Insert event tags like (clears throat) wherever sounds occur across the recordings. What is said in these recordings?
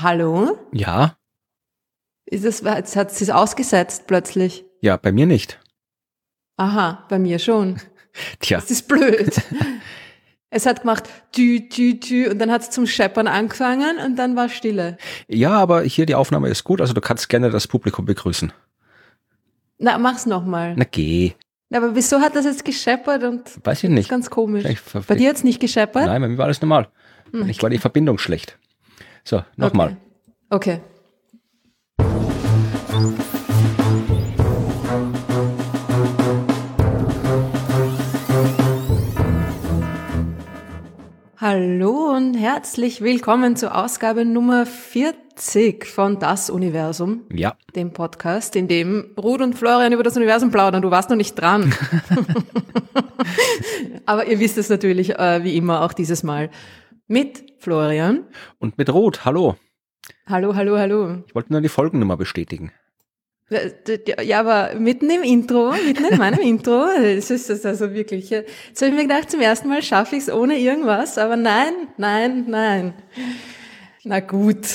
Hallo? Ja? Ist es, jetzt hat sie es ausgesetzt plötzlich. Ja, bei mir nicht. Aha, bei mir schon. (laughs) Tja. Das ist blöd. es hat gemacht tü, tü, tü und dann hat es zum Scheppern angefangen und dann war Stille. Ja, aber hier die Aufnahme ist gut, also du kannst gerne das Publikum begrüßen. Na, mach's nochmal. Na geh. Aber wieso hat das jetzt gescheppert und Weiß ich das ist nicht. ganz komisch. Bei dir hat's nicht gescheppert? Nein, bei mir war alles normal. Hm. Ich war die Verbindung schlecht. So, nochmal. Okay. Hallo und herzlich willkommen zur Ausgabe Nummer 40 von Das Universum, Ja, dem Podcast, in dem Ruth und Florian über das Universum plaudern. Du warst noch nicht dran. (laughs) Aber ihr wisst es natürlich, äh, wie immer, auch dieses Mal. Mit Florian. und mit Rot, hallo. Hallo, hallo, hallo. Ich wollte nur die Folgennummer bestätigen. Äh, Ja, aber mitten im Intro, mitten in meinem Intro, es ist das also wirklich. Jetzt habe ich mir gedacht, zum ersten Mal schaffe ich es ohne irgendwas, aber nein, nein, nein. Na gut.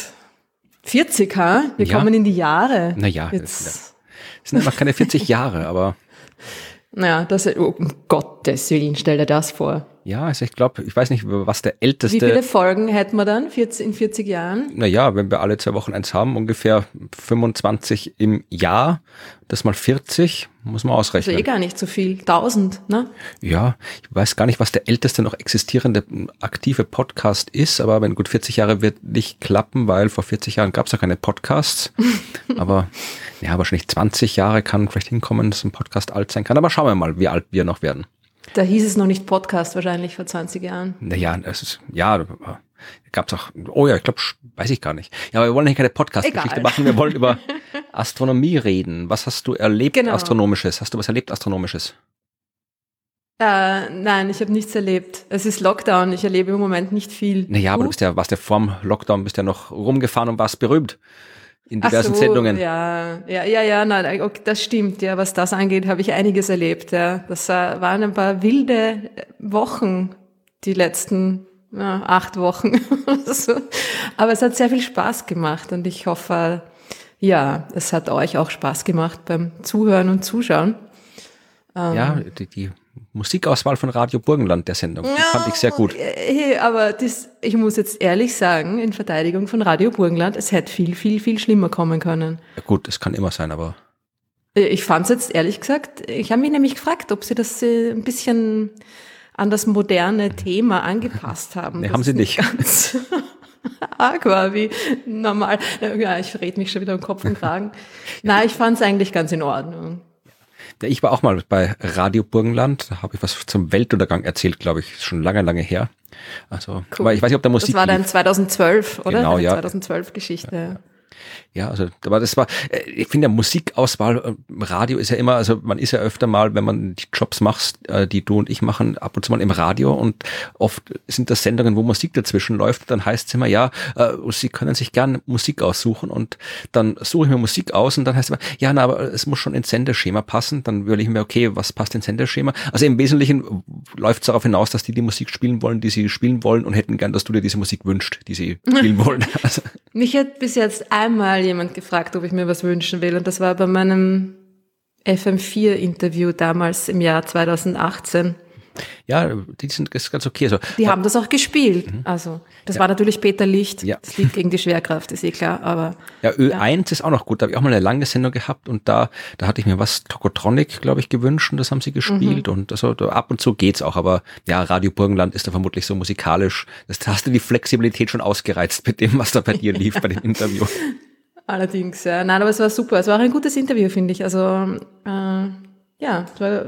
40, ha? Wir Ja. kommen in die Jahre. Naja, Jetzt, Es sind einfach keine 40 Jahre, aber (laughs) naja, das, oh, um Gottes Willen, stell dir das vor. Ja, also ich glaube, ich weiß nicht, was der Wie viele älteste, Folgen hätten wir dann 40, in 40 Jahren? naja, wenn wir alle zwei Wochen eins haben, ungefähr 25 im Jahr, das mal 40, muss man Also ausrechnen. eh gar nicht so viel. 1000, ne? Ja, ich weiß gar nicht, was der älteste noch existierende aktive Podcast ist, aber wenn gut 40 Jahre wird nicht klappen, weil vor 40 Jahren gab es ja keine Podcasts. (laughs) aber ja, wahrscheinlich 20 Jahre kann vielleicht hinkommen, dass ein Podcast alt sein kann. Aber schauen wir mal, wie alt wir noch werden. Da hieß es noch nicht Podcast wahrscheinlich vor 20 Jahren. Naja, es ist, ja, gab es auch, oh ja, ich glaube, weiß ich gar nicht. Ja, aber wir wollen hier keine Podcast-Geschichte machen, wir wollen über (laughs) Astronomie reden. Was hast du erlebt Genau. Astronomisches? Hast du was erlebt Astronomisches? Äh, nein, ich habe nichts erlebt. Es ist Lockdown, ich erlebe im Moment nicht viel. Naja, aber Du? du bist ja, warst ja vorm Lockdown, bist ja noch rumgefahren und warst berühmt. In diversen so, Sendungen. Ja, ja, ja, ja, nein, okay, das stimmt. Ja, was das angeht, habe ich einiges erlebt. Ja, das äh, waren ein paar wilde Wochen, die letzten ja, acht Wochen (laughs) so. Aber es hat sehr viel Spaß gemacht und ich hoffe, ja, es hat euch auch Spaß gemacht beim Zuhören und Zuschauen. Ja, die, die Musikauswahl von Radio Burgenland, der Sendung, die fand ich sehr gut. Hey, aber das, ich muss jetzt ehrlich sagen, in Verteidigung von Radio Burgenland, es hätte viel, viel, viel schlimmer kommen können. Ja, gut, es kann immer sein, aber Äh, Ich fand es jetzt ehrlich gesagt, ich habe mich nämlich gefragt, ob sie das äh, ein bisschen an das moderne Thema angepasst (laughs) haben. Nee, haben sie nicht. Ganz (laughs) arg war wie normal. Ja, ich rede mich schon wieder um Kopf und Kragen. (laughs) Nein, ich fand es eigentlich ganz in Ordnung. Ja, ich war auch mal bei Radio Burgenland, da habe ich was zum Weltuntergang erzählt, glaube ich, schon lange, lange her. Also, Cool. aber ich weiß nicht, ob da Musik Das war dann lief. 2012, oder? Genau, Eine ja. 2012 Geschichte. Ja, also, aber das war, äh, ich finde ja Musikauswahl, äh, im Radio ist ja immer, also man ist ja öfter mal, wenn man die Jobs macht, äh, die du und ich machen, ab und zu mal im Radio und oft sind das Sendungen, wo Musik dazwischen läuft, dann heißt es immer, ja, Sie können sich gerne Musik aussuchen und dann suche ich mir Musik aus und dann heißt es immer, ja, na, aber es muss schon ins Sendeschema passen, dann überlege ich mir, okay, was passt ins Sendeschema? Also im Wesentlichen läuft es darauf hinaus, dass die die Musik spielen wollen, die sie spielen wollen und hätten gern, dass du dir diese Musik wünscht, die sie spielen (laughs) wollen. Also, Mich hat bis jetzt einmal jemand gefragt, ob ich mir was wünschen will. Und das war bei meinem FM4-Interview damals im Jahr 2018. ja, die sind ist ganz okay. So, Die haben das auch gespielt. Also, das war natürlich Peter Licht. Mhm. Ja. Das Lied gegen die Schwerkraft, ist eh klar. Aber Ja, Ö1 ist auch noch gut. Da habe ich auch mal eine lange Sendung gehabt und da, da hatte ich mir was Tokotronic, glaube ich, gewünscht und das haben sie gespielt und also da, ab und zu geht's auch. Aber ja, Radio Burgenland ist da vermutlich so musikalisch. Das da hast du die Flexibilität schon ausgereizt mit dem, was da bei dir lief bei dem (laughs) Interview. Allerdings, ja. Nein, aber es war super. Es war auch ein gutes Interview, finde ich. Also, äh, ja, es war,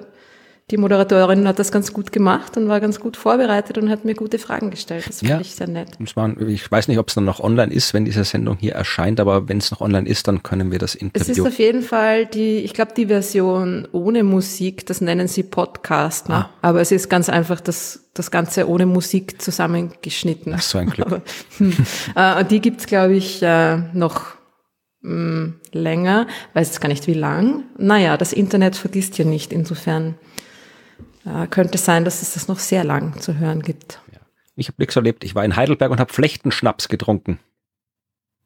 die Moderatorin hat das ganz gut gemacht und war ganz gut vorbereitet und hat mir gute Fragen gestellt. Das fand Ja. ich sehr nett. Ich weiß nicht, ob es dann noch online ist, wenn diese Sendung hier erscheint, aber wenn es noch online ist, dann können wir das Es ist Interview. auf jeden Fall die, ich glaube, die Version ohne Musik, das nennen sie Podcast, ne? Ah. aber es ist ganz einfach das, das Ganze ohne Musik zusammengeschnitten. Ach, so ein Glück. (laughs) Aber, hm, äh, und die gibt's glaube ich, äh, noch mh, länger, weiß jetzt gar nicht wie lang. Naja, das Internet vergisst ja nicht, insofern äh, könnte sein, dass es das noch sehr lang zu hören gibt. Ja. Ich habe nichts erlebt. Ich war in Heidelberg und habe Flechtenschnaps getrunken.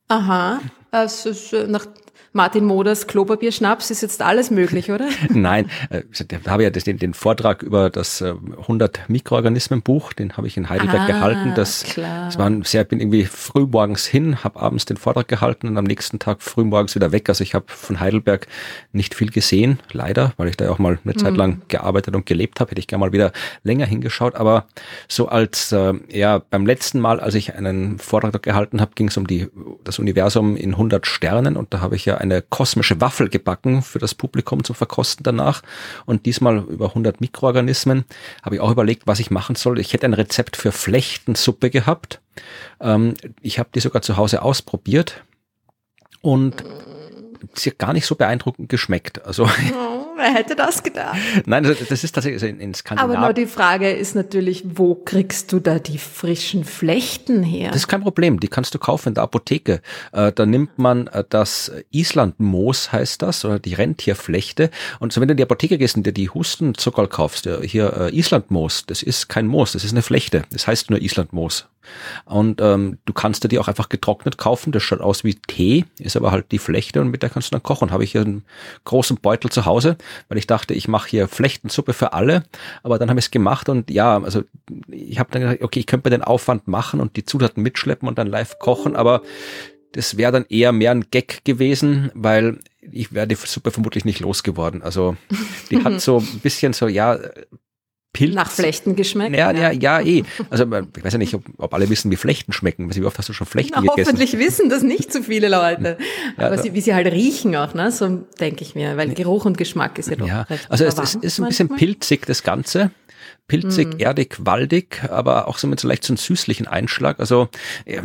Aha, also nach Martin Moders Klopapierschnaps ist jetzt alles möglich, oder? (laughs) Nein, äh, ich habe ja den, den Vortrag über das 100 äh, Mikroorganismen Buch, den habe ich in Heidelberg ah, gehalten. Das, klar. das war ein sehr, bin irgendwie früh morgens hin, habe abends den Vortrag gehalten und am nächsten Tag früh morgens wieder weg. Also ich habe von Heidelberg nicht viel gesehen, leider, weil ich da auch mal eine Zeit mhm. lang gearbeitet und gelebt habe. Hätte ich gerne mal wieder länger hingeschaut. Aber so als äh, ja beim letzten Mal, als ich einen Vortrag gehalten habe, ging es um die das Universum in 100 Sternen und da habe ich ja eine kosmische Waffel gebacken für das Publikum zum Verkosten danach. Und diesmal über 100 Mikroorganismen habe ich auch überlegt, was ich machen soll. Ich hätte ein Rezept für Flechtensuppe gehabt. Ähm, ich habe die sogar zu Hause ausprobiert und sie hat gar nicht so beeindruckend geschmeckt. Also oh, wer hätte das gedacht? Nein, das, das ist tatsächlich in, in Skandinavien. Aber nur die Frage ist natürlich, wo kriegst du da die frischen Flechten her? Das ist kein Problem, die kannst du kaufen in der Apotheke. Äh, da nimmt man äh, das Islandmoos, heißt das, oder die Rentierflechte. Und so wenn du in die Apotheke gehst und dir die Hustenzuckerl kaufst, hier äh, Islandmoos, das ist kein Moos, das ist eine Flechte. Das heißt nur Islandmoos. Und ähm, du kannst dir die auch einfach getrocknet kaufen. Das schaut aus wie Tee, ist aber halt die Flechte und mit der kannst du dann kochen. Habe ich hier einen großen Beutel zu Hause, weil ich dachte, ich mache hier Flechtensuppe für alle. Aber dann habe ich es gemacht und ja, also ich habe dann gedacht, okay, ich könnte mir den Aufwand machen und die Zutaten mitschleppen und dann live kochen, aber das wäre dann eher mehr ein Gag gewesen, weil ich wäre die Suppe vermutlich nicht losgeworden. Also die hat (laughs) so ein bisschen so, ja, Pilz. Nach Flechten geschmeckt? Ja, ja, ja, eh. Also ich weiß ja nicht, ob, ob alle wissen, wie Flechten schmecken. Wie oft hast du schon Flechten Na, gegessen? Hoffentlich wissen das nicht so viele Leute. (laughs) Ja, Aber sie, wie sie halt riechen auch, ne? So denke ich mir, weil Geruch und Geschmack ist ja doch ja. Also es, es ist ein bisschen pilzig, das Ganze pilzig, mm. erdig, waldig, aber auch so mit so leicht so einem süßlichen Einschlag. Also äh,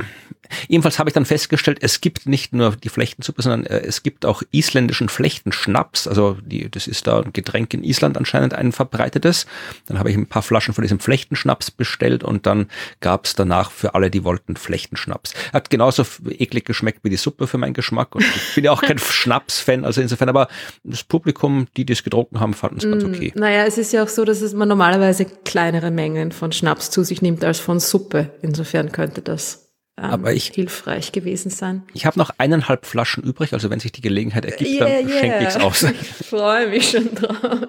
Jedenfalls habe ich dann festgestellt, es gibt nicht nur die Flechtensuppe, sondern äh, es gibt auch isländischen Flechtenschnaps. Also die, das ist da ein Getränk in Island anscheinend ein verbreitetes. Dann habe ich ein paar Flaschen von diesem Flechtenschnaps bestellt und dann gab es danach für alle, die wollten, Flechtenschnaps. Hat genauso eklig geschmeckt wie die Suppe für meinen Geschmack. Und ich bin ja auch kein (laughs) Schnaps-Fan, also insofern, aber das Publikum, die das getrunken haben, fanden es ganz mm, okay. Naja, es ist ja auch so, dass man normalerweise kleinere Mengen von Schnaps zu sich nimmt als von Suppe. Insofern könnte das ähm, aber ich, hilfreich gewesen sein. Ich habe noch eineinhalb Flaschen übrig, also wenn sich die Gelegenheit ergibt, yeah, dann yeah. schenke (laughs) ich es aus. Ich freue mich schon drauf.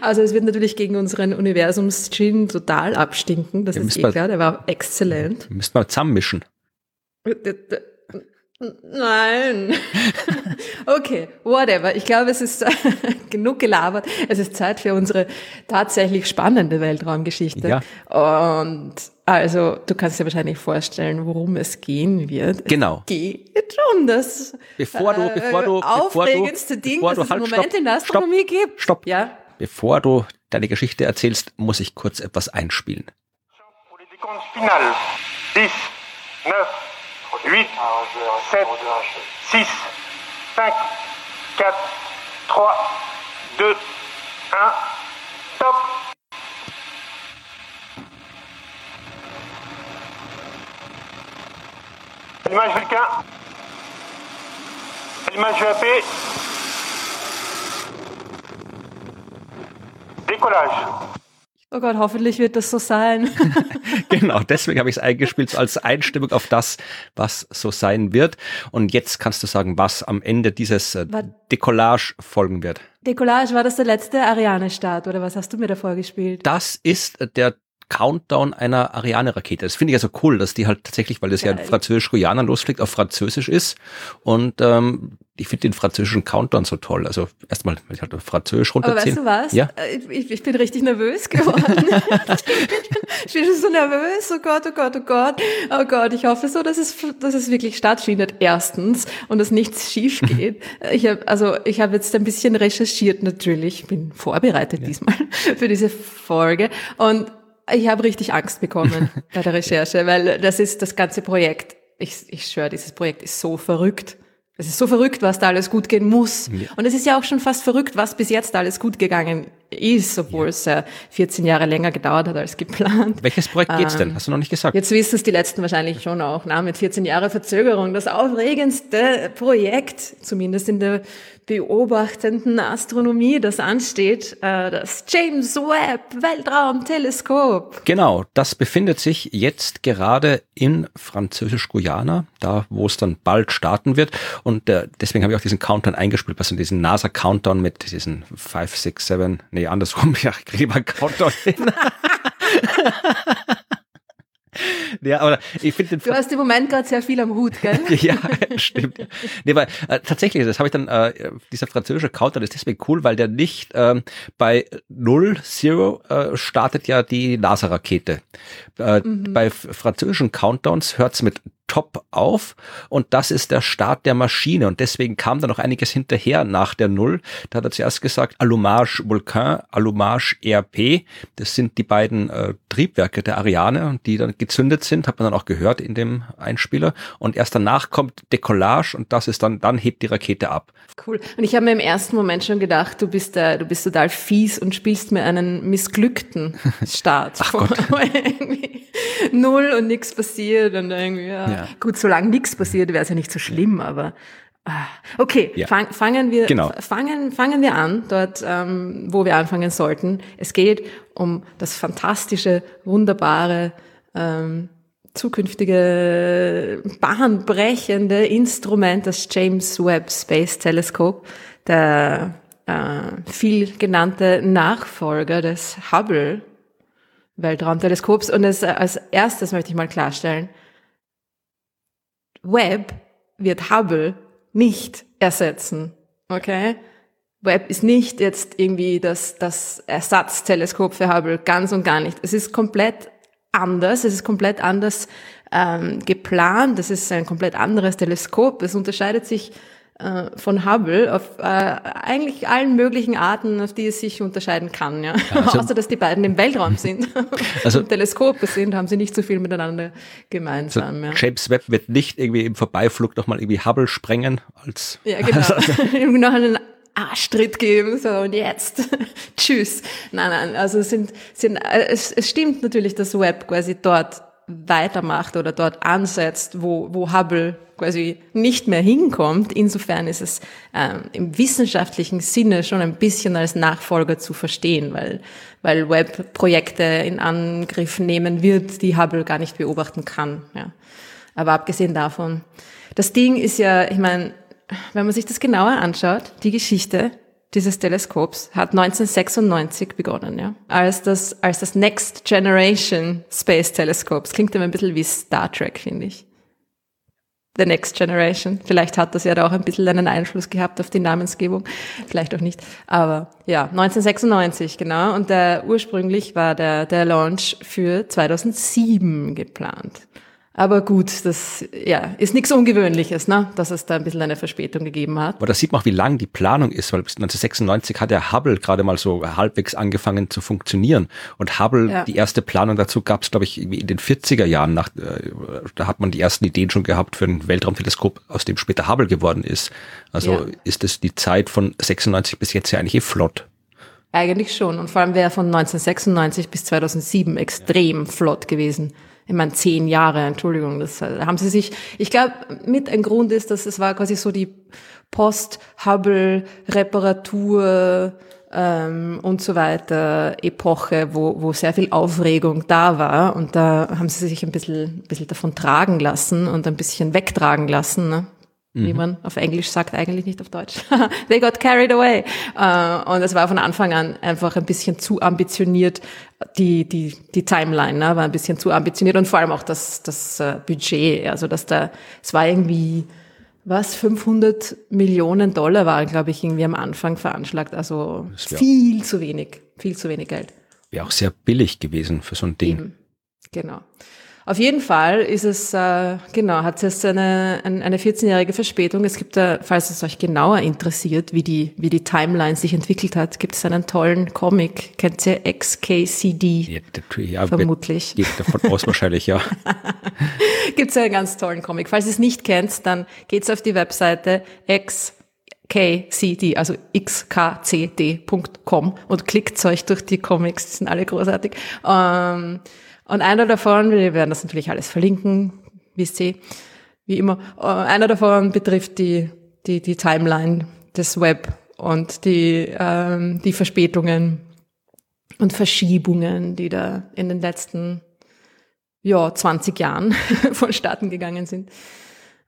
Also es wird natürlich gegen unseren Universums-Gin total abstinken, das ja, ist eh klar, der war exzellent. Müssten wir zusammenmischen. Nein. okay, whatever. Ich glaube, es ist (laughs) genug gelabert. Es ist Zeit für unsere tatsächlich spannende Weltraumgeschichte. Ja. Und also, du kannst dir wahrscheinlich vorstellen, worum es gehen wird. Genau. Es geht um das bevor du, bevor du, aufregendste bevor du, Ding, bevor du, es halt, im Moment stopp, in der Astronomie stopp, gibt. Stopp. Ja. Bevor du deine Geschichte erzählst, muss ich kurz etwas einspielen. Final. 10, 9, 8, 7, 6, 5, 4, 3, 2, 1, top Allumage Vulcain. Allumage VAP. Decollage. Oh Gott, hoffentlich wird das so sein. (laughs) genau, deswegen habe ich es eingespielt als Einstimmung auf das, was so sein wird. Und jetzt kannst du sagen, was am Ende dieses äh, Decollage folgen wird. Decollage, war das der letzte Ariane-Start oder was hast du mir davor gespielt? Das ist der Countdown einer Ariane-Rakete. Das finde ich ja so cool, dass die halt tatsächlich, weil das Geil. ja in Französisch-Guyana losfliegt, auf Französisch ist. Und ähm, ich finde den französischen Countdown so toll. Also erstmal, ich halt Französisch runterziehen. Aber weißt du was? Ja? Äh, ich, ich bin richtig nervös geworden. (laughs) ich bin schon so nervös. Oh Gott, oh Gott, oh Gott. Oh Gott, ich hoffe so, dass es, dass es wirklich stattfindet. Erstens. Und dass nichts schief (laughs) geht. Ich habe also ich habe jetzt ein bisschen recherchiert natürlich. Bin vorbereitet ja. diesmal für diese Folge. Und ich habe richtig Angst bekommen (laughs) bei der Recherche, weil das ist das ganze Projekt. Ich, ich schwöre, dieses Projekt ist so verrückt. Es ist so verrückt, was da alles gut gehen muss. Ja. Und es ist ja auch schon fast verrückt, was bis jetzt alles gut gegangen ist, obwohl ja. es äh, 14 Jahre länger gedauert hat als geplant. Welches Projekt geht's denn? Ähm, Hast du noch nicht gesagt? Jetzt wissen es die letzten wahrscheinlich schon auch, na, mit 14 Jahre Verzögerung. Das aufregendste Projekt, zumindest in der beobachtenden Astronomie, das ansteht, äh, das James Webb Weltraumteleskop. Genau, das befindet sich jetzt gerade in Französisch-Guyana, da wo es dann bald starten wird. Und äh, deswegen habe ich auch diesen Countdown eingespielt, also diesen NASA-Countdown mit diesen 5, 6, 7, nee, andersrum, (laughs) ja, ich kriege mal Countdown hin. (laughs) (laughs) Ja, aber ich finde Du hast im Moment gerade sehr viel am Hut, gell? (laughs) ja, stimmt. Nee, weil äh, tatsächlich, das habe ich dann, äh, dieser französische Counter ist deswegen cool, weil der nicht ähm, bei Null Zero äh, startet ja die NASA-Rakete. Äh, mhm. Bei französischen Countdowns hört's mit top auf und das ist der Start der Maschine und deswegen kam da noch einiges hinterher nach der Null. Da hat er zuerst gesagt Allumage Vulcan, Allumage ERP, das sind die beiden äh, Triebwerke der Ariane, die dann gezündet sind, hat man dann auch gehört in dem Einspieler und erst danach kommt Decollage und das ist dann, dann hebt die Rakete ab. Cool. Und ich habe mir im ersten Moment schon gedacht, du bist, äh, du bist total fies und spielst mir einen missglückten (laughs) Start. Ach Gott. (laughs) Null und nichts passiert und irgendwie, ja. ja. Gut, solange nichts passiert, wäre es ja nicht so schlimm, aber ah. okay, ja. fang, fangen wir genau. fangen fangen wir an dort, ähm, wo wir anfangen sollten. Es geht um das fantastische, wunderbare ähm, zukünftige bahnbrechende Instrument, das James Webb Space Telescope, der äh, viel genannte Nachfolger des Hubble Weltraumteleskops. Und es, als erstes möchte ich mal klarstellen, Webb wird Hubble nicht ersetzen. Okay? Webb ist nicht jetzt irgendwie das, das Ersatzteleskop für Hubble, ganz und gar nicht. Es ist komplett anders, es ist komplett anders ähm, geplant, es ist ein komplett anderes Teleskop, es unterscheidet sich äh, von Hubble auf äh, eigentlich allen möglichen Arten, auf die es sich unterscheiden kann. Ja. Also, Außer dass die beiden im Weltraum sind (laughs) also, und Teleskope sind, haben sie nicht so viel miteinander gemeinsam. Also ja. James Webb wird nicht irgendwie im Vorbeiflug nochmal irgendwie Hubble sprengen als ja genau (laughs) (laughs) noch einen Arschtritt geben so und jetzt tschüss. Nein, nein, also sind, sind äh, es, es stimmt natürlich, dass Webb quasi dort weitermacht oder dort ansetzt, wo, wo Hubble quasi nicht mehr hinkommt. Insofern ist es ähm, im wissenschaftlichen Sinne schon ein bisschen als Nachfolger zu verstehen, weil, weil Webb Projekte in Angriff nehmen wird, die Hubble gar nicht beobachten kann. Ja. Aber abgesehen davon, das Ding ist ja, ich meine, wenn man sich das genauer anschaut, die Geschichte dieses Teleskops hat 1996 begonnen, ja, als das, als das Next Generation Space Telescope. Das klingt immer ein bisschen wie Star Trek, finde ich. The Next Generation. Vielleicht hat das ja da auch ein bisschen einen Einfluss gehabt auf die Namensgebung. Vielleicht auch nicht. Aber ja, 1996, genau. Und der, ursprünglich war der, der Launch für 2007 geplant. Aber gut, das ja, ist nichts Ungewöhnliches, ne? dass es da ein bisschen eine Verspätung gegeben hat. Aber da sieht man auch, wie lang die Planung ist, weil bis 1996 hat der Hubble gerade mal so halbwegs angefangen zu funktionieren. Und Hubble, ja. die erste Planung dazu gab es, glaube ich, in den 40er Jahren. Nach, äh, da hat man die ersten Ideen schon gehabt für ein Weltraumteleskop, aus dem später Hubble geworden ist. Also ja. ist es die Zeit von 96 bis jetzt ja eigentlich eh flott. Eigentlich schon. Und vor allem wäre von 1996 bis 2007 extrem flott gewesen ich meine, zehn Jahre, Entschuldigung, das äh, haben sie sich, ich glaube, mit ein Grund ist, dass es war quasi so die Post-Hubble-Reparatur ähm, und so weiter Epoche, wo, wo sehr viel Aufregung da war und da haben sie sich ein bisschen, ein bisschen davon tragen lassen und ein bisschen wegtragen lassen. Ne? Wie mhm. man auf Englisch sagt, eigentlich nicht auf Deutsch. (laughs) They got carried away. Uh, und es war von Anfang an einfach ein bisschen zu ambitioniert. Die, die, die Timeline ne, war ein bisschen zu ambitioniert und vor allem auch das, das uh, Budget. Also, dass da, es war irgendwie, was, 500 Millionen Dollar waren, glaube ich, irgendwie am Anfang veranschlagt. Also viel zu wenig, viel zu wenig Geld. Wäre auch sehr billig gewesen für so ein Ding. Eben. Genau. Auf jeden Fall ist es, äh, genau, hat es eine, eine 14-jährige Verspätung. Es gibt da, falls es euch genauer interessiert, wie die, wie die Timeline sich entwickelt hat, gibt es einen tollen Comic. Kennt ihr XKCD? Ja, ja, Vermutlich. Geht davon aus wahrscheinlich, ja. (laughs) gibt es einen ganz tollen Comic. Falls ihr es nicht kennt, dann geht's auf die Webseite X xkcd, also xkcd.com und klickt euch durch die Comics, die sind alle großartig. Ähm, und einer davon, wir werden das natürlich alles verlinken, wisst ihr, wie immer, äh, einer davon betrifft die, die, die Timeline des Web und die, ähm, die Verspätungen und Verschiebungen, die da in den letzten ja, 20 Jahren (laughs) vonstatten gegangen sind.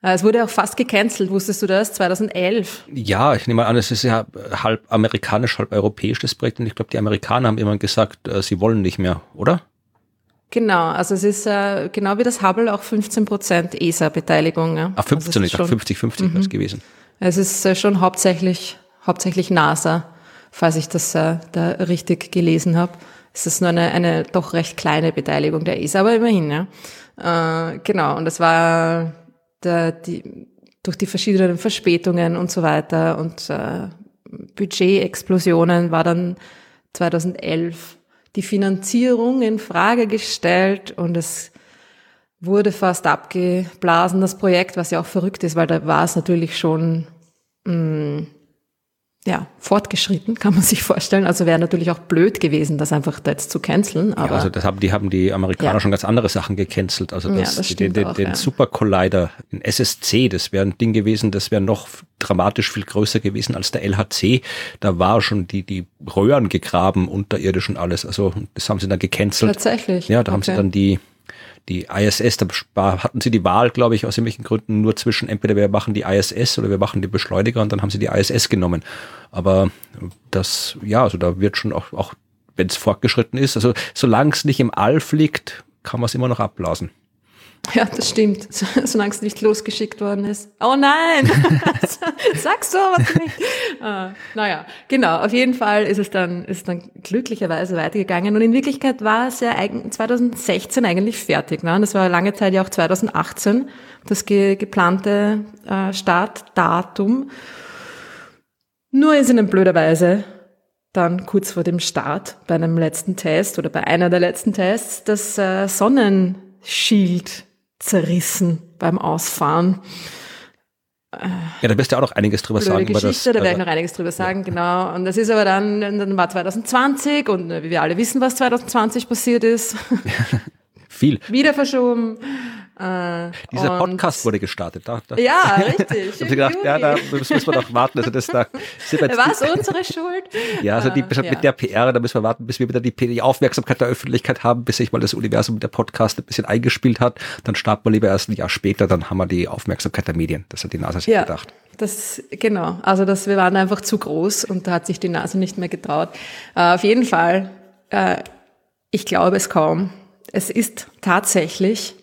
Äh, es wurde auch fast gecancelt, wusstest du das? 2011. Ja, ich nehme an, es ist ja halb amerikanisch, halb europäisch das Projekt und ich glaube, die Amerikaner haben immer gesagt, äh, sie wollen nicht mehr, oder? Genau, also es ist äh, genau wie das Hubble auch 15 Prozent ESA-Beteiligung. Ja. Ah, 15, also ich dachte 50-50 mhm. gewesen. Es ist äh, schon hauptsächlich, hauptsächlich NASA, falls ich das äh, da richtig gelesen habe. Es ist nur eine, eine doch recht kleine Beteiligung der ESA, aber immerhin, ja. Äh, genau, und das war der, die, durch die verschiedenen Verspätungen und so weiter und äh, Budgetexplosionen war dann 2011 die Finanzierung in Frage gestellt und es wurde fast abgeblasen, das Projekt, was ja auch verrückt ist, weil da war es natürlich schon mh, mm, ja, fortgeschritten, kann man (laughs) sich vorstellen. Also wäre natürlich auch blöd gewesen, das einfach jetzt zu canceln. Aber ja, also das haben, die haben die Amerikaner ja. schon ganz andere Sachen gecancelt. Also das, ja, das den, den, auch, den Super Collider, den SSC, das wäre ein Ding gewesen, das wäre noch dramatisch viel größer gewesen als der LHC. Da war schon die, die Röhren gegraben unterirdisch und alles. Also das haben sie dann gecancelt. Tatsächlich. Ja, da okay. haben sie dann die die ISS, da hatten sie die Wahl, glaube ich, aus irgendwelchen Gründen nur zwischen entweder wir machen die ISS oder wir machen die Beschleuniger und dann haben sie die ISS genommen. Aber das, ja, also da wird schon auch, auch wenn es fortgeschritten ist, also solange es nicht im All fliegt, kann man es immer noch abblasen. (laughs) Ja, das stimmt. (laughs) Solange es nicht losgeschickt worden ist. Oh nein! Sagst du aber nicht. Ah, naja, genau. Auf jeden Fall ist es dann, ist dann glücklicherweise weitergegangen. Und in Wirklichkeit war es ja 2016 eigentlich fertig. Ne? Das war lange Zeit ja auch 2018 das ge geplante äh, Startdatum. Nur ist ihnen blöderweise dann kurz vor dem Start bei einem letzten Test oder bei einer der letzten Tests das äh, Sonnenschild zerrissen beim Ausfahren. Ja, da wirst du auch noch einiges drüber Blöde sagen. Geschichte, das, da werde ich noch einiges drüber sagen, ja. genau. Und das ist aber dann, dann war 2020 und wie wir alle wissen, was 2020 passiert ist. (laughs) Viel. Wieder verschoben. Äh, Dieser Podcast wurde gestartet. Da, da. Ja, (laughs) richtig. ich habe gedacht, ja, da müssen wir doch warten. Also das da (laughs) War es unsere Schuld? (laughs) Ja, also die, äh, mit ja. der PR, da müssen wir warten, bis wir wieder die, die, Aufmerksamkeit der Öffentlichkeit haben, bis sich mal das Universum der Podcast ein bisschen eingespielt hat. Dann starten wir lieber erst ein Jahr später, dann haben wir die Aufmerksamkeit der Medien. Das hat die NASA sich ja. gedacht. Das, genau. Also das, wir waren einfach zu groß und da hat sich die NASA nicht mehr getraut. Uh, auf jeden Fall, uh, ich glaube es kaum. Es ist tatsächlich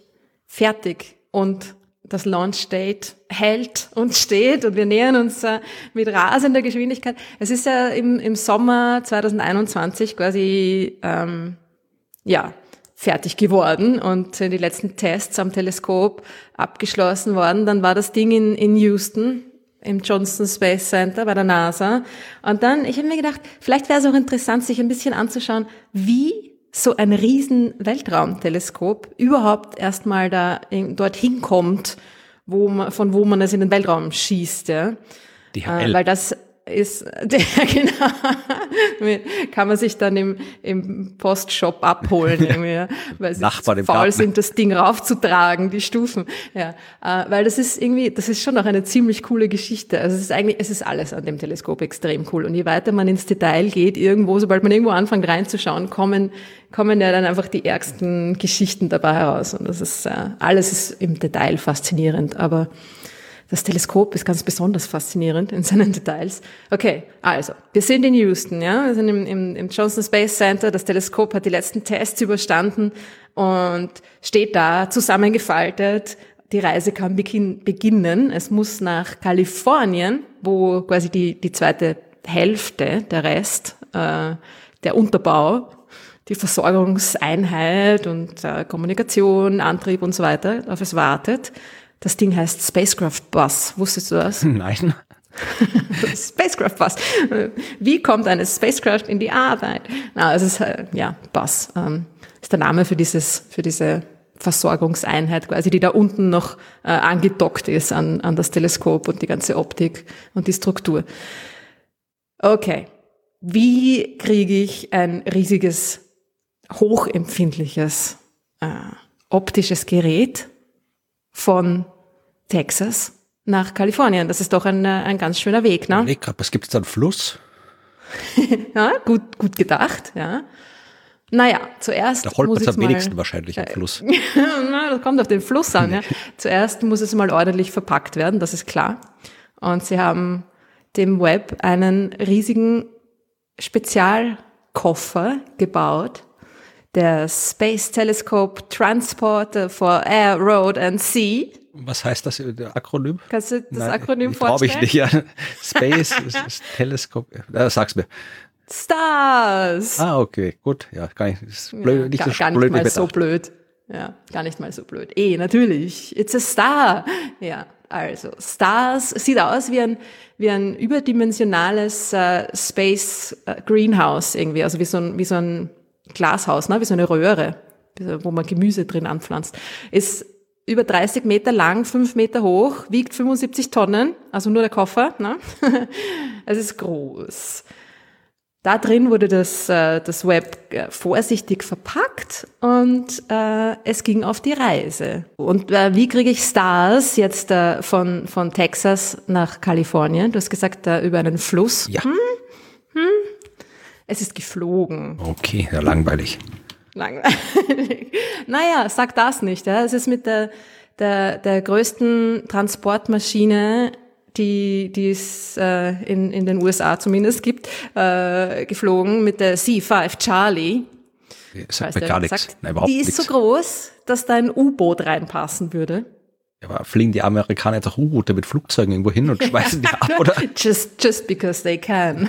fertig und das Launch Date hält und steht und wir nähern uns äh, mit rasender Geschwindigkeit. Es ist ja im, im Sommer 2021 quasi ähm, ja fertig geworden und die letzten Tests am Teleskop abgeschlossen worden. Dann war das Ding in, in Houston im Johnson Space Center bei der NASA. Und dann, ich habe mir gedacht, vielleicht wäre es auch interessant, sich ein bisschen anzuschauen, wie so ein riesen Weltraumteleskop überhaupt erstmal da dorthin kommt, wo man, von wo man es in den Weltraum schießt, ja. Die HL. Äh, weil das ist, der, (laughs) genau, kann man sich dann im, im Postshop abholen, irgendwie, ja, weil sie faul Garten. sind, das Ding raufzutragen, die Stufen, ja, äh, weil das ist irgendwie, das ist schon auch eine ziemlich coole Geschichte, also es ist eigentlich, es ist alles an dem Teleskop extrem cool. Und je weiter man ins Detail geht, irgendwo, sobald man irgendwo anfängt reinzuschauen, kommen, kommen ja dann einfach die ärgsten Geschichten dabei heraus. Und das ist, äh, alles ist im Detail faszinierend, aber das Teleskop ist ganz besonders faszinierend in seinen (laughs) Details. Okay, also, wir sind in Houston, ja, wir sind im, im, im Johnson Space Center. Das Teleskop hat die letzten Tests überstanden und steht da zusammengefaltet. Die Reise kann beginnen. Es muss nach Kalifornien, wo quasi die, die zweite Hälfte, der Rest, äh, der Unterbau, die Versorgungseinheit und äh, Kommunikation, Antrieb und so weiter auf es wartet. Das Ding heißt Spacecraft Bus. Wusstest du das? (laughs) Nein. (laughs) Spacecraft Bus. Wie kommt eine Spacecraft in die Arbeit? Na, es ist äh, ja Bus. Ähm, ist der Name für dieses für diese Versorgungseinheit quasi, die da unten noch äh, angedockt ist an, an das Teleskop und die ganze Optik und die Struktur. Okay, wie kriege ich ein riesiges, hochempfindliches äh, optisches Gerät von Texas nach Kalifornien? Das ist doch ein, äh, ein ganz schöner Weg, ne? Ich glaube, es gibt da einen Fluss. (laughs) ja, gut, gut gedacht, ja. Naja, zuerst. Da man es am wenigsten wahrscheinlich am äh, Fluss. (laughs) Na, das kommt auf den Fluss an. Ja. (laughs) Zuerst muss es mal ordentlich verpackt werden, das ist klar. Und sie haben dem Web einen riesigen Spezialkoffer gebaut, der Space Telescope Transporter for Air, Road and Sea. Was heißt das, der Akronym? Kannst du das Nein, Akronym Glaube vorstellen? ich nicht, ja. Space, (laughs) Teleskop. Äh, sag's mir. Stars! Ah, okay, gut. Ja, gar nicht, ist blöd, Ja, nicht gar, so gar nicht blöd wie mal so blöd. Ja, gar nicht mal so blöd. Eh, natürlich. It's a star. Ja, also Stars sieht aus wie ein, wie ein überdimensionales äh, Space äh, Greenhouse irgendwie, also wie so ein, wie so ein Glashaus, ne? wie so eine Röhre, wo man Gemüse drin anpflanzt. Ist über 30 Meter lang, 5 Meter hoch, wiegt 75 Tonnen, also nur der Koffer. Ne? (laughs) es ist groß. Da drin wurde das, äh, das Web äh, vorsichtig verpackt und äh, es ging auf die Reise. Und äh, wie kriege ich Stars jetzt äh, von, von Texas nach Kalifornien? Du hast gesagt, äh, über einen Fluss. Ja. Es ist geflogen. Okay, ja, langweilig. Langweilig. (laughs) naja, sag das nicht. Ja. Es ist mit der, der, der größten Transportmaschine, die, die es äh, in, in den USA zumindest gibt, äh, geflogen, mit der C-5 Charlie. Sagt mir gar nichts. Nein, überhaupt die ist nichts. so groß, dass da ein U-Boot reinpassen würde. Aber fliegen die Amerikaner jetzt auch U-Boote mit Flugzeugen irgendwo hin und schmeißen die (laughs) ab, oder? Just, just because they can.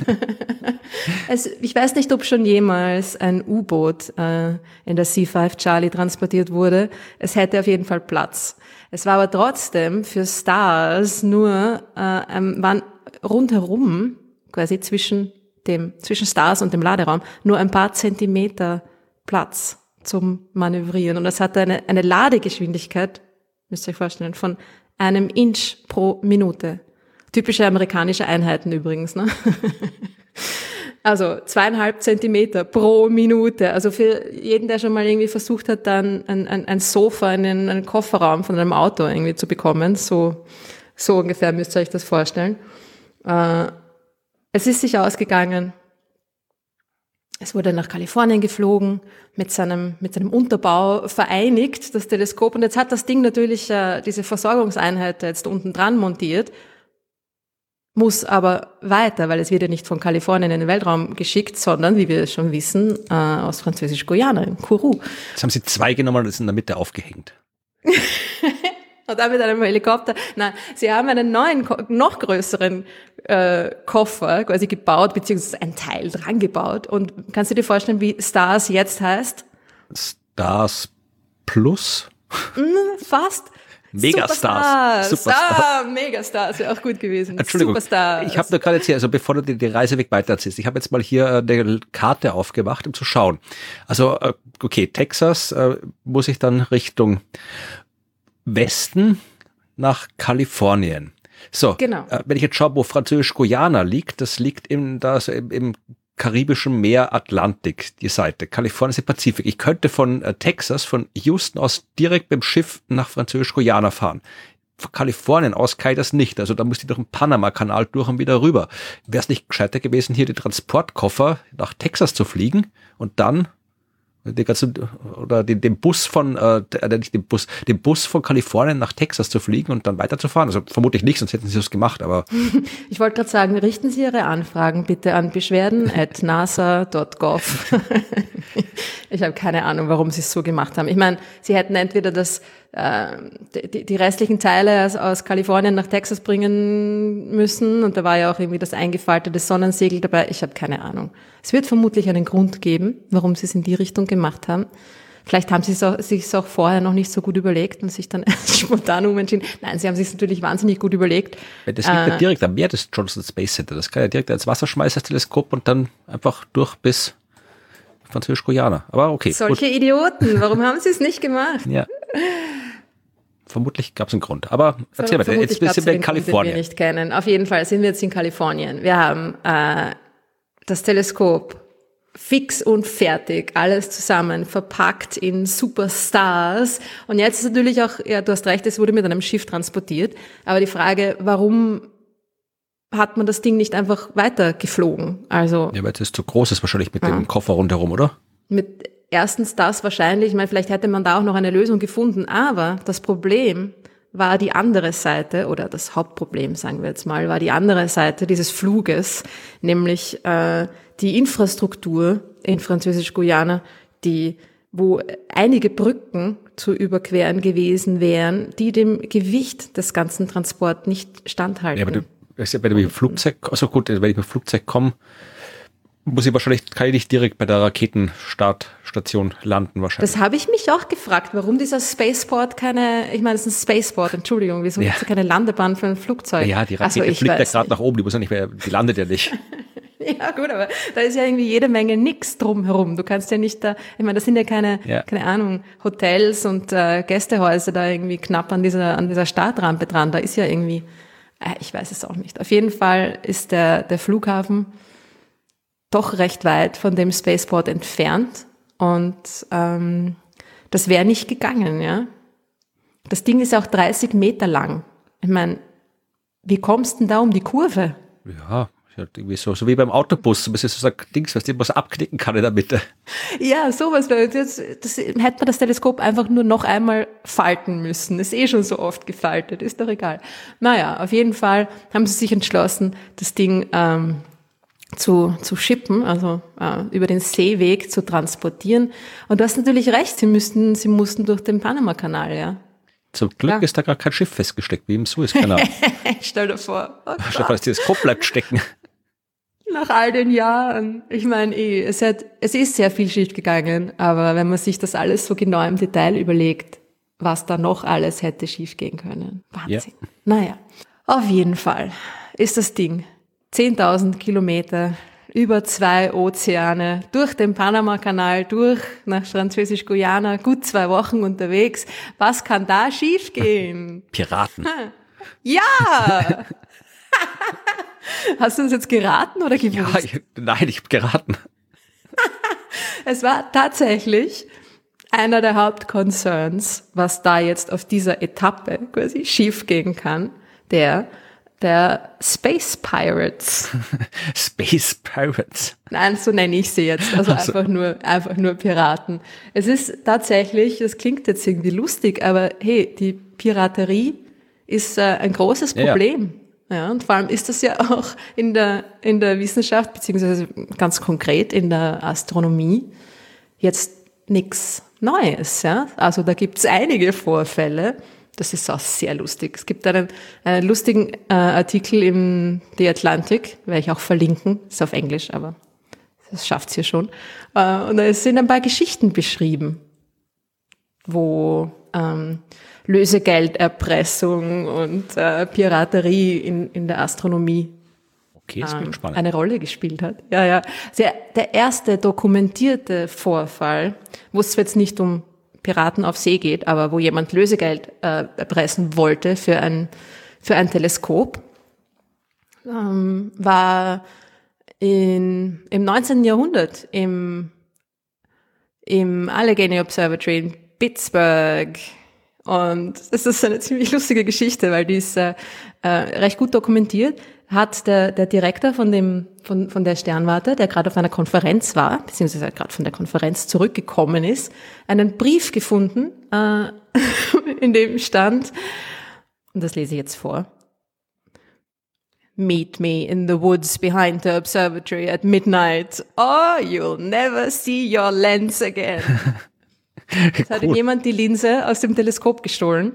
(laughs) es, ich weiß nicht, ob schon jemals ein U-Boot äh, in der C-5 Charlie transportiert wurde. Es hätte auf jeden Fall Platz. Es war aber trotzdem für Stars nur, äh, ähm, waren rundherum, quasi zwischen dem, zwischen Stars und dem Laderaum, nur ein paar Zentimeter Platz zum Manövrieren. Und es hatte eine, eine Ladegeschwindigkeit, müsst ihr euch vorstellen, von einem Inch pro Minute. Typische amerikanische Einheiten übrigens. Ne? (laughs) Also zweieinhalb Zentimeter pro Minute. Also für jeden, der schon mal irgendwie versucht hat, dann ein, ein, ein Sofa in den, einen Kofferraum von einem Auto irgendwie zu bekommen, so, so ungefähr müsst ihr euch das vorstellen. Äh, es ist sich ausgegangen. Es wurde nach Kalifornien geflogen, mit seinem, mit seinem Unterbau vereinigt, das Teleskop. Und jetzt hat das Ding natürlich äh, diese Versorgungseinheit jetzt unten dran montiert, muss aber weiter, weil es wird ja nicht von Kalifornien in den Weltraum geschickt, sondern, wie wir schon wissen, äh, aus Französisch-Guyana, in Kourou. Jetzt haben sie zwei genommen und das in der Mitte aufgehängt. (laughs) Und dann mit einem Helikopter. Nein, sie haben einen neuen, noch größeren äh, Koffer quasi gebaut, beziehungsweise ein Teil dran gebaut. Und kannst du dir vorstellen, wie Stars jetzt heißt? Stars Plus. Fast. Megastars. Superstars. Superstars. Ah, Megastars wäre auch gut gewesen. Entschuldigung, Superstars. ich habe nur gerade jetzt hier, also bevor du die, die Reiseweg weiter erzählst, ich habe jetzt mal hier äh, eine Karte aufgemacht, um zu schauen. Also, äh, okay, Texas äh, muss ich dann Richtung Westen nach Kalifornien. So, Genau. äh, wenn ich jetzt schaue, wo Französisch-Guyana liegt, das liegt im, das, im, im karibischen Meer Atlantik, die Seite. Kalifornien ist der Pazifik. Ich könnte von äh, Texas, von Houston aus direkt mit dem Schiff nach Französisch-Guyana fahren. Von Kalifornien aus kann ich das nicht. Also da müsste ich durch den Panama-Kanal durch und wieder rüber. Wäre es nicht gescheiter gewesen, hier die Transportkoffer nach Texas zu fliegen und dann die ganze, oder den, den Bus von, äh, nicht den Bus, den Bus von Kalifornien nach Texas zu fliegen und dann weiterzufahren. Also vermutlich nicht, sonst hätten sie das gemacht, aber (laughs) Ich wollte gerade sagen, richten Sie Ihre Anfragen bitte an beschwerden.nasa.gov. (laughs) (laughs) ich habe keine Ahnung, warum Sie es so gemacht haben. Ich meine, Sie hätten entweder das, die, die restlichen Teile aus, aus Kalifornien nach Texas bringen müssen und da war ja auch irgendwie das eingefaltete Sonnensegel dabei. Ich habe keine Ahnung. Es wird vermutlich einen Grund geben, warum Sie es in die Richtung gemacht haben. Vielleicht haben sie es auch, sich es auch vorher noch nicht so gut überlegt und sich dann (laughs) spontan umentschieden. Nein, sie haben sich natürlich wahnsinnig gut überlegt. das liegt ja direkt am Meer des Johnson Space Center. Das kann ja direkt als Wasserschmeißer-Teleskop und dann einfach durch bis Französisch-Guyana. Aber okay, Solche Idioten, warum haben sie es nicht gemacht? gut. Ja. Vermutlich gab es einen Grund. Aber erzähl mal, jetzt sind wir in Kalifornien. Wir nicht kennen. Auf jeden Fall sind wir jetzt in Kalifornien. Wir haben äh, das Teleskop fix und fertig, alles zusammen, verpackt in Superstars. Und jetzt ist natürlich auch, ja, du hast recht, es wurde mit einem Schiff transportiert. Aber die Frage, warum hat man das Ding nicht einfach weiter geflogen? Also. Ja, weil es zu groß ist wahrscheinlich mit ja. dem Koffer rundherum, oder? Mit erstens das wahrscheinlich, ich vielleicht hätte man da auch noch eine Lösung gefunden, aber das Problem war die andere Seite, oder das Hauptproblem, sagen wir jetzt mal, war die andere Seite dieses Fluges, nämlich äh, die Infrastruktur in Französisch-Guyana, die wo einige Brücken zu überqueren gewesen wären, die dem Gewicht des ganzen Transports nicht standhalten. Ja, aber du, ich mit dem Flugzeug, also gut, wenn ich mit dem Flugzeug komme, muss ich wahrscheinlich, kann ich nicht direkt bei der Raketenstartstation landen wahrscheinlich. Das habe ich mich auch gefragt, warum dieser Spaceport keine, ich meine, es ist ein Spaceport, Entschuldigung, wieso ja. gibt es keine Landebahn für ein Flugzeug? Ja, die Rakete also, fliegt ja gerade nach oben, die muss ja nicht mehr, die landet ja nicht. (laughs) ja, gut, aber da ist ja irgendwie jede Menge nix drumherum. Du kannst ja nicht da, ich meine, das sind ja keine, ja. keine Ahnung, Hotels und äh, Gästehäuser da irgendwie knapp an dieser, an dieser Startrampe dran. Da ist ja irgendwie, äh, ich weiß es auch nicht. Auf jeden Fall ist der, der Flughafen doch recht weit von dem Spaceport entfernt und ähm, das wäre nicht gegangen, ja. Das Ding ist auch 30 Meter lang. Ich meine, wie kommst du denn da um die Kurve? Ja, irgendwie so, so wie beim Autobus, so ein bisschen so ein Dings, was was abknicken kann in der Mitte. Ja, sowas. Das, das, hätte man das Teleskop einfach nur noch einmal falten müssen. Ist eh schon so oft gefaltet, ist doch egal. Naja, auf jeden Fall haben sie sich entschlossen, das Ding ähm, zu, zu schippen, also äh, über den Seeweg zu transportieren. Und du hast natürlich recht, sie müssten, sie mussten durch den Panamakanal, ja. Zum Glück ja. ist da gar kein Schiff festgesteckt, wie im Suezkanal. (laughs) Stell dir vor. Oh Stell dir vor, das Teleskop bleibt stecken. (laughs) Nach all den Jahren. Ich meine, eh, es, hat, es ist sehr viel schief gegangen, aber wenn man sich das alles so genau im Detail überlegt, was da noch alles hätte schief gehen können. Wahnsinn. Ja. Naja, auf jeden Fall ist das Ding 10.000 Kilometer über zwei Ozeane, durch den Panamakanal, durch nach Französisch-Guyana, gut zwei Wochen unterwegs. Was kann da schiefgehen? (laughs) Piraten. Ja! (laughs) Hast du uns jetzt geraten oder gewusst? Ja, ich, nein, ich habe geraten. (laughs) es war tatsächlich einer der Hauptconcerns, was da jetzt auf dieser Etappe quasi schiefgehen kann, der der Space Pirates. (laughs) Space Pirates. Nein, so nenne ich sie jetzt. Also, also, einfach nur, einfach nur Piraten. Es ist tatsächlich, das klingt jetzt irgendwie lustig, aber hey, die Piraterie ist äh, ein großes Problem. Ja. ja. und vor allem ist das ja auch in der, in der Wissenschaft, beziehungsweise ganz konkret in der Astronomie, jetzt nichts Neues, ja. Also da gibt's einige Vorfälle, das ist auch sehr lustig. Es gibt einen, einen lustigen äh, Artikel im The Atlantic, werde ich auch verlinken, ist auf Englisch, aber das schafft's hier schon. Äh, und da sind ein paar Geschichten beschrieben, wo ähm, Lösegelderpressung und äh, Piraterie in, in der Astronomie Okay, ähm, eine Rolle gespielt hat. Ja, ja. Der, der erste dokumentierte Vorfall, wo es jetzt nicht um Piraten auf See geht, aber wo jemand Lösegeld äh, erpressen wollte für ein, für ein Teleskop, ähm, war in, im 19. Jahrhundert im, im Allegheny Observatory in Pittsburgh. Und das ist eine ziemlich lustige Geschichte, weil die ist äh, äh, recht gut dokumentiert hat der, der Direktor von, dem, von, von der Sternwarte, der gerade auf einer Konferenz war, beziehungsweise gerade von der Konferenz zurückgekommen ist, einen Brief gefunden, äh, (laughs) in dem stand, und das lese ich jetzt vor, Meet me in the woods behind the observatory at midnight, or you'll never see your lens again. (laughs) Es hat cool. jemand die Linse aus dem Teleskop gestohlen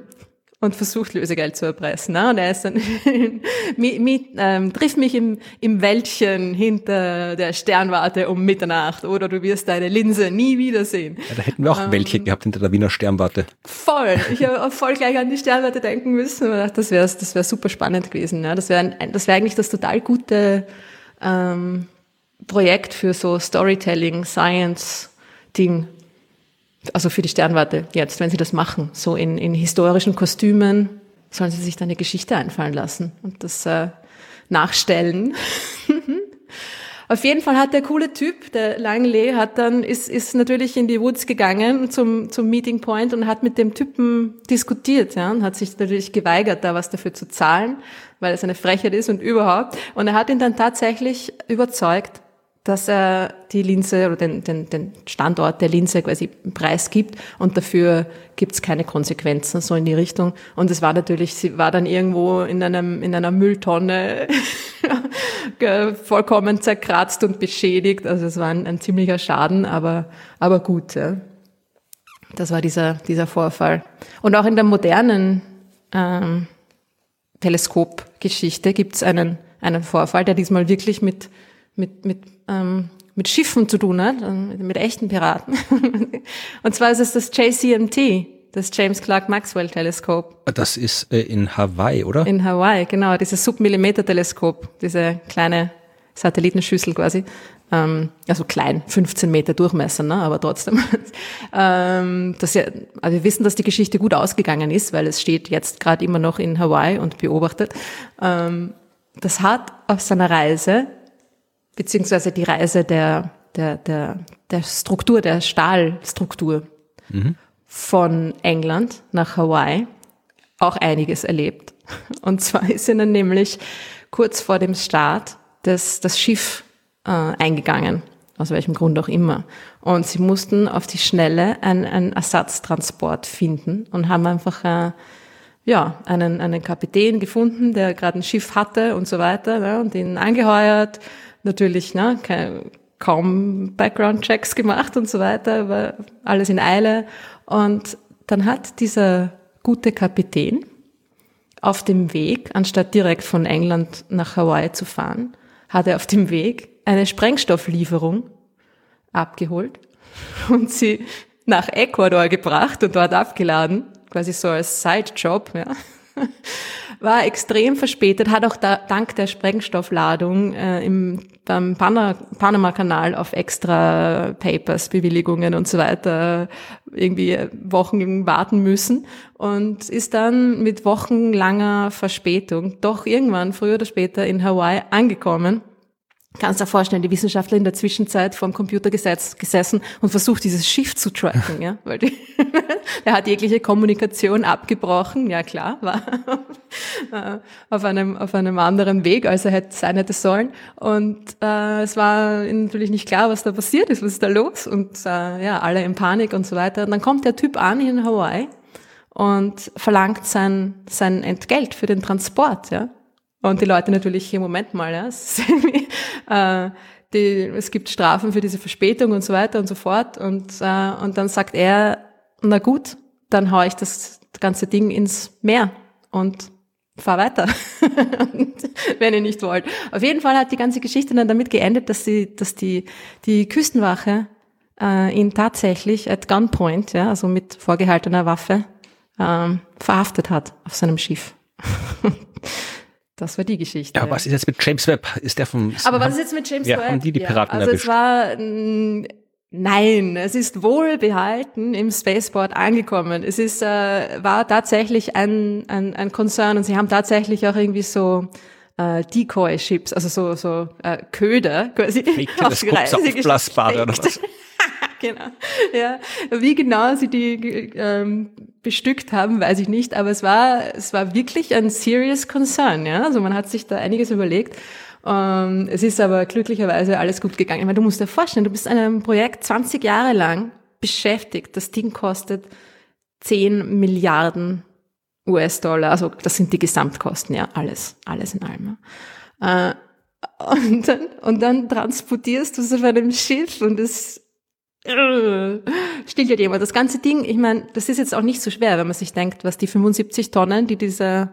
und versucht Lösegeld zu erpressen. Ne? Und er ist dann, (laughs) mi, mi, ähm, triff mich im, im Wäldchen hinter der Sternwarte um Mitternacht oder du wirst deine Linse nie wiedersehen. Ja, da hätten wir auch ähm, Wäldchen gehabt hinter der Wiener Sternwarte. Voll. Ich habe voll gleich an die Sternwarte denken müssen und dachte, das wäre das wär super spannend gewesen. Ja? Das wäre das wär eigentlich das total gute ähm, Projekt für so Storytelling, Science, Ding also für die Sternwarte jetzt, wenn sie das machen, so in, in historischen Kostümen, sollen sie sich da eine Geschichte einfallen lassen und das äh, nachstellen. (laughs) Auf jeden Fall hat der coole Typ, der Langley, hat dann, ist, ist natürlich in die Woods gegangen zum, zum Meeting Point und hat mit dem Typen diskutiert, ja, und hat sich natürlich geweigert, da was dafür zu zahlen, weil es eine Frechheit ist und überhaupt. Und er hat ihn dann tatsächlich überzeugt, dass er die Linse oder den, den, den Standort der Linse quasi preisgibt und dafür gibt's keine Konsequenzen, so in die Richtung. Und es war natürlich, sie war dann irgendwo in einem in einer Mülltonne (laughs) vollkommen zerkratzt und beschädigt. Also es war ein, ein ziemlicher Schaden, aber, aber gut. Ja. Das war dieser, dieser Vorfall. Und auch in der modernen ähm, Teleskopgeschichte gibt's einen, einen Vorfall, der diesmal wirklich mit mit, mit, ähm, mit Schiffen zu tun hat, mit, mit echten Piraten. (laughs) und zwar ist es das JCMT, das James Clark Maxwell Teleskop. Das ist äh, in Hawaii, oder? In Hawaii, genau, dieses Submillimeter-Teleskop, diese kleine Satellitenschüssel quasi. Ähm, also klein, 15 Meter Durchmesser, ne? aber trotzdem. (laughs) ähm, das ja, also wir wissen, dass die Geschichte gut ausgegangen ist, weil es steht jetzt gerade immer noch in Hawaii und beobachtet. Ähm, das hat auf seiner Reise beziehungsweise die Reise der, der, der, der Struktur, der Stahlstruktur mhm. von England nach Hawaii auch einiges erlebt. Und zwar ist ihnen nämlich kurz vor dem Start das, das Schiff äh, eingegangen, aus welchem Grund auch immer. Und sie mussten auf die Schnelle einen, einen Ersatztransport finden und haben einfach äh, ja, einen, einen Kapitän gefunden, der gerade ein Schiff hatte und so weiter, ne, und ihn angeheuert, natürlich ne, kein, kaum Background-Checks gemacht und so weiter, aber alles in Eile. Und dann hat dieser gute Kapitän auf dem Weg, anstatt direkt von England nach Hawaii zu fahren, hat er auf dem Weg eine Sprengstofflieferung abgeholt und sie nach Ecuador gebracht und dort abgeladen, quasi so als Sidejob, ja war extrem verspätet, hat auch da, dank der Sprengstoffladung äh, im, beim Panama-Kanal auf extra Papers, Bewilligungen und so weiter irgendwie Wochen warten müssen und ist dann mit wochenlanger Verspätung doch irgendwann früher oder später in Hawaii angekommen Kannst dir vorstellen, die Wissenschaftler in der Zwischenzeit vor dem Computer gesetz, gesessen und versucht, dieses Schiff zu tracken, ja, weil die, (laughs) er hat jegliche Kommunikation abgebrochen, ja klar, war (laughs) auf einem, auf einem anderen Weg, als er hätte sein hätte sollen. Und äh, es war natürlich nicht klar, was da passiert ist, was ist da los und äh, ja, alle in Panik und so weiter. Und dann kommt der Typ an in Hawaii und verlangt sein, sein Entgelt für den Transport, ja. Und die Leute natürlich, im Moment mal, ja, es, äh, die, es gibt Strafen für diese Verspätung und so weiter und so fort. Und, äh, und dann sagt er, na gut, dann hau ich das ganze Ding ins Meer und fahr weiter, (laughs) wenn ihr nicht wollt. Auf jeden Fall hat die ganze Geschichte dann damit geendet, dass, sie, dass die, die Küstenwache äh, ihn tatsächlich at gunpoint, ja, also mit vorgehaltener Waffe, ähm, verhaftet hat auf seinem Schiff. (laughs) Das war die Geschichte. Ja, was ist jetzt mit James Webb? Ist der vom. Aber was ist jetzt mit James ja, Webb? Haben die die Piraten ja, also erwischt? es war, nein, es ist wohlbehalten im Spaceport angekommen. Es ist, äh, war tatsächlich ein, ein, ein Konzern und sie haben tatsächlich auch irgendwie so, äh, Decoy-Chips, also so, so äh, Köder quasi die (laughs) Reise aufblasbare oder was? Genau. Ja, wie genau sie die ähm, bestückt haben, weiß ich nicht, aber es war es war wirklich ein serious concern, ja. Also man hat sich da einiges überlegt. Ähm, es ist aber glücklicherweise alles gut gegangen. Ich meine, du musst dir vorstellen, du bist an einem Projekt 20 Jahre lang beschäftigt. Das Ding kostet 10 Milliarden US-Dollar. Also das sind die Gesamtkosten, ja, alles, alles in allem. Äh, und dann, und dann transportierst du es auf einem Schiff und es stillt ja jemand. Das ganze Ding, ich meine, das ist jetzt auch nicht so schwer, wenn man sich denkt, was die 75 Tonnen, die dieser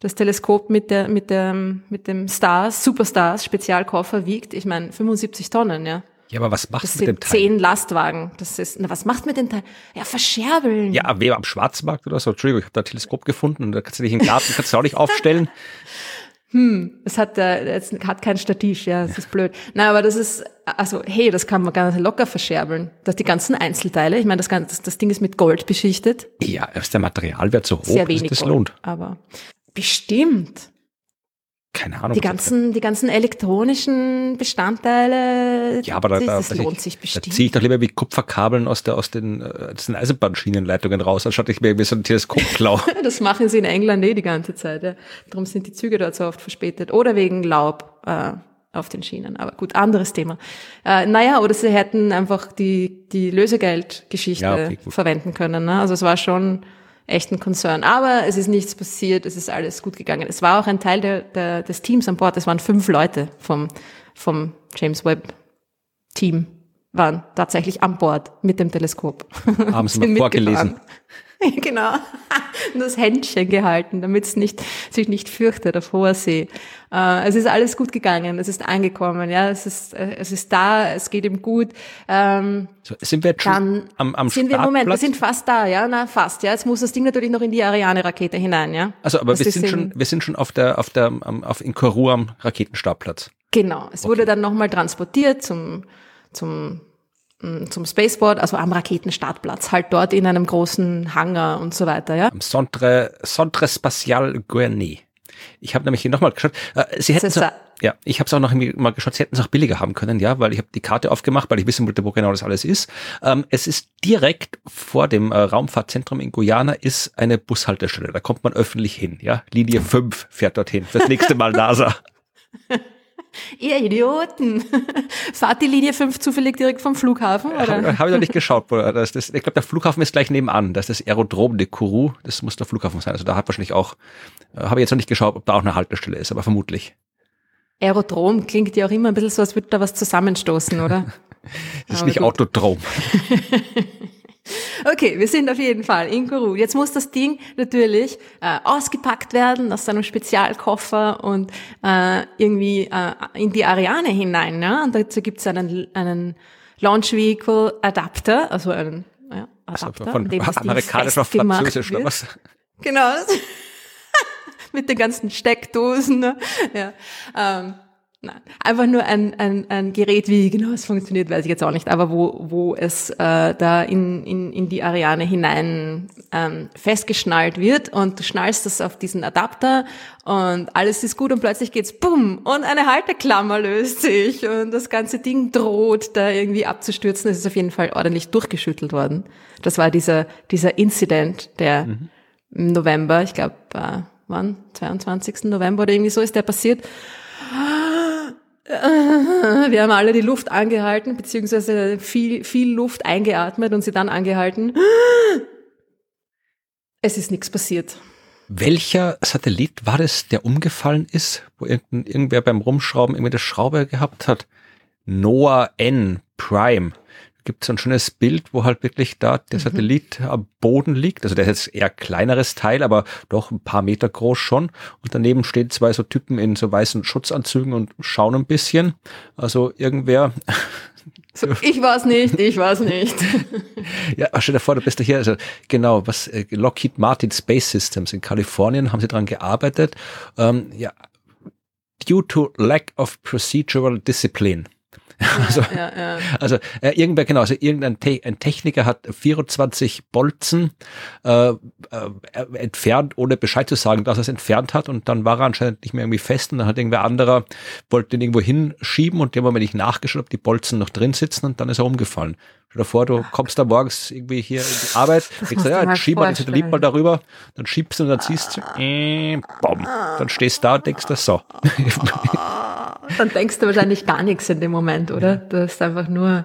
das Teleskop mit der mit der mit dem Stars Superstars Spezialkoffer wiegt. Ich meine 75 Tonnen, ja. Ja, aber was macht das mit dem Teil? Zehn Lastwagen. Das ist, na, was macht mit dem Teil? Ja, verscherbeln. Ja, wer am Schwarzmarkt oder so. Entschuldigung, ich habe da ein Teleskop gefunden und da kannst du dich im Garten, kannst du auch nicht aufstellen. (laughs) hm, es hat, äh, es hat kein Stativ, ja, das ist blöd. Nein, aber das ist, also hey, das kann man ganz locker verscherbeln. Dass die ganzen Einzelteile, ich meine, das, das, das Ding ist mit Gold beschichtet. Ja, ist der Materialwert so hoch, Sehr wenig dass das Gold, lohnt. Aber bestimmt. Keine Ahnung. Die ganzen, die ganzen elektronischen Bestandteile, ja, aber da, da, das lohnt ich, sich da bestimmt. ziehe ich doch lieber wie Kupferkabeln aus, der, aus, den, äh, aus den Eisenbahnschienenleitungen raus, anstatt ich mir irgendwie so ein Teleskop klaue. (laughs) Das machen sie in England eh die ganze Zeit. Ja. Darum sind die Züge dort so oft verspätet. Oder wegen Laub äh, auf den Schienen. Aber gut, anderes Thema. Äh, naja, oder sie hätten einfach die, die Lösegeldgeschichte Ja, okay, verwenden können. Ne? Also es war schon echt ein Konzern. Aber es ist nichts passiert, es ist alles gut gegangen. Es war auch ein Teil der, der, des Teams an Bord. Es waren fünf Leute vom, vom James Webb Team waren tatsächlich an Bord mit dem Teleskop. (laughs) Haben sie mal (laughs) vorgelesen. (laughs) genau. Und das Händchen gehalten, damit es nicht, sich nicht fürchtet auf hoher See. Äh, es ist alles gut gegangen, es ist angekommen, ja, es ist, äh, es ist da, es geht ihm gut. Ähm, So, sind wir jetzt schon am, am sind wir, Moment, wir Startplatz? sind fast da, ja, na, fast, ja. Jetzt muss das Ding natürlich noch in die Ariane-Rakete hinein, ja. Also, aber Das wir sind in- schon, wir sind schon auf der, auf der, am- auf in Kourou am Raketenstartplatz. Genau. Es wurde dann nochmal transportiert zum, zum, mm, zum Spaceport, also am Raketenstartplatz, halt dort in einem großen Hangar und so weiter, ja. Am Centre, Centre Spatial Guernet. Ich habe nämlich hier nochmal geschaut. Äh, Sie hätten ja, ich habe es auch noch mal geschaut. Sie hätten es auch billiger haben können, ja, weil ich habe die Karte aufgemacht, weil ich wissen wollte, wo genau das alles ist. Ähm, es ist direkt vor dem äh, Raumfahrtzentrum in Guyana ist eine Bushaltestelle. Da kommt man öffentlich hin, ja. Linie 5 fährt dorthin. Das nächste Mal (laughs) NASA. Ihr Idioten! (laughs) Fahrt die Linie 5 zufällig direkt vom Flughafen, oder? Habe hab ich noch nicht geschaut. Bruder. Das, das, ich glaube, der Flughafen ist gleich nebenan. Das ist das Aerodrom de Kourou. Das muss der Flughafen sein. Also da hat wahrscheinlich auch, äh, habe ich jetzt noch nicht geschaut, ob da auch eine Haltestelle ist, aber vermutlich. Aerodrom klingt ja auch immer ein bisschen so, als würde da was zusammenstoßen, oder? (laughs) Das ist Aber nicht gut. Autodrom. (laughs) Okay, wir sind auf jeden Fall in Kourou. Jetzt muss das Ding natürlich äh, ausgepackt werden aus seinem Spezialkoffer und äh, irgendwie äh, in die Ariane hinein. Ne? Und dazu gibt es einen, einen Launch Vehicle Adapter, also einen ja, Also Adapter, von an dem das amerikanisch auf Französisch oder was? Genau. (laughs) Mit den ganzen Steckdosen. Ne? Ja. Ähm, nein. Einfach nur ein, ein, ein Gerät, wie genau es funktioniert, weiß ich jetzt auch nicht, aber wo, wo es äh, da in, in, in die Ariane hinein ähm, festgeschnallt wird und du schnallst das auf diesen Adapter und alles ist gut und plötzlich geht's bumm und eine Halteklammer löst sich und das ganze Ding droht da irgendwie abzustürzen. Es ist auf jeden Fall ordentlich durchgeschüttelt worden. Das war dieser, dieser Incident, der im November, ich glaube, äh, wann? 22. November oder irgendwie so ist der passiert. (laughs) Wir haben alle die Luft angehalten, beziehungsweise viel, viel Luft eingeatmet und sie dann angehalten. (gasps) Es ist nichts passiert. Welcher Satellit war das, der umgefallen ist, wo irgendwer beim Rumschrauben irgendwie das Schraube gehabt hat? Noah N. Prime. Gibt so ein schönes Bild, wo halt wirklich da der Satellit am Boden liegt. Also der ist jetzt eher kleineres Teil, aber doch ein paar Meter groß schon. Und daneben stehen zwei so Typen in so weißen Schutzanzügen und schauen ein bisschen. Also irgendwer (laughs) So, ich war's nicht, ich war's nicht. (laughs) Ja, stell dir vor, du bist ja hier, also genau, was äh, Lockheed Martin Space Systems in Kalifornien haben sie dran gearbeitet. Ähm, ja, due to lack of procedural discipline. (laughs) also, ja, ja. also äh, irgendwer, genau, also irgendein Te ein Techniker hat 24 Bolzen äh, äh, entfernt, ohne Bescheid zu sagen, dass er es entfernt hat. Und dann war er anscheinend nicht mehr irgendwie fest. Und dann hat irgendwer anderer, wollte den irgendwo hinschieben. Und dem haben wir nicht nachgeschaut, ob die Bolzen noch drin sitzen. Und dann ist er umgefallen. Stell dir vor, du kommst da morgens irgendwie hier in die Arbeit, (laughs) denkst du, ja, mal jetzt schieben wir den Satellit mal darüber, dann schiebst du und dann siehst du, äh, bom, dann stehst du da und denkst du so. (laughs) Dann denkst du wahrscheinlich gar nichts in dem Moment, oder? Du ist einfach nur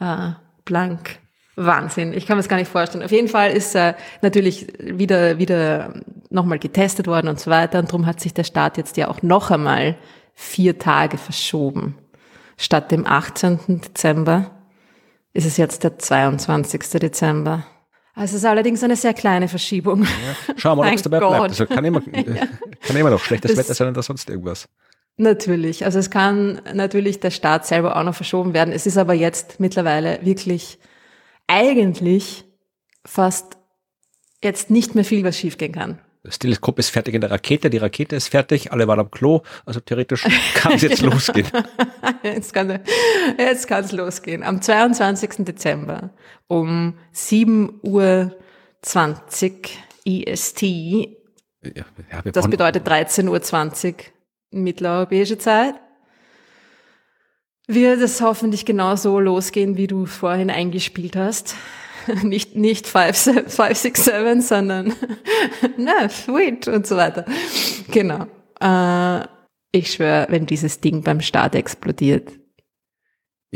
äh, blank. Wahnsinn. Ich kann mir das gar nicht vorstellen. Auf jeden Fall ist äh, natürlich wieder, wieder nochmal getestet worden und so weiter. Und darum hat sich der Start jetzt ja auch noch einmal vier Tage verschoben. Statt dem 18. Dezember ist es jetzt der 22. Dezember. Also es ist allerdings eine sehr kleine Verschiebung. Schau mal, ob es (laughs) dabei God. bleibt. Also kann immer, (laughs) kann immer noch schlechtes Das- Wetter sein oder sonst irgendwas. Natürlich. Also es kann natürlich der Start selber auch noch verschoben werden. Es ist aber jetzt mittlerweile wirklich eigentlich fast jetzt nicht mehr viel, was schiefgehen kann. Das Teleskop ist fertig in der Rakete, die Rakete ist fertig, alle waren am Klo, also theoretisch kann es jetzt (laughs) losgehen. Jetzt kann jetzt kann's losgehen. Am 22. Dezember um 7.20 Uhr EST, Ja, ja, das bedeutet 13.20 Uhr mitteleuropäische Zeit, wird es hoffentlich genau so losgehen, wie du vorhin eingespielt hast. (laughs) Nicht, nicht 5, 5 6, 7, sondern (laughs) na, sweet und so weiter. Genau. Äh, ich schwöre, wenn dieses Ding beim Start explodiert,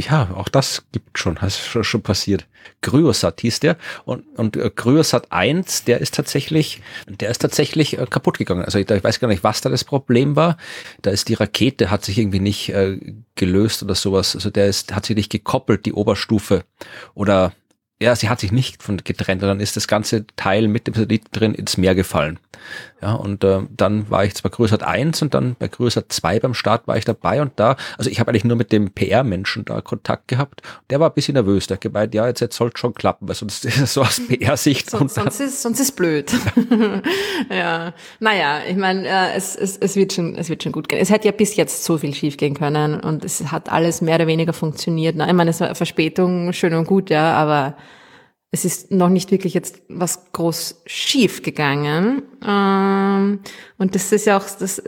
Ja, auch das gibt schon, das ist schon, passiert. Kryosat hieß der und, und äh, Kryosat 1, der ist tatsächlich, der ist tatsächlich äh, kaputt gegangen. Also ich, ich weiß gar nicht, was da das Problem war. Da ist die Rakete, hat sich irgendwie nicht äh, gelöst oder sowas. Also der ist, hat sich nicht gekoppelt, die Oberstufe. Oder ja, sie hat sich nicht von getrennt und dann ist das ganze Teil mit dem Satellit drin ins Meer gefallen. Ja, und äh, dann war ich zwar Größert 1 und dann bei Größert 2 beim Start war ich dabei und da, also ich habe eigentlich nur mit dem PR-Menschen da Kontakt gehabt. Der war ein bisschen nervös, der hat gemeint, ja, jetzt, jetzt sollte schon klappen, weil sonst (laughs) ist es so aus PR-Sicht. Sonst, sonst, (laughs) ist, sonst ist blöd. (laughs) ja, naja, ich meine, äh, es, es, es, wird schon, es wird schon gut gehen. Es hätte ja bis jetzt so viel schief gehen können und es hat alles mehr oder weniger funktioniert. Na, ich meine, es war Verspätung, schön und gut, ja, aber es ist noch nicht wirklich jetzt was groß schief gegangen. Ähm, und das ist ja auch, das,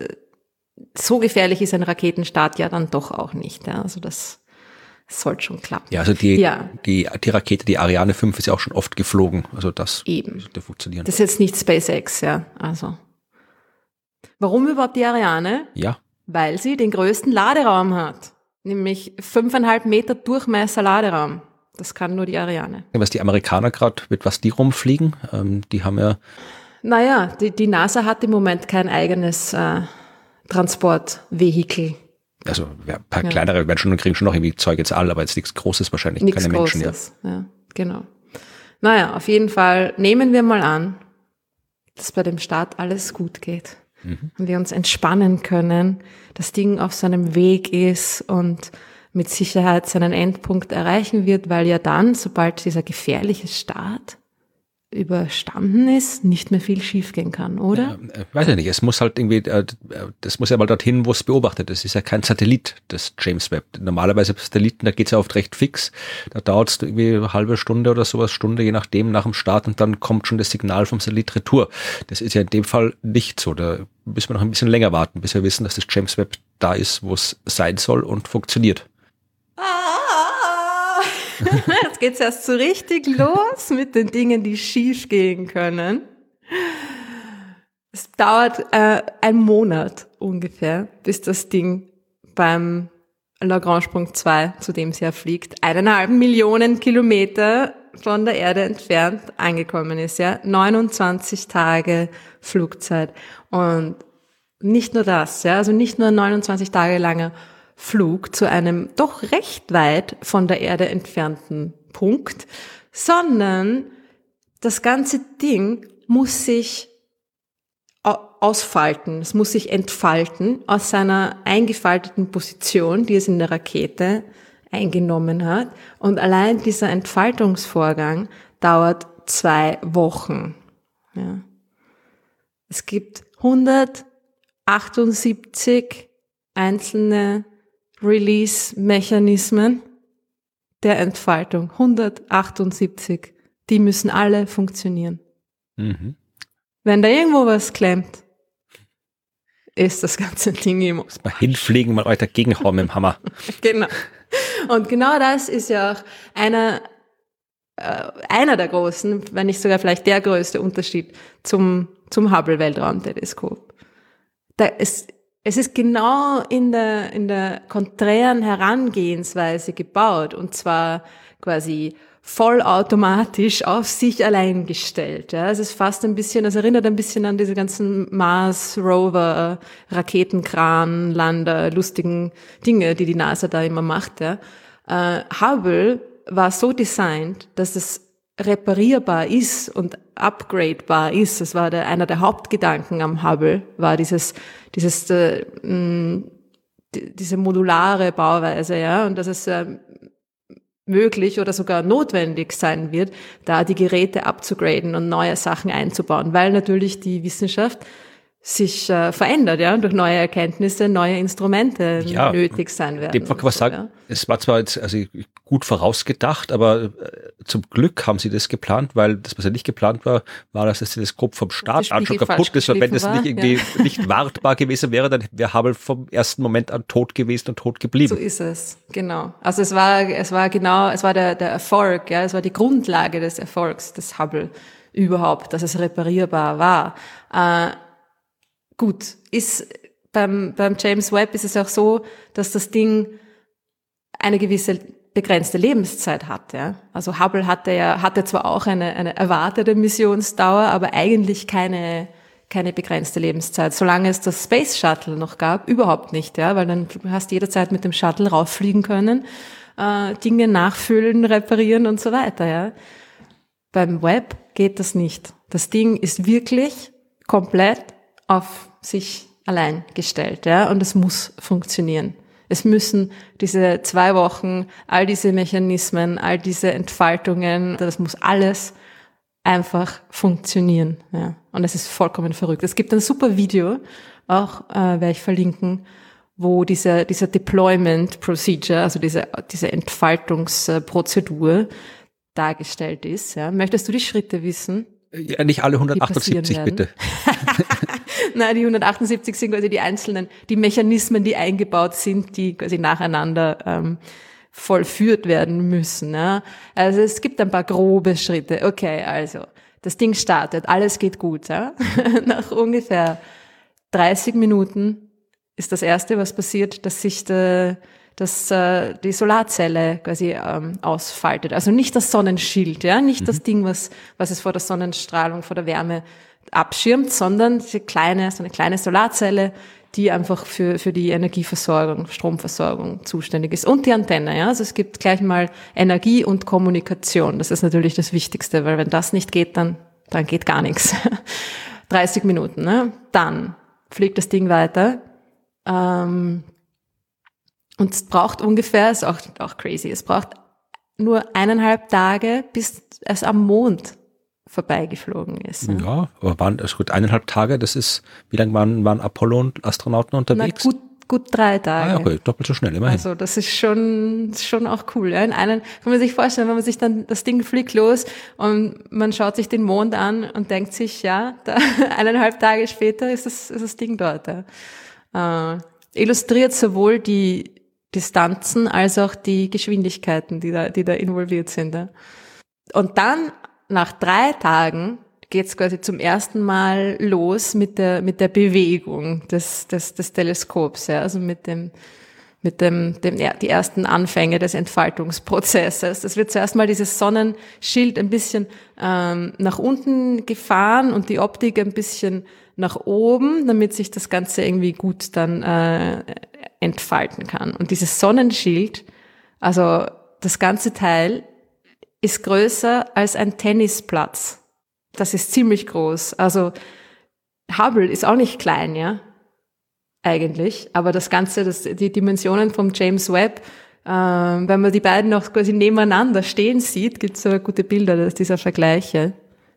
so gefährlich ist ein Raketenstart ja dann doch auch nicht. Ja. Also das sollte schon klappen. Ja, also die, Ja. die, die Rakete, die Ariane 5 ist ja auch schon oft geflogen. Also das Eben. sollte funktionieren. Das ist jetzt nicht SpaceX, ja. Also. Warum überhaupt die Ariane? ja, Weil sie den größten Laderaum hat. Nämlich fünfeinhalb Meter Durchmesser Laderaum. Das kann nur die Ariane. was die Amerikaner gerade, mit was die rumfliegen, ähm, die haben ja, Naja, die, die NASA hat im Moment kein eigenes äh, Transportvehikel. also ja, ein paar kleinere werden schon, kriegen schon noch irgendwie Zeug ins All, aber jetzt nichts Großes wahrscheinlich, Nichts keine Menschen, ja. Großes. Ja. genau. Naja, auf jeden Fall nehmen wir mal an, dass bei dem Start alles gut geht. Mhm. Und wir uns entspannen können, das Ding auf seinem Weg ist und mit Sicherheit seinen Endpunkt erreichen wird, weil ja dann, sobald dieser gefährliche Start überstanden ist, nicht mehr viel schiefgehen kann, oder? Äh, weiß ich nicht, es muss halt irgendwie, äh, das muss ja mal dorthin, wo es beobachtet ist. Es ist ja kein Satellit, das James Webb. Normalerweise Satelliten, da geht's ja oft recht fix. Da dauert es irgendwie eine halbe Stunde oder sowas, Stunde, je nachdem, nach dem Start und dann kommt schon das Signal vom Satellit retour. Das ist ja in dem Fall nicht so. Da müssen wir noch ein bisschen länger warten, bis wir wissen, dass das James Webb da ist, wo es sein soll und funktioniert. (laughs) Jetzt geht's erst so richtig los mit den Dingen, die schief gehen können. Es dauert äh, ein Monat ungefähr, bis das Ding beim Lagrange-Punkt 2, zu dem es ja fliegt, eineinhalb Millionen Kilometer von der Erde entfernt angekommen ist, ja. 29 Tage Flugzeit. Und nicht nur das, ja, also nicht nur ein 29 Tage langer Flug zu einem doch recht weit von der Erde entfernten Punkt, sondern das ganze Ding muss sich au- ausfalten, es muss sich entfalten aus seiner eingefalteten Position, die es in der Rakete eingenommen hat. Und allein dieser Entfaltungsvorgang dauert zwei Wochen. Ja. Es gibt 178 einzelne Release-Mechanismen der Entfaltung. 178. Die müssen alle funktionieren. Mhm. Wenn da irgendwo was klemmt, ist das ganze Ding im Mal hinfliegen, mal weiter gegenhauen mit dem Hammer. (laughs) Genau. Und genau das ist ja auch einer, äh, einer der großen, wenn nicht sogar vielleicht der größte Unterschied zum, zum Hubble-Weltraumteleskop. Da ist, es ist genau in der, in der konträren Herangehensweise gebaut und zwar quasi vollautomatisch auf sich allein gestellt. Ja. Es ist fast ein bisschen, es erinnert ein bisschen an diese ganzen Mars-Rover, Raketenkran, Lander, lustigen Dinge, die die NASA da immer macht. Ja. Äh, Hubble war so designt, dass es reparierbar ist und upgradebar ist. Das war der, einer der Hauptgedanken am Hubble, war dieses, dieses, äh, die- diese modulare Bauweise, ja, und dass es äh, möglich oder sogar notwendig sein wird, da die Geräte abzugraden und neue Sachen einzubauen, weil natürlich die Wissenschaft sich äh, verändert, ja, durch neue Erkenntnisse, neue Instrumente ja, nötig sein werden. Dem kann man sagen, ja. es war zwar jetzt also gut vorausgedacht, aber äh, zum Glück haben sie das geplant, weil das, was ja nicht geplant war, war, dass das Teleskop vom Start an schon kaputt ist. Und wenn das nicht irgendwie ja. nicht (laughs) wartbar gewesen wäre, dann wäre Hubble vom ersten Moment an tot gewesen und tot geblieben. So ist es, genau. Also es war, es war genau, es war der, der Erfolg, ja, es war die Grundlage des Erfolgs des Hubble überhaupt, dass es reparierbar war. Äh, gut, ist beim, beim James Webb ist es auch so, dass das Ding eine gewisse begrenzte Lebenszeit hat. Ja? Also Hubble hatte ja hatte zwar auch eine, eine erwartete Missionsdauer, aber eigentlich keine keine begrenzte Lebenszeit. Solange es das Space Shuttle noch gab, überhaupt nicht, ja, weil dann hast du jederzeit mit dem Shuttle rauffliegen können, äh, Dinge nachfüllen, reparieren und so weiter. Ja. Beim Web geht das nicht. Das Ding ist wirklich komplett auf sich allein gestellt, ja, und es muss funktionieren. Es müssen diese zwei Wochen, all diese Mechanismen, all diese Entfaltungen, das muss alles einfach funktionieren. Ja. Und es ist vollkommen verrückt. Es gibt ein super Video, auch äh, werde ich verlinken, wo dieser, dieser Deployment Procedure, also diese, diese Entfaltungsprozedur dargestellt ist. Ja. Möchtest du die Schritte wissen? Ja, nicht alle 178 bitte. (laughs) Nein, die 178 sind quasi die einzelnen, die Mechanismen, die eingebaut sind, die quasi nacheinander ähm, vollführt werden müssen. Ja. Also es gibt ein paar grobe Schritte. Okay, also das Ding startet, alles geht gut. Ja. (laughs) Nach ungefähr 30 Minuten ist das Erste, was passiert, dass sich der dass äh, die Solarzelle quasi ähm, ausfaltet. Also nicht das Sonnenschild, ja, nicht mhm. das Ding, was, was es vor der Sonnenstrahlung, vor der Wärme abschirmt, sondern diese kleine, so eine kleine Solarzelle, die einfach für, für die Energieversorgung, Stromversorgung zuständig ist. Und die Antenne, ja. Also es gibt gleich mal Energie und Kommunikation. Das ist natürlich das Wichtigste, weil wenn das nicht geht, dann, dann geht gar nichts. (laughs) 30 Minuten, ne? Dann fliegt das Ding weiter. Ähm, und es braucht ungefähr, ist auch, auch crazy, es braucht nur eineinhalb Tage, bis es am Mond vorbeigeflogen ist. Ne? Ja, aber waren also gut eineinhalb Tage, das ist, wie lange waren, waren Apollo und Astronauten unterwegs? Na, gut, gut drei Tage. Ah, okay, doppelt so schnell, immerhin. Also das ist schon, schon auch cool. Ja. In einen, kann man sich vorstellen, wenn man sich dann, das Ding fliegt los und man schaut sich den Mond an und denkt sich, ja, da, (laughs) eineinhalb Tage später ist das, ist das Ding dort. Ja. Äh, illustriert sowohl die Distanzen als auch die Geschwindigkeiten, die da, die da involviert sind. Ja. Und dann nach drei Tagen geht's quasi zum ersten Mal los mit der, mit der Bewegung des, des, des Teleskops, ja, also mit dem, mit dem, dem, die ersten Anfänge des Entfaltungsprozesses. Das wird zuerst mal dieses Sonnenschild ein bisschen ähm, nach unten gefahren und die Optik ein bisschen nach oben, damit sich das Ganze irgendwie gut dann äh, entfalten kann. Und dieses Sonnenschild, also das ganze Teil ist größer als ein Tennisplatz. Das ist ziemlich groß. Also Hubble ist auch nicht klein, ja, eigentlich. Aber das Ganze, das, die Dimensionen vom James Webb, äh, wenn man die beiden noch quasi nebeneinander stehen sieht, gibt es so gute Bilder dieser Vergleiche.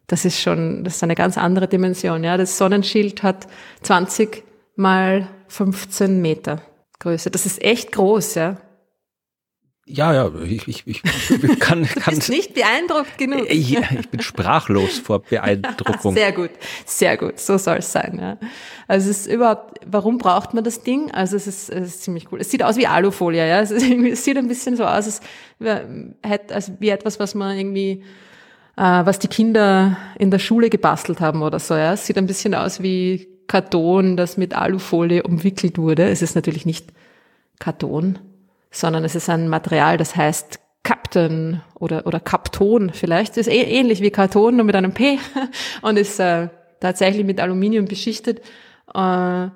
Das ist schon, das ist eine ganz andere Dimension. Ja, das Sonnenschild hat 20 mal 15 Meter Größe. Das ist echt groß, ja. Ja, ja, ich, ich, ich (laughs) kann, kann. ist nicht beeindruckt genug. Ja, ich bin sprachlos vor (laughs) Beeindruckung. Sehr gut, sehr gut, so soll es sein. Ja. Also es ist überhaupt, warum braucht man das Ding? Also es ist, es ist ziemlich cool. Es sieht aus wie Alufolie, ja. Es, ist es sieht ein bisschen so aus, als, als wie etwas, was man irgendwie, äh, was die Kinder in der Schule gebastelt haben oder so. Ja. Es sieht ein bisschen aus wie Karton, das mit Alufolie umwickelt wurde. Es ist natürlich nicht Karton sondern es ist ein Material, das heißt Captain oder, oder Kapton vielleicht. Ist eh, ähnlich wie Karton, nur mit einem P (laughs) und ist äh, tatsächlich mit Aluminium beschichtet. Äh,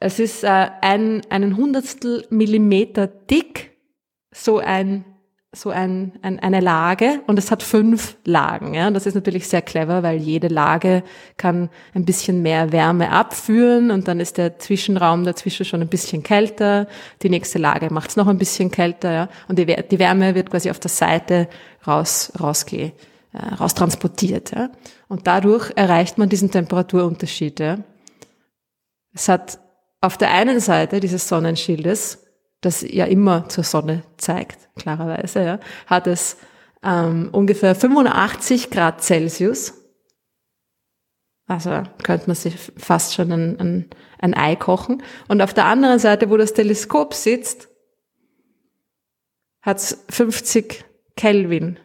es ist äh, ein, einen Hundertstel Millimeter dick, so ein so ein, ein, eine Lage und es hat fünf Lagen. Ja? Das ist natürlich sehr clever, weil jede Lage kann ein bisschen mehr Wärme abführen und dann ist der Zwischenraum dazwischen schon ein bisschen kälter. Die nächste Lage macht es noch ein bisschen kälter ja? und die, die Wärme wird quasi auf der Seite raus, rausgehen äh, raustransportiert. Ja? Und dadurch erreicht man diesen Temperaturunterschied. Ja? Es hat auf der einen Seite dieses Sonnenschildes das ja immer zur Sonne zeigt, klarerweise, ja, hat es ähm, ungefähr 85 Grad Celsius. Also könnte man sich fast schon ein, ein, ein Ei kochen. Und auf der anderen Seite, wo das Teleskop sitzt, hat es 50 Kelvin.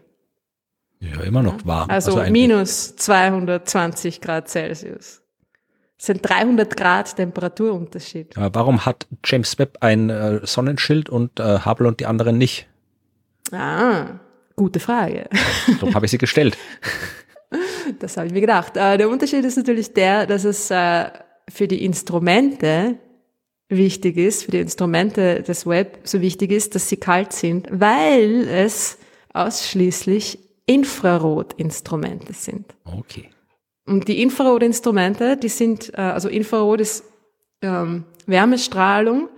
Ja, immer noch warm. Also, also minus 220 Grad Celsius. Das sind 300 Grad Temperaturunterschied. Warum hat James Webb ein äh, Sonnenschild und äh, Hubble und die anderen nicht? Ah, gute Frage. (laughs) Darum habe ich sie gestellt. (laughs) Das habe ich mir gedacht. Äh, der Unterschied ist natürlich der, dass es für die Instrumente wichtig ist, für die Instrumente des Web so wichtig ist, dass sie kalt sind, weil es ausschließlich Infrarotinstrumente sind. Okay. Und die Infrarotinstrumente, die sind, äh, also Infrarot ist ähm, Wärmestrahlung.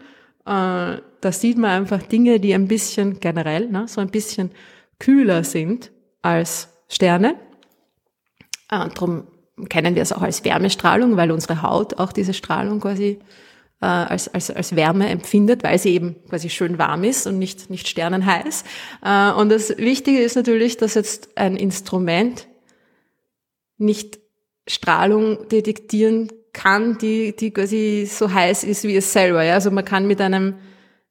Äh, da sieht man einfach Dinge, die ein bisschen generell, ne, so ein bisschen kühler sind als Sterne. Äh, darum kennen wir es auch als Wärmestrahlung, weil unsere Haut auch diese Strahlung quasi äh, als, als, als Wärme empfindet, weil sie eben quasi schön warm ist und nicht, nicht sternenheiß. Äh, und das Wichtige ist natürlich, dass jetzt ein Instrument nicht Strahlung detektieren kann, die, die quasi so heiß ist wie es selber. Ja? Also man kann mit einem,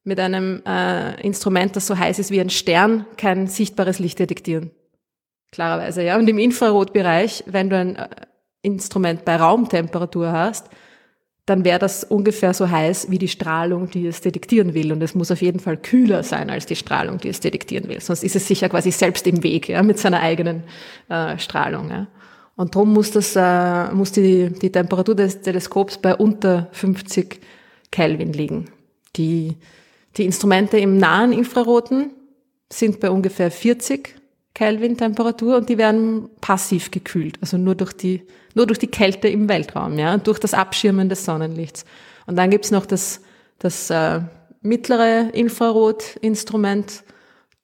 mit einem äh, Instrument, das so heiß ist wie ein Stern, kein sichtbares Licht detektieren. Klarerweise, ja. Und im Infrarotbereich, wenn du ein äh, Instrument bei Raumtemperatur hast, dann wäre das ungefähr so heiß wie die Strahlung, die es detektieren will. Und es muss auf jeden Fall kühler sein als die Strahlung, die es detektieren will. Sonst ist es sicher quasi selbst im Weg, ja, mit seiner eigenen äh, Strahlung. Ja. Und darum muss, das, äh, muss die, die Temperatur des Teleskops bei unter 50 Kelvin liegen. Die, die Instrumente im nahen Infraroten sind bei ungefähr 40 Kelvin Temperatur und die werden passiv gekühlt, also nur durch die, nur durch die Kälte im Weltraum, ja, durch das Abschirmen des Sonnenlichts. Und dann gibt's noch das, das äh, mittlere Infrarotinstrument,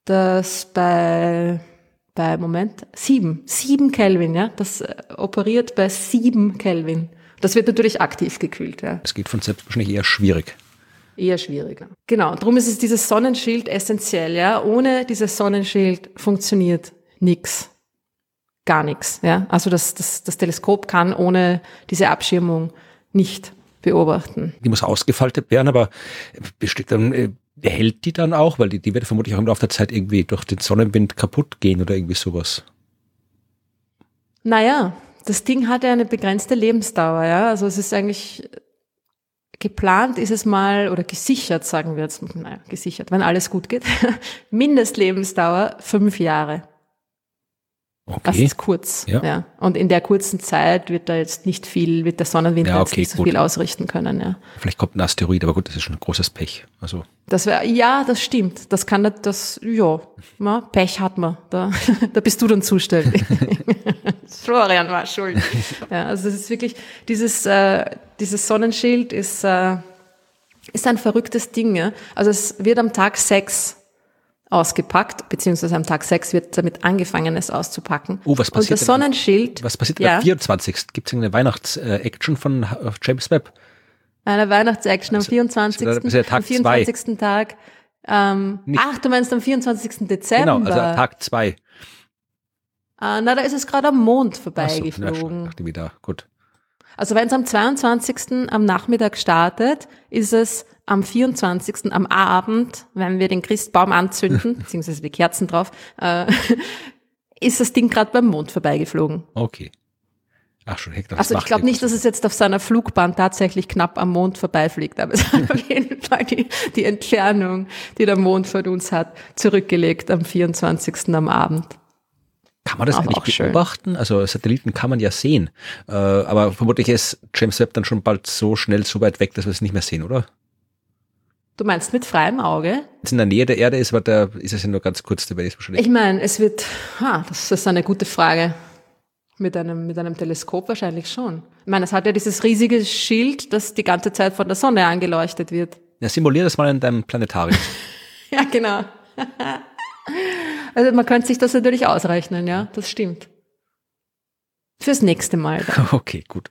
das bei bei, Moment, sieben, sieben Kelvin, ja, das äh, operiert bei sieben Kelvin. Das wird natürlich aktiv gekühlt, ja. Es geht von selbst wahrscheinlich eher schwierig. Eher schwieriger. Genau, darum ist es dieses Sonnenschild essentiell, ja. Ohne dieses Sonnenschild funktioniert nix. Gar nichts, ja. Also das, das, das Teleskop kann ohne diese Abschirmung nicht beobachten. Die muss ausgefaltet werden, aber besteht dann, äh, hält die dann auch? Weil die, die wird vermutlich auch im Laufe der Zeit irgendwie durch den Sonnenwind kaputt gehen oder irgendwie sowas. Naja, das Ding hat ja eine begrenzte Lebensdauer, ja. Also es ist eigentlich geplant ist es mal oder gesichert, sagen wir jetzt, naja, gesichert, wenn alles gut geht. (laughs) Mindestlebensdauer fünf Jahre. Okay. Das ist kurz. Ja. ja. Und in der kurzen Zeit wird da jetzt nicht viel, wird der Sonnenwind ja, okay, nicht so gut. viel ausrichten können. Ja. Vielleicht kommt ein Asteroid, aber gut, das ist schon ein großes Pech. Also. Das wäre, ja, das stimmt. Das kann das, ja, ja Pech hat man. Da, (laughs) da bist du dann zuständig. (laughs) Florian war schuld. Ja, also es ist wirklich, dieses, äh, dieses Sonnenschild ist, äh, ist ein verrücktes Ding. Ja? Also es wird am Tag sechs ausgepackt, beziehungsweise am Tag 6 wird damit angefangen, es auszupacken. Oh, was passiert Und das Sonnenschild. Was passiert ja, am 24. Gibt es eine Weihnachts-Action von James Webb? Eine Weihnachts-Action am 24. Also, das ist ja Tag am 24. Zwei. Tag. Ähm, ach, du meinst am 24. Dezember? Genau, also Tag 2. Äh, na, da ist es gerade am Mond vorbeigeflogen. So, wieder, gut. Also wenn es am 22. am Nachmittag startet, ist es am 24. am Abend, wenn wir den Christbaum anzünden, (laughs) beziehungsweise die Kerzen drauf, äh, (laughs) ist das Ding gerade beim Mond vorbeigeflogen. Okay. Ach schon, Hektar. Also ich glaube nicht, dass es jetzt auf seiner Flugbahn tatsächlich knapp am Mond vorbeifliegt, aber es hat (laughs) auf jeden Fall die, die Entfernung, die der Mond von uns hat, zurückgelegt am 24. am Abend. Kann man das auch eigentlich beobachten? Schön. Also Satelliten kann man ja sehen, äh, aber vermutlich ist James Webb dann schon bald so schnell so weit weg, dass wir es nicht mehr sehen, oder? Du meinst mit freiem Auge? es in der Nähe der Erde ist, aber da ist es ja nur ganz kurz, da werde ich wahrscheinlich. Ich meine, es wird, ha, das ist eine gute Frage. Mit einem, mit einem Teleskop wahrscheinlich schon. Ich meine, es hat ja dieses riesige Schild, das die ganze Zeit von der Sonne angeleuchtet wird. Ja, simulier das mal in deinem Planetarium. (laughs) ja, genau. also man könnte sich das natürlich ausrechnen, ja, das stimmt. Fürs nächste Mal. Dann. (laughs) Okay, gut.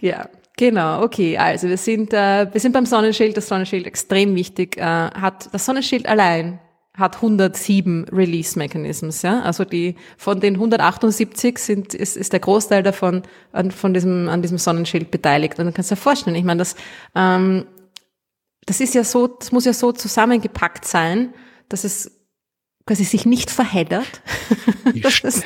ja, genau. Okay, also wir sind, äh, wir sind beim Sonnenschild. Das Sonnenschild extrem wichtig. Äh, hat das Sonnenschild allein hat 107 Release Mechanisms, ja. Also die von den 178 sind ist, ist der Großteil davon an, von diesem an diesem Sonnenschild beteiligt. Und dann kannst du dir vorstellen, ich meine, das ähm, das ist ja so, das muss ja so zusammengepackt sein, dass es quasi sich nicht verheddert, (laughs) dass, es,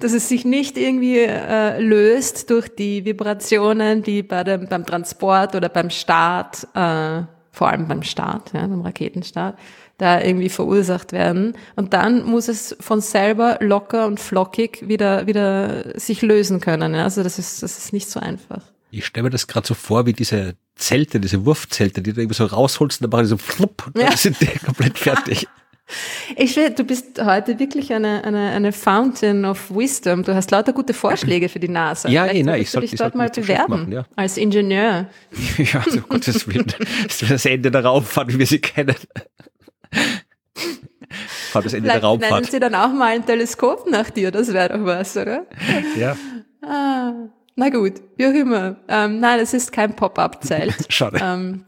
dass es sich nicht irgendwie äh, löst durch die Vibrationen, die bei dem, beim Transport oder beim Start, äh, vor allem beim Start, ja, beim Raketenstart, da irgendwie verursacht werden. Und dann muss es von selber locker und flockig wieder, wieder sich lösen können. Ja? Also das ist, das ist nicht so einfach. Ich stelle mir das gerade so vor, wie diese Zelte, diese Wurfzelte, die du irgendwie so rausholst und dann machen die so flupp, ja. dann sind die komplett fertig. (laughs) Ich will, du bist heute wirklich eine, eine, eine Fountain of Wisdom. Du hast lauter gute Vorschläge für die NASA. Ja, eh, nein, ich sollte dich dort mal bewerben. Machen, ja. Als Ingenieur. (laughs) ja, also Gottes Willen. (laughs) Das ist das Ende der Raumfahrt, wie wir sie kennen. Fahrt das Ende Vielleicht der Raumfahrt. nennen sie dann auch mal ein Teleskop nach dir, das wäre doch was, oder? Ja. Ah, na gut, wie auch immer. Ähm, nein, es ist kein Pop-up-Zelt. (laughs) Schade. Ähm,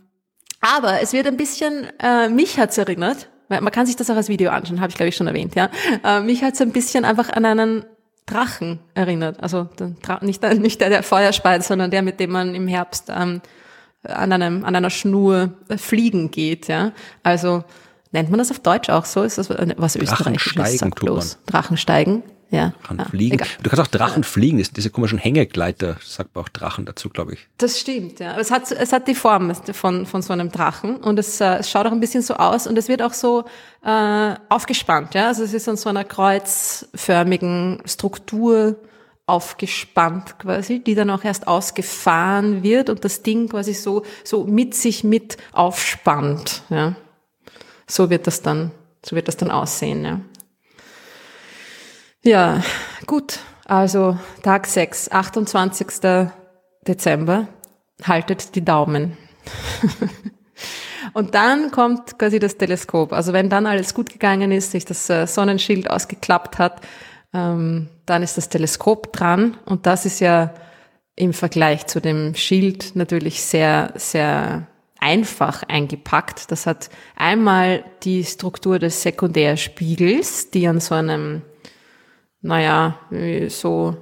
aber es wird ein bisschen, äh, mich hat's erinnert, man kann sich das auch als Video anschauen, habe ich glaube ich schon erwähnt, ja. Äh, mich hat's ein bisschen einfach an einen Drachen erinnert. Also nicht, (laughs) nicht der, der Feuerspeit, sondern der, mit dem man im Herbst ähm, an, einem, an einer Schnur äh, fliegen geht, ja. Also nennt man das auf Deutsch auch so? Ist das was Österreichisches? Drachensteigen. Drachensteigen. Ja. Drachen ah, fliegen. Egal. Du kannst auch Drachen fliegen, das, diese komischen Hängegleiter, sagt man auch Drachen dazu, glaube ich. Das stimmt, ja. Es hat, es hat die Form von, von so einem Drachen und es, äh, es schaut auch ein bisschen so aus und es wird auch so äh, aufgespannt, ja. Also es ist an so einer kreuzförmigen Struktur aufgespannt quasi, die dann auch erst ausgefahren wird und das Ding quasi so, so mit sich mit aufspannt, ja. So wird das dann, so wird das dann aussehen, ja. Ja, gut. Also Tag 6, 28. Dezember. Haltet die Daumen. (laughs) Und dann kommt quasi das Teleskop. Also wenn dann alles gut gegangen ist, sich das äh, Sonnenschild ausgeklappt hat, ähm, dann ist das Teleskop dran. Und das ist ja im Vergleich zu dem Schild natürlich sehr, sehr einfach eingepackt. Das hat einmal die Struktur des Sekundärspiegels, die an so einem naja, so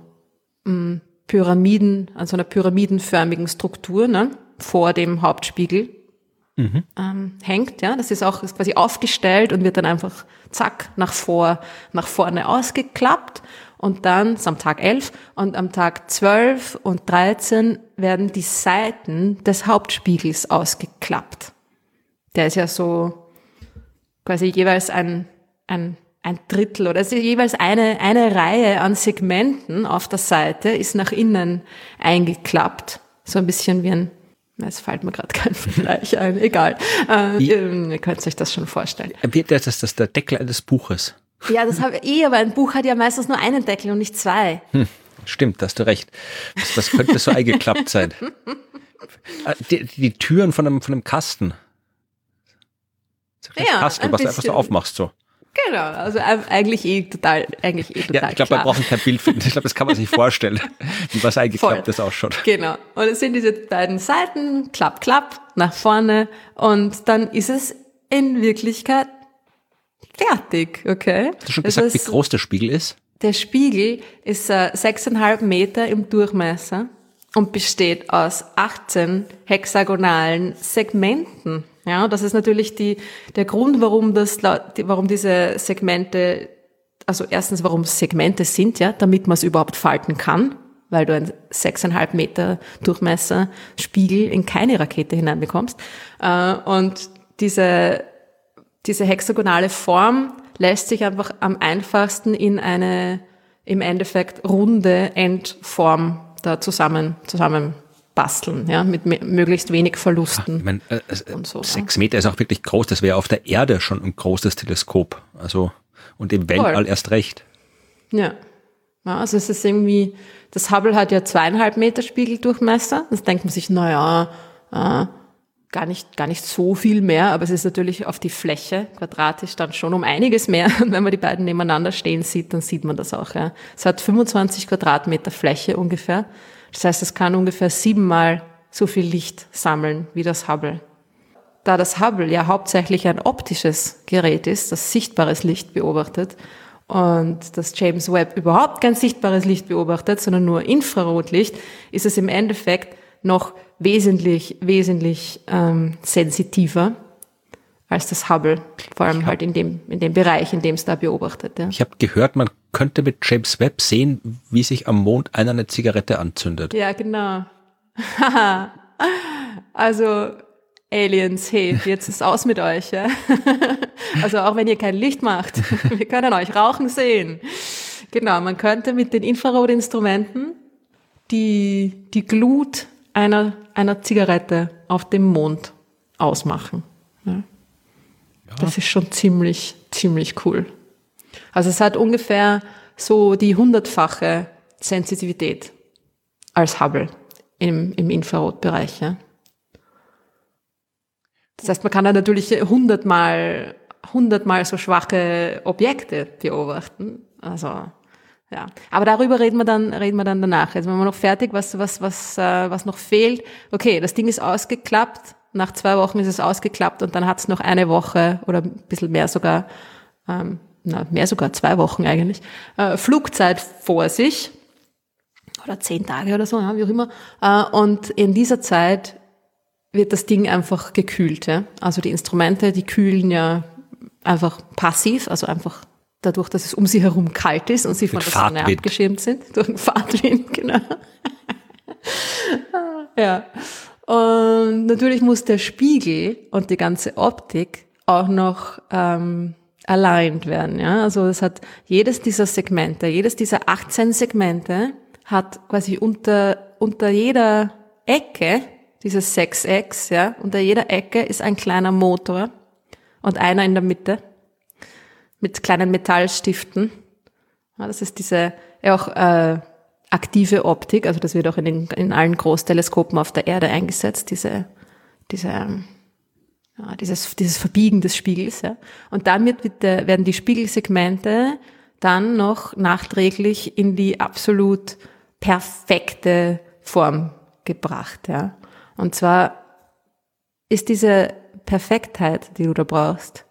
mh, hm, Pyramiden, an so einer pyramidenförmigen Struktur, ne, vor dem Hauptspiegel mhm. ähm, hängt, ja. Das ist auch ist quasi aufgestellt und wird dann einfach zack nach vor, nach vorne ausgeklappt. Und dann ist am Tag 11 und am Tag 12 und 13 werden die Seiten des Hauptspiegels ausgeklappt. Der ist ja so quasi jeweils ein, ein ein Drittel oder also jeweils eine, eine Reihe an Segmenten auf der Seite ist nach innen eingeklappt. So ein bisschen wie ein, es fällt mir gerade (laughs) kein Vergleich ein, egal. Äh, ihr könnt euch das schon vorstellen. Das ist das der Deckel eines Buches. Ja, das habe ich eh, aber ein Buch hat ja meistens nur einen Deckel und nicht zwei. Hm, stimmt, hast du recht. Was, was könnte so eingeklappt sein? (laughs) Äh, die, die, Türen von einem, von einem Kasten. Ja, Kasten, was du einfach so aufmachst so. Genau, also eigentlich eh total, eigentlich eh total Ja, ich glaube, man braucht kein Bild finden. Ich glaube, das kann man sich vorstellen, wie was eingeklapptes ausschaut. Genau. Und es sind diese beiden Seiten, klapp, klapp, nach vorne. Und dann ist es in Wirklichkeit fertig, okay? Hast du schon gesagt, ist, wie groß der Spiegel ist? Der Spiegel ist äh, sechseinhalb äh, Meter im Durchmesser und besteht aus 18 hexagonalen Segmenten. Ja, das ist natürlich die, der Grund, warum das, warum diese Segmente, also erstens, warum Segmente sind, ja, damit man es überhaupt falten kann, weil du einen sechseinhalb Meter Durchmesser Spiegel in keine Rakete hineinbekommst. Äh, und diese, diese hexagonale Form lässt sich einfach am einfachsten in eine, im Endeffekt runde Endform da zusammen, zusammen basteln, ja, mit möglichst wenig Verlusten. Ich meine, äh, äh, so, sechs Meter ist auch wirklich groß. Das wäre auf der Erde schon ein großes Teleskop. Also und im Weltall Voll. erst recht. Ja. ja. Also es ist irgendwie, das Hubble hat ja zweieinhalb Meter Spiegeldurchmesser. Das denkt man sich, naja, äh, gar nicht, gar nicht so viel mehr, aber es ist natürlich auf die Fläche quadratisch dann schon um einiges mehr. Und wenn man die beiden nebeneinander stehen sieht, dann sieht man das auch. Ja. Es hat 25 Quadratmeter Fläche ungefähr. Das heißt, es kann ungefähr siebenmal so viel Licht sammeln wie das Hubble. Da das Hubble ja hauptsächlich ein optisches Gerät ist, das sichtbares Licht beobachtet, und das James Webb überhaupt kein sichtbares Licht beobachtet, sondern nur Infrarotlicht, ist es im Endeffekt noch wesentlich, wesentlich ähm, sensitiver als das Hubble, vor allem halt in dem, in dem Bereich, in dem es da beobachtet. Ja. Ich habe gehört, man könnte mit James Webb sehen, wie sich am Mond einer eine Zigarette anzündet. Ja, genau. (laughs) also Aliens, hey, jetzt ist aus mit euch. Ja? (laughs) also auch wenn ihr kein Licht macht, (laughs) wir können euch rauchen sehen. Genau, man könnte mit den Infrarotinstrumenten die, die Glut einer, einer Zigarette auf dem Mond ausmachen. Das ist schon ziemlich, ziemlich cool. Also es hat ungefähr so die hundertfache Sensitivität als Hubble im, im Infrarotbereich. Ja. Das heißt, man kann da natürlich hundertmal, hundertmal so schwache Objekte beobachten. Also ja, aber darüber reden wir dann, reden wir dann danach. Jetzt sind wir noch fertig, was, was, was, äh, was noch fehlt. Okay, das Ding ist ausgeklappt. Nach zwei Wochen ist es ausgeklappt und dann hat es noch eine Woche oder ein bisschen mehr sogar, ähm, na, mehr sogar zwei Wochen eigentlich, äh, Flugzeit vor sich. Oder zehn Tage oder so, ja, wie auch immer. Äh, und in dieser Zeit wird das Ding einfach gekühlt. Ja? Also die Instrumente, die kühlen ja einfach passiv, also einfach dadurch, dass es um sie herum kalt ist und sie von der Sonne abgeschirmt sind, (laughs) durch den Fahrtwind, genau. (laughs) ja. Und natürlich muss der Spiegel und die ganze Optik auch noch ähm, aligned werden. Ja? Also es hat jedes dieser Segmente, jedes dieser 18 Segmente hat quasi unter, unter jeder Ecke, dieses Sechsecks, ja, unter jeder Ecke ist ein kleiner Motor und einer in der Mitte mit kleinen Metallstiften. Ja, das ist diese ja auch äh, aktive Optik, also das wird auch in, den, in allen Großteleskopen auf der Erde eingesetzt, diese, diese ja, dieses, dieses Verbiegen des Spiegels. Ja. Und damit wird der, werden die Spiegelsegmente dann noch nachträglich in die absolut perfekte Form gebracht. Ja. Und zwar ist diese Perfektheit, die du da brauchst,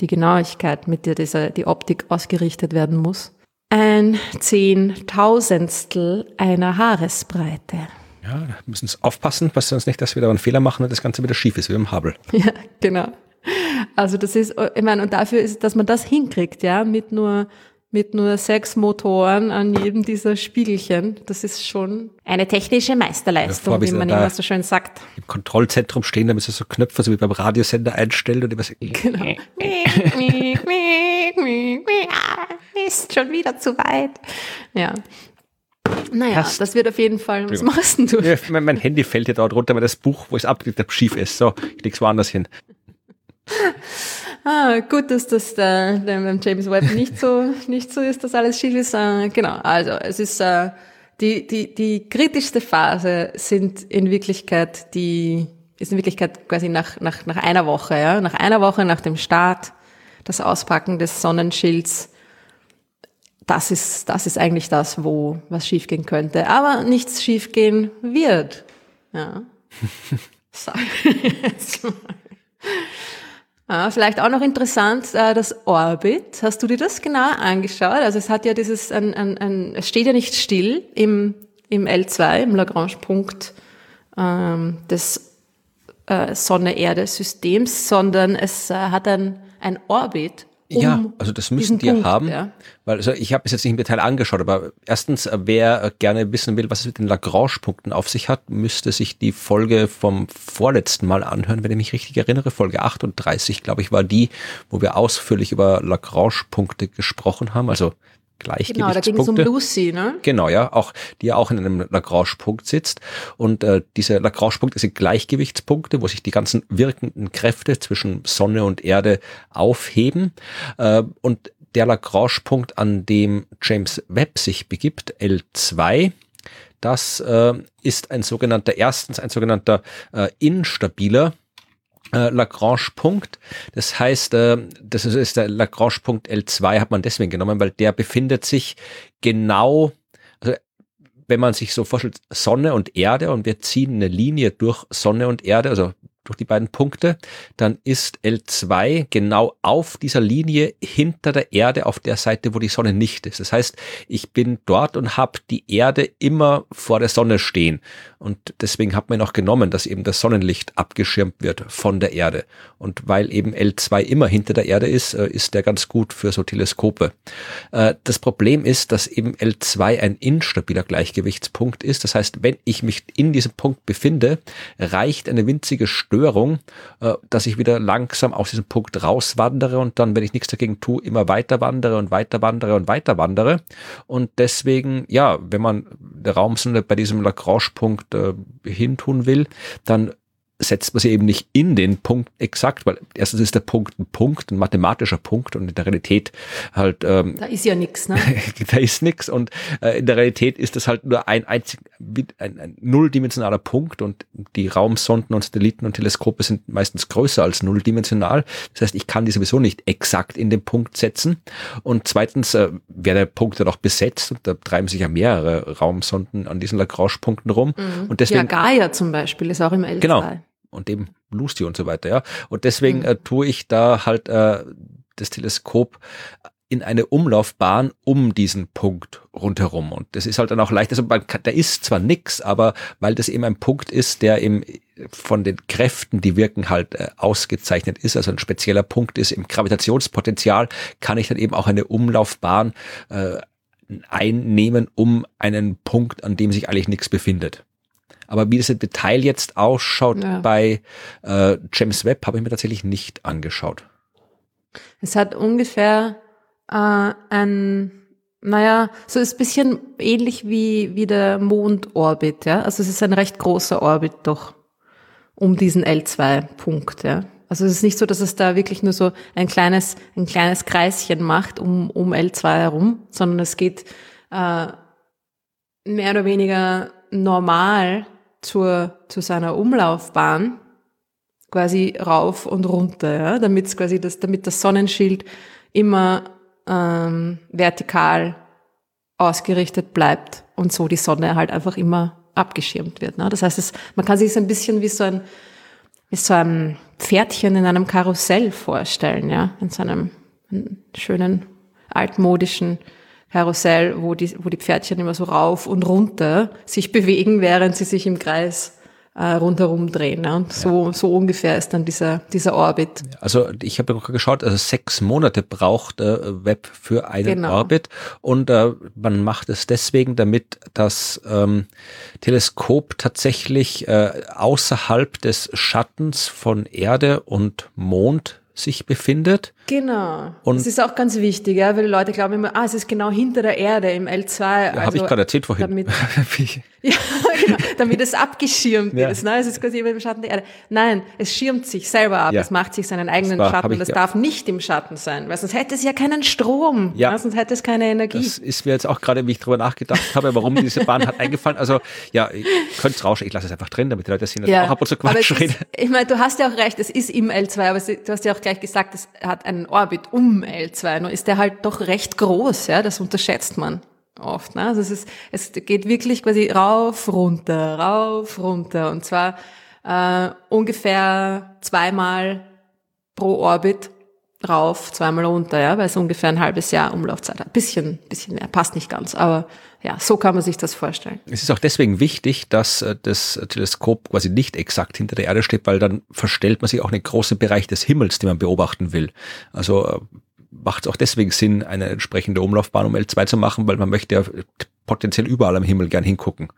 die Genauigkeit, mit der dieser, die Optik ausgerichtet werden muss. Ein Zehntausendstel einer Haaresbreite. Ja, da müssen wir aufpassen, was sonst nicht, dass wir da einen Fehler machen und das Ganze wieder schief ist, wie im Hubble. (laughs) Ja, genau. Also das ist, ich meine, und dafür ist, dass man das hinkriegt, ja, mit nur mit nur sechs Motoren an jedem dieser Spiegelchen. Das ist schon eine technische Meisterleistung, ja, wie man immer so schön sagt. Im Kontrollzentrum stehen, da müssen so Knöpfe, so wie beim Radiosender einstellen und immer so. Genau. (laughs) (laughs) (laughs) ist schon wieder zu weit. Ja. Naja, Hast, das wird auf jeden Fall, was machst du? Ja, mein, mein, Handy fällt ja da drunter, weil das Buch, wo es abgelegt habe, schief ist. So, ich leg's woanders hin. (laughs) Ah, gut, dass das äh, beim James Webb nicht so, (laughs) nicht so ist, dass alles schief ist. Äh, genau, also es ist äh, die, die, die kritischste Phase sind in Wirklichkeit die, ist in Wirklichkeit quasi nach, nach, nach einer Woche, ja, nach einer Woche nach dem Start, das Auspacken des Sonnenschilds. Das ist, das ist eigentlich das, wo was schiefgehen könnte. Aber nichts schiefgehen wird. Ja. (laughs) Ah, vielleicht auch noch interessant, äh, das Orbit. Hast du dir das genau angeschaut? Also es hat ja dieses, ein, ein, ein, es steht ja nicht still im, im L2, im Lagrange-Punkt ähm, des äh, Sonne-Erde-Systems, sondern es äh, hat ein, ein Orbit um ja, also das müssen die Punkt, haben, ja. weil also ich habe es jetzt nicht im Detail angeschaut, aber erstens, äh, wer äh, gerne wissen will, was es mit den Lagrange-Punkten auf sich hat, müsste sich die Folge vom vorletzten Mal anhören, wenn ich mich richtig erinnere. Folge 38, glaube ich, war die, wo wir ausführlich über Lagrange-Punkte gesprochen haben. Also Gleichgewichtspunkte. Genau, da ging es um Lucy, ne? Genau, ja, auch die ja auch in einem Lagrange-Punkt sitzt und äh, diese Lagrange-Punkte sind Gleichgewichtspunkte, wo sich die ganzen wirkenden Kräfte zwischen Sonne und Erde aufheben äh, und der Lagrange-Punkt, an dem James Webb sich begibt, L2, das äh, ist ein sogenannter, erstens ein sogenannter äh, instabiler äh, Lagrange-Punkt. Das heißt, äh, das ist, ist der Lagrange-Punkt L2 hat man deswegen genommen, weil der befindet sich genau, also wenn man sich so vorstellt, Sonne und Erde und wir ziehen eine Linie durch Sonne und Erde, also durch die beiden Punkte, dann ist L2 genau auf dieser Linie hinter der Erde auf der Seite, wo die Sonne nicht ist. Das heißt, ich bin dort und habe die Erde immer vor der Sonne stehen. Und deswegen hat man auch genommen, dass eben das Sonnenlicht abgeschirmt wird von der Erde. Und weil eben L2 immer hinter der Erde ist, äh, ist der ganz gut für so Teleskope. Äh, das Problem ist, dass eben L2 ein instabiler Gleichgewichtspunkt ist. Das heißt, wenn ich mich in diesem Punkt befinde, reicht eine winzige Störung, äh, dass ich wieder langsam aus diesem Punkt rauswandere und dann, wenn ich nichts dagegen tue, immer weiter wandere und weiter wandere und weiter wandere. Und deswegen, ja, wenn man der Raumsonde bei diesem Lagrange-Punkt äh, hintun will, dann setzt man sie eben nicht in den Punkt exakt, weil erstens ist der Punkt ein Punkt, ein mathematischer Punkt und in der Realität halt ähm, da ist ja nichts, ne? (laughs) da ist nichts und äh, in der Realität ist das halt nur ein einzig ein, ein nulldimensionaler Punkt und die Raumsonden und Satelliten und Teleskope sind meistens größer als nulldimensional. Das heißt, ich kann die sowieso nicht exakt in den Punkt setzen und zweitens äh, wäre der Punkt dann auch besetzt und da treiben sich ja mehrere Raumsonden an diesen Lagrange-Punkten rum Mhm. und deswegen ja, Gaia zum Beispiel ist auch im L2. Genau. Und eben Lucy und so weiter, ja. Und deswegen äh, tue ich da halt äh, das Teleskop in eine Umlaufbahn um diesen Punkt rundherum. Und das ist halt dann auch leicht. Also man kann, da ist zwar nix, aber weil das eben ein Punkt ist, der eben von den Kräften, die wirken, halt äh, ausgezeichnet ist, also ein spezieller Punkt ist im Gravitationspotenzial, kann ich dann eben auch eine Umlaufbahn äh, einnehmen um einen Punkt, an dem sich eigentlich nichts befindet. Aber wie das Detail jetzt ausschaut Ja. bei äh, James Webb, habe ich mir tatsächlich nicht angeschaut. Es hat ungefähr äh, ein, naja, so ist ein bisschen ähnlich wie, wie der Mondorbit, ja. Also es ist ein recht großer Orbit doch um diesen L2-Punkt, ja. Also es ist nicht so, dass es da wirklich nur so ein kleines, ein kleines Kreischen macht um, um L2 herum, sondern es geht äh, mehr oder weniger normal zur, zu seiner Umlaufbahn quasi rauf und runter, ja, damit quasi das, damit das Sonnenschild immer ähm, vertikal ausgerichtet bleibt und so die Sonne halt einfach immer abgeschirmt wird. Ne? Das heißt, es, man kann sich es ein bisschen wie so ein wie so ein Pferdchen in einem Karussell vorstellen, ja, in so einem einem schönen altmodischen Karussell, wo die, wo die Pferdchen immer so rauf und runter sich bewegen, während sie sich im Kreis äh, rundherum drehen. Ne? Und so, so ungefähr ist dann dieser, dieser Orbit. Also ich habe gerade geschaut, also sechs Monate braucht äh, Webb für einen Genau. Orbit und äh, man macht es deswegen, damit das ähm, Teleskop tatsächlich äh, außerhalb des Schattens von Erde und Mond sich befindet. Genau. Und- das ist auch ganz wichtig, ja, weil die Leute glauben immer, ah, es ist genau hinter der Erde im L2. Ja, also, habe ich gerade erzählt vorhin. Damit, (laughs) ja, genau, (laughs) damit es abgeschirmt Ja. ist. Ne? Es ist quasi immer im Schatten der Erde. Nein, es schirmt sich selber ab. Ja. Es macht sich seinen eigenen Das war- Schatten hab und ich es ge- darf nicht im Schatten sein, weil sonst hätte es ja keinen Strom. Ja. ne? Sonst hätte es keine Energie. Das ist mir jetzt auch gerade, wie ich drüber nachgedacht habe, warum diese Bahn hat eingefallen. Also ja, ihr könnt es rauschen, ich lasse es einfach drin, damit die Leute sehen, dass ich auch ab und zu Quatsch rede. ist, ich meine, du hast ja auch recht, es ist im L2, aber du hast ja auch gleich gesagt, es hat einen Orbit um L2. Nur ist der halt doch recht groß, ja, das unterschätzt man oft. Ne? Also es, ist, es geht wirklich quasi rauf, runter, rauf, runter. Und zwar äh, ungefähr zweimal pro Orbit rauf, zweimal runter, ja, weil es ungefähr ein halbes Jahr Umlaufzeit hat. Bisschen, bisschen mehr, passt nicht ganz, aber ja, so kann man sich das vorstellen. Es ist auch deswegen wichtig, dass äh, das Teleskop quasi nicht exakt hinter der Erde steht, weil dann verstellt man sich auch einen großen Bereich des Himmels, den man beobachten will. Also äh, macht es auch deswegen Sinn, eine entsprechende Umlaufbahn um L2 zu machen, weil man möchte ja potenziell überall am Himmel gern hingucken.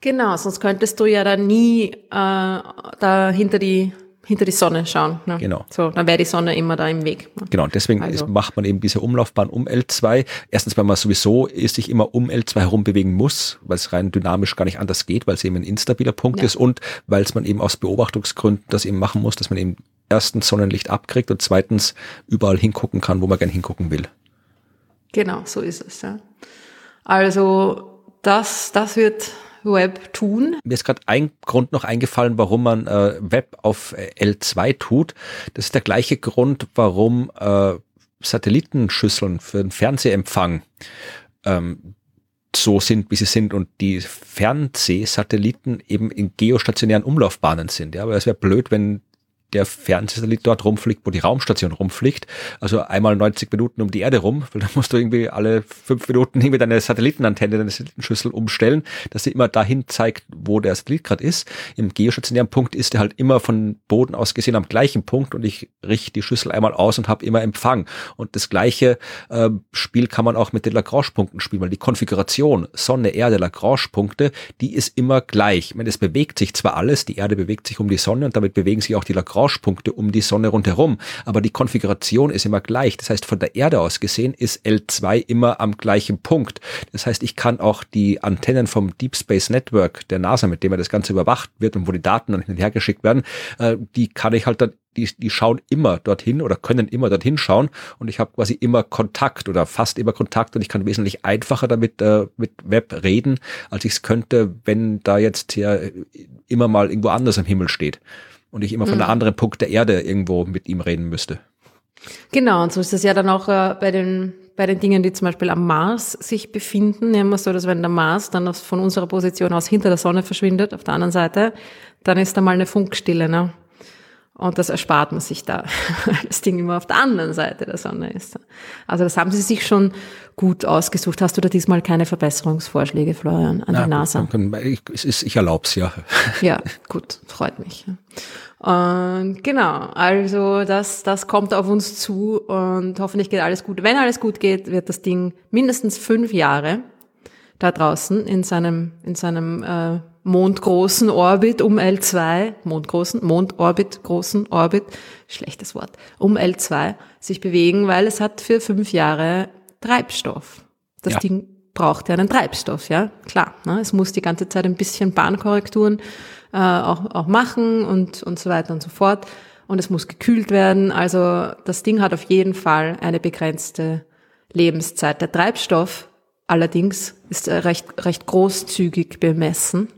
Genau, sonst könntest du ja dann nie äh, da hinter die hinter die Sonne schauen. Ne? Genau. So, dann wäre die Sonne immer da im Weg. Ne? Genau, und deswegen Also. ist, macht man eben diese Umlaufbahn um L2. Erstens, weil man sowieso sich immer um L2 herum bewegen muss, weil es rein dynamisch gar nicht anders geht, weil es eben ein instabiler Punkt Ja. ist und weil es man eben aus Beobachtungsgründen das eben machen muss, dass man eben erstens Sonnenlicht abkriegt und zweitens überall hingucken kann, wo man gern hingucken will. Genau, so ist es. Ja. Also das, das wird Web tun. Mir ist gerade ein Grund noch eingefallen, warum man äh, Web auf äh, L2 tut. Das ist der gleiche Grund, warum äh, Satellitenschüsseln für den Fernsehempfang ähm, so sind, wie sie sind und die Fernsehsatelliten eben in geostationären Umlaufbahnen sind. Ja, aber es wäre blöd, wenn der Fernsehsatellit dort rumfliegt, wo die Raumstation rumfliegt. Also einmal 90 Minuten um die Erde rum, weil dann musst du irgendwie alle fünf Minuten irgendwie deine Satellitenantenne, deine Satellitenschüssel umstellen, dass sie immer dahin zeigt, wo der Satellit gerade ist. Im geostationären Punkt ist er halt immer von Boden aus gesehen am gleichen Punkt und ich richte die Schüssel einmal aus und habe immer Empfang. Und das gleiche äh, Spiel kann man auch mit den Lagrange-Punkten spielen, weil die Konfiguration Sonne, Erde, Lagrange-Punkte, die ist immer gleich. Ich meine, es bewegt sich zwar alles, die Erde bewegt sich um die Sonne und damit bewegen sich auch die Lagrange Lagrange-Punkte um die Sonne rundherum, aber die Konfiguration ist immer gleich. Das heißt, von der Erde aus gesehen ist L2 immer am gleichen Punkt. Das heißt, ich kann auch die Antennen vom Deep Space Network der NASA, mit dem ja das Ganze überwacht wird und wo die Daten dann hin und her geschickt werden, äh, die kann ich halt dann die, die schauen immer dorthin oder können immer dorthin schauen und ich habe quasi immer Kontakt oder fast immer Kontakt und ich kann wesentlich einfacher damit äh, mit Web reden, als ich es könnte, wenn da jetzt hier immer mal irgendwo anders am Himmel steht und ich immer von Mhm. einem anderen Punkt der Erde irgendwo mit ihm reden müsste. Genau, und so ist es ja dann auch äh, bei den bei den Dingen, die zum Beispiel am Mars sich befinden, immer so, dass wenn der Mars dann aus, von unserer Position aus hinter der Sonne verschwindet, auf der anderen Seite, dann ist da mal eine Funkstille, ne? Und das erspart man sich da, (laughs) weil das Ding immer auf der anderen Seite der Sonne ist. Also das haben sie sich schon gut ausgesucht. Hast du da diesmal keine Verbesserungsvorschläge, Florian, an Na die gut, NASA? wir- ich, es ist, ich erlaub's ja. (laughs) Ja, gut, freut mich. Und genau, also das, das kommt auf uns zu und hoffentlich geht alles gut. Wenn alles gut geht, wird das Ding mindestens fünf Jahre da draußen in seinem, in seinem äh, mondgroßen Orbit um L2, mondgroßen, Mondorbit, großen Orbit, schlechtes Wort, um L2 sich bewegen, weil es hat für fünf Jahre Treibstoff. Das Ja. Ding braucht ja einen Treibstoff, ja, klar. Ne? Es muss die ganze Zeit ein bisschen Bahnkorrekturen äh, auch, auch machen und, und so weiter und so fort. Und es muss gekühlt werden. Also das Ding hat auf jeden Fall eine begrenzte Lebenszeit. Der Treibstoff allerdings ist äh, recht, recht großzügig bemessen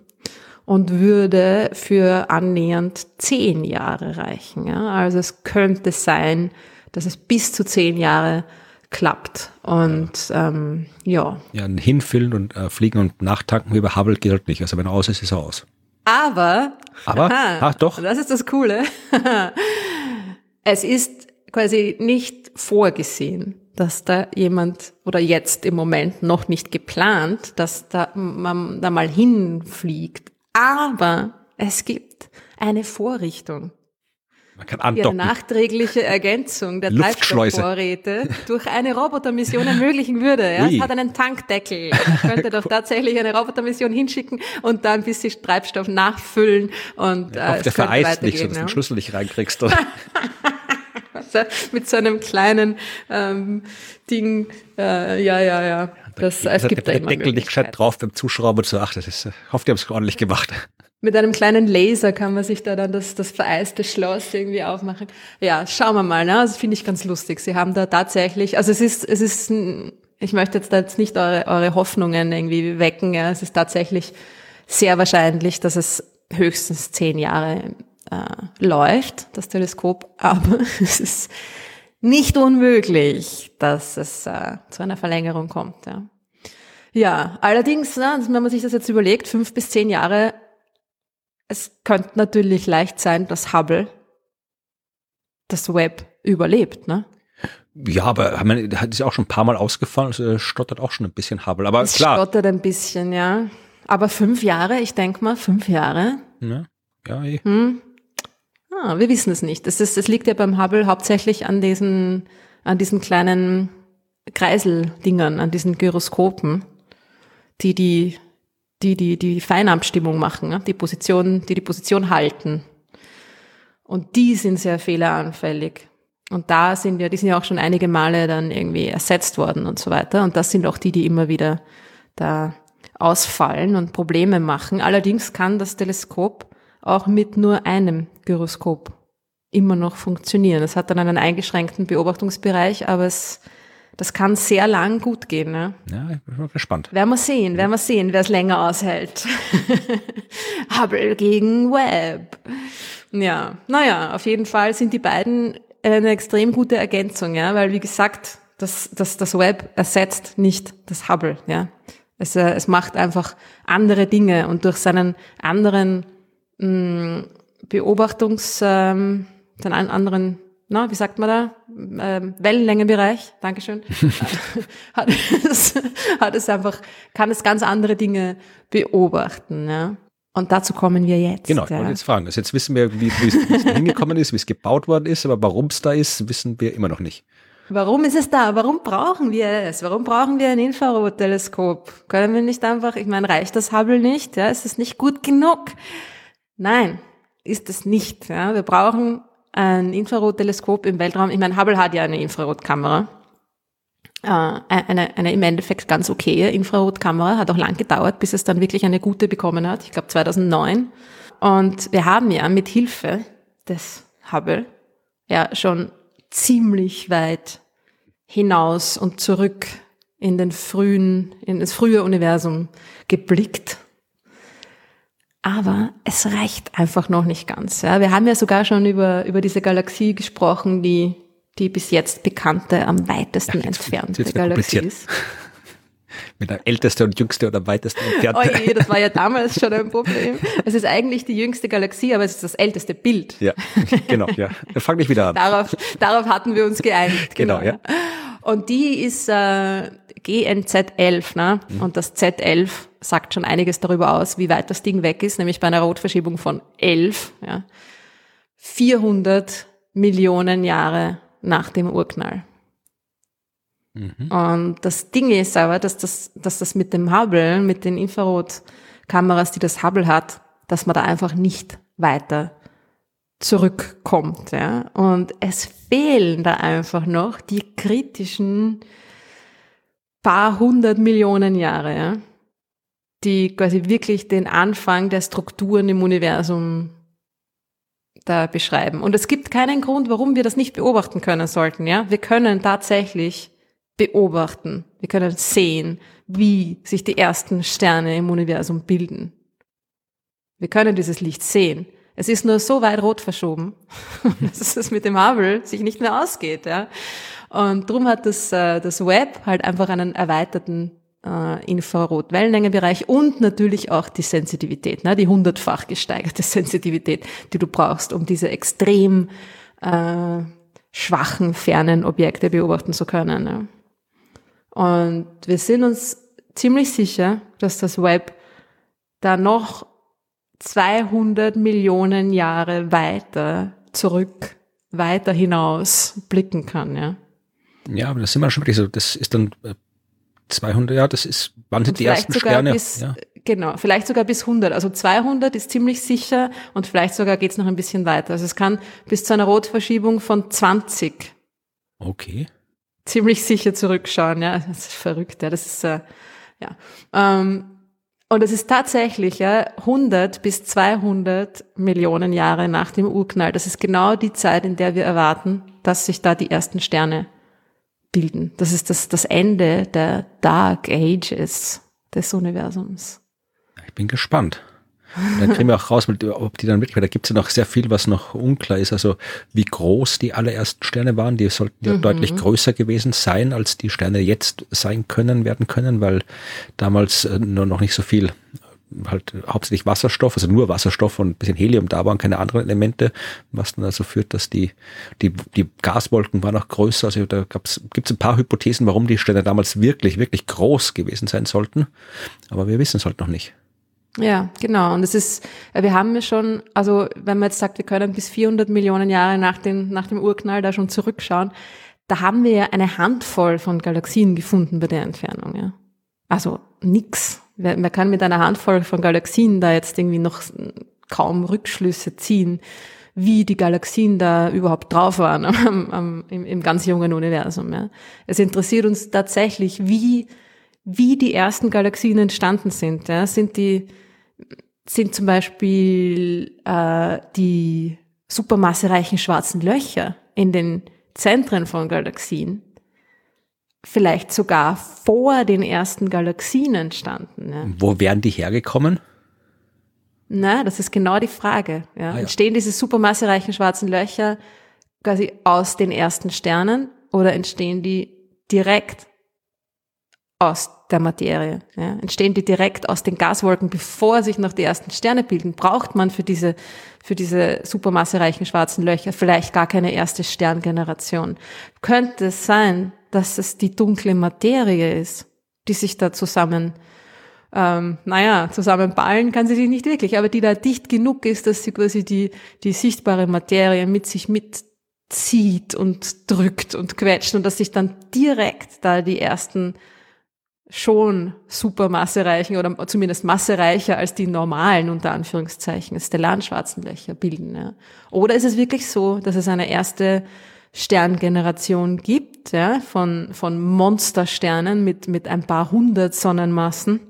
und würde für annähernd zehn Jahre reichen. Ja? Also es könnte sein, dass es bis zu zehn Jahre klappt. Und ähm, ja, Ja, ein Hinfüllen und äh, Fliegen und Nachtanken über Hubble halt nicht. Also wenn er aus ist, ist er aus. aber, Aber, ach doch, das ist das Coole, (laughs) es ist quasi nicht vorgesehen, dass da jemand oder jetzt im Moment noch nicht geplant, dass da man da mal hinfliegt. Aber es gibt eine Vorrichtung. man kann andocken. nachträgliche Ergänzung der. Treibstoffvorräte durch eine Robotermission ermöglichen würde. Ja, es hat einen Tankdeckel. Man könnte doch tatsächlich eine Robotermission hinschicken und da ein bisschen Treibstoff nachfüllen und Ich äh, es der vereist nicht, so weitergehen. dass du ja. den Schlüssel nicht reinkriegst. Oder? (laughs) Mit so einem kleinen ähm, Ding. Äh, ja, ja, ja. Das, es Da gibt da der Deckel nicht gescheit drauf beim Zuschrauben und so. Ach, das ist, ich hoffe, die haben es ordentlich gemacht. Mit einem kleinen Laser kann man sich da dann das, das vereiste Schloss irgendwie aufmachen. Ja, schauen wir mal, ne? Das finde ich ganz lustig. Sie haben da tatsächlich, also es ist, es ist, ich möchte jetzt da jetzt nicht eure, eure Hoffnungen irgendwie wecken, ja. Es ist tatsächlich sehr wahrscheinlich, dass es höchstens zehn Jahre äh, läuft, das Teleskop, aber (laughs) es ist nicht unmöglich, dass es äh, zu einer Verlängerung kommt, ja. Ja, allerdings, ne, wenn man sich das jetzt überlegt, fünf bis zehn Jahre es könnte natürlich leicht sein, dass Hubble das Web überlebt, ne? Ja, aber ich meine, das ist ja auch schon ein paar Mal ausgefallen, also er stottert auch schon ein bisschen Hubble. Aber Es klar, stottert ein bisschen, ja. Aber fünf Jahre, ich denk mal, fünf Jahre. ne? ja, eh. Hm. Ah, wir wissen es nicht. Das, ist, das liegt ja beim Hubble hauptsächlich an diesen, an diesen kleinen Kreiseldingern, an diesen Gyroskopen, die die, die, die, die Feinabstimmung machen, ne? die Position, die die Position halten. Und die sind sehr fehleranfällig. Und da sind ja, die sind ja auch schon einige Male dann irgendwie ersetzt worden und so weiter. Und das sind auch die, die immer wieder da ausfallen und Probleme machen. Allerdings kann das Teleskop auch mit nur einem Gyroskop immer noch funktionieren. Es hat dann einen eingeschränkten Beobachtungsbereich, aber es, das kann sehr lang gut gehen. Ne? Ja, ich bin mal gespannt. Werden wir sehen, werden wir sehen, wer es länger aushält. (laughs) Hubble gegen Webb. Ja, naja, auf jeden Fall sind die beiden eine extrem gute Ergänzung, ja, weil wie gesagt, das, das, das Web ersetzt nicht das Hubble, ja. Es, äh, es macht einfach andere Dinge und durch seinen anderen mh, mm, Beobachtungs, ähm, seinen anderen, na, wie sagt man da, ähm, Wellenlängenbereich, Dankeschön, (laughs) hat, es, hat es einfach, kann es ganz andere Dinge beobachten, ja. Und dazu kommen wir jetzt. Genau, ich ja. wollte jetzt fragen. Also jetzt wissen wir, wie, wie es (laughs) hingekommen ist, wie es gebaut worden ist, aber warum es da ist, wissen wir immer noch nicht. Warum ist es da? Warum brauchen wir es? Warum brauchen wir ein Infrarotteleskop? Können wir nicht einfach, ich meine, reicht das Hubble nicht? Ja, ist es nicht gut genug? Nein, ist es nicht. Ja, wir brauchen ein Infrarotteleskop im Weltraum. Ich meine, Hubble hat ja eine Infrarotkamera. Äh, eine, eine im Endeffekt ganz okaye Infrarotkamera. Hat auch lang gedauert, bis es dann wirklich eine gute bekommen hat. Ich glaube 2009. Und wir haben ja mit Hilfe des Hubble ja schon ziemlich weit hinaus und zurück in den frühen, in das frühe Universum geblickt. Aber es reicht einfach noch nicht ganz. Ja. Wir haben ja sogar schon über, über diese Galaxie gesprochen, die die bis jetzt bekannte, am weitesten ja, entfernte Galaxie ist. (laughs) Mit der älteste und jüngste oder weiteste entfernte. Oh je, das war ja damals schon ein Problem. Es ist eigentlich die jüngste Galaxie, aber es ist das älteste Bild. Ja, genau, ja. Dann fang ich wieder an. Darauf, darauf hatten wir uns geeinigt. Genau, genau ja. Und die ist äh, GNZ11, ne? Mhm. Und das Z11 sagt schon einiges darüber aus, wie weit das Ding weg ist, nämlich bei einer Rotverschiebung von 11, ja. 400 Millionen Jahre nach dem Urknall. Mhm. Und das Ding ist aber, dass das, dass das mit dem Hubble, mit den Infrarotkameras, die das Hubble hat, dass man da einfach nicht weiter zurückkommt. Ja? Und es fehlen da einfach noch die kritischen paar hundert Millionen Jahre, ja? Die quasi wirklich den Anfang der Strukturen im Universum da beschreiben. Und es gibt keinen Grund, warum wir das nicht beobachten können sollten. Ja, wir können tatsächlich beobachten. Wir können sehen, wie sich die ersten Sterne im Universum bilden. Wir können dieses Licht sehen. Es ist nur so weit rot verschoben, (laughs) dass es mit dem Hubble sich nicht mehr ausgeht. Ja? Und darum hat das, äh, das Web halt einfach einen erweiterten äh, Infrarot-Wellenlängenbereich und natürlich auch die Sensitivität, ne, die hundertfach gesteigerte (laughs) Sensitivität, die du brauchst, um diese extrem äh, schwachen, fernen Objekte beobachten zu können. Ne. Und wir sind uns ziemlich sicher, dass das Web da noch 200 Millionen Jahre weiter zurück, weiter hinaus blicken kann, ja. Ja, aber das sind wir schon wirklich so, das ist dann äh, 200, ja, das ist, wann sind die ersten Sterne? Bis, ja. Genau, vielleicht sogar bis 100. Also 200 ist ziemlich sicher und vielleicht sogar geht's noch ein bisschen weiter. Also es kann bis zu einer Rotverschiebung von 20. Okay. Ziemlich sicher zurückschauen, ja. Das ist verrückt, ja. Das ist, äh, ja. Ähm, und es ist tatsächlich ja, 100 bis 200 Millionen Jahre nach dem Urknall. Das ist genau die Zeit, in der wir erwarten, dass sich da die ersten Sterne bilden. Das ist das, das Ende der Dark Ages des Universums. Ich bin gespannt. dann kriegen wir auch raus, ob die dann wirklich, weil da gibt es ja noch sehr viel, was noch unklar ist. Also wie groß die allerersten Sterne waren, die sollten ja mhm. deutlich größer gewesen sein, als die Sterne jetzt sein können, werden können, weil damals äh, nur noch nicht so viel halt hauptsächlich Wasserstoff, also nur Wasserstoff und ein bisschen Helium da waren, keine anderen Elemente, was dann also führt, dass die, die, die Gaswolken waren auch größer. Also da gibt es ein paar Hypothesen, warum die Sterne damals wirklich, wirklich groß gewesen sein sollten. Aber wir wissen es halt noch nicht. Ja, genau. Und es ist, wir haben ja schon, also wenn man jetzt sagt, wir können bis 400 Millionen Jahre nach, den, nach dem Urknall da schon zurückschauen, da haben wir ja eine Handvoll von Galaxien gefunden bei der Entfernung. Ja. Also nix. Man kann mit einer Handvoll von Galaxien da jetzt irgendwie noch kaum Rückschlüsse ziehen, wie die Galaxien da überhaupt drauf waren am, am, im, im ganz jungen Universum. Ja. Es interessiert uns tatsächlich, wie, wie die ersten Galaxien entstanden sind. Ja. Sind die, sind zum Beispiel äh, die supermassereichen schwarzen Löcher in den Zentren von Galaxien vielleicht sogar vor den ersten Galaxien entstanden. Ja. Wo wären die hergekommen? Na, das ist genau die Frage. Ja. Ah, ja. Entstehen diese supermassereichen schwarzen Löcher quasi aus den ersten Sternen oder entstehen die direkt aus der Materie? Ja. Entstehen die direkt aus den Gaswolken, bevor sich noch die ersten Sterne bilden? Braucht man für diese, für diese supermassereichen schwarzen Löcher vielleicht gar keine erste Sterngeneration? Könnte es sein, dass es die dunkle Materie ist, die sich da zusammen ähm, naja, zusammenballen kann sie sich nicht wirklich, aber die da dicht genug ist, dass sie quasi die, die sichtbare Materie mit sich mitzieht und drückt und quetscht und dass sich dann direkt da die ersten schon super massereichen oder zumindest massereicher als die normalen, unter Anführungszeichen, stellaren schwarzen Löcher bilden. Ja. Oder ist es wirklich so, dass es eine erste Sterngeneration gibt, ja, von, von Monstersternen mit, mit ein paar hundert Sonnenmassen,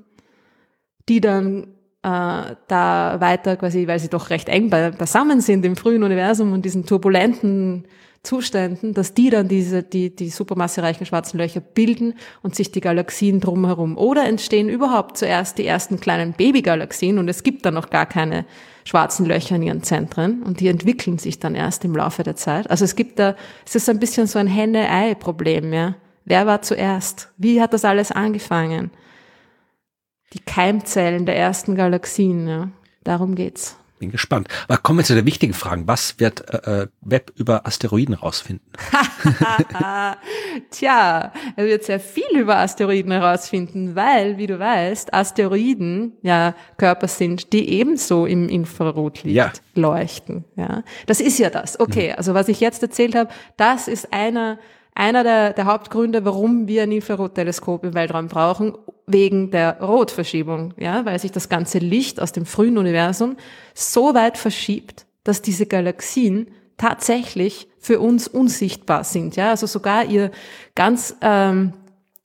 die dann äh, da weiter quasi, weil sie doch recht eng beisammen sind im frühen Universum und diesen turbulenten Zuständen, dass die dann diese, die, die supermassereichen schwarzen Löcher bilden und sich die Galaxien drumherum. Oder entstehen überhaupt zuerst die ersten kleinen Babygalaxien und es gibt dann noch gar keine schwarzen Löcher in ihren Zentren und die entwickeln sich dann erst im Laufe der Zeit. Also es gibt da, es ist ein bisschen so ein Henne-Ei-Problem, ja. Wer war zuerst? Wie hat das alles angefangen? die Keimzellen der ersten Galaxien. Ja. Darum geht's. Bin gespannt. Aber kommen wir zu der wichtigen Frage. Was wird äh, äh Web über Asteroiden rausfinden? (laughs) Tja, er wird sehr viel über Asteroiden herausfinden, weil, wie du weißt, Asteroiden ja Körper sind, die ebenso im Infrarotlicht ja. leuchten. Ja, das ist ja das. Okay, mhm. also was ich jetzt erzählt habe, das ist einer einer der, der Hauptgründe, warum wir ein Infrarotteleskop im Weltraum brauchen, wegen der Rotverschiebung, ja, weil sich das ganze Licht aus dem frühen Universum so weit verschiebt, dass diese Galaxien tatsächlich für uns unsichtbar sind, ja, also sogar ihr ganz ähm,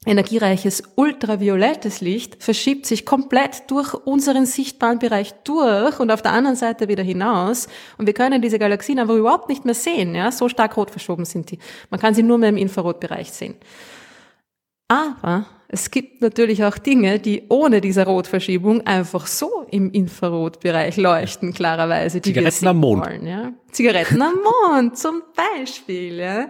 energiereiches ultraviolettes Licht verschiebt sich komplett durch unseren sichtbaren Bereich durch und auf der anderen Seite wieder hinaus. Und wir können diese Galaxien einfach überhaupt nicht mehr sehen. Ja? So stark rot verschoben sind die. Man kann sie nur mehr im Infrarotbereich sehen. Aber es gibt natürlich auch Dinge, die ohne diese Rotverschiebung einfach so im Infrarotbereich leuchten, klarerweise. Die Zigaretten am Mond. Wollen, ja? Zigaretten am Mond zum Beispiel. Ja?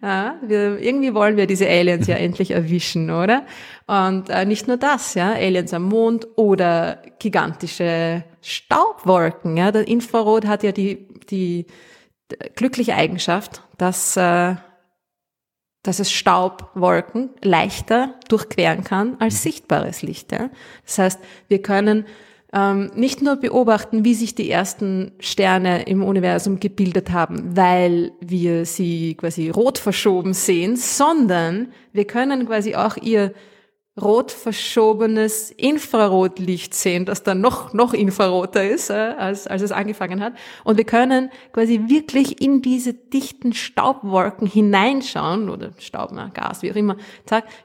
Ja, wir, irgendwie wollen wir diese Aliens ja (laughs) endlich erwischen, oder? Und äh, nicht nur das, ja, Aliens am Mond oder gigantische Staubwolken. Ja? Der Infrarot hat ja die, die glückliche Eigenschaft, dass äh, dass es Staubwolken leichter durchqueren kann als mhm. sichtbares Licht. Ja? Das heißt, wir können ähm, nicht nur beobachten, wie sich die ersten Sterne im Universum gebildet haben, weil wir sie quasi rot verschoben sehen, sondern wir können quasi auch ihr rot verschobenes Infrarotlicht sehen, das dann noch, noch infraroter ist, äh, als, als es angefangen hat. Und wir können quasi wirklich in diese dichten Staubwolken hineinschauen, oder Staub, na, Gas, wie auch immer,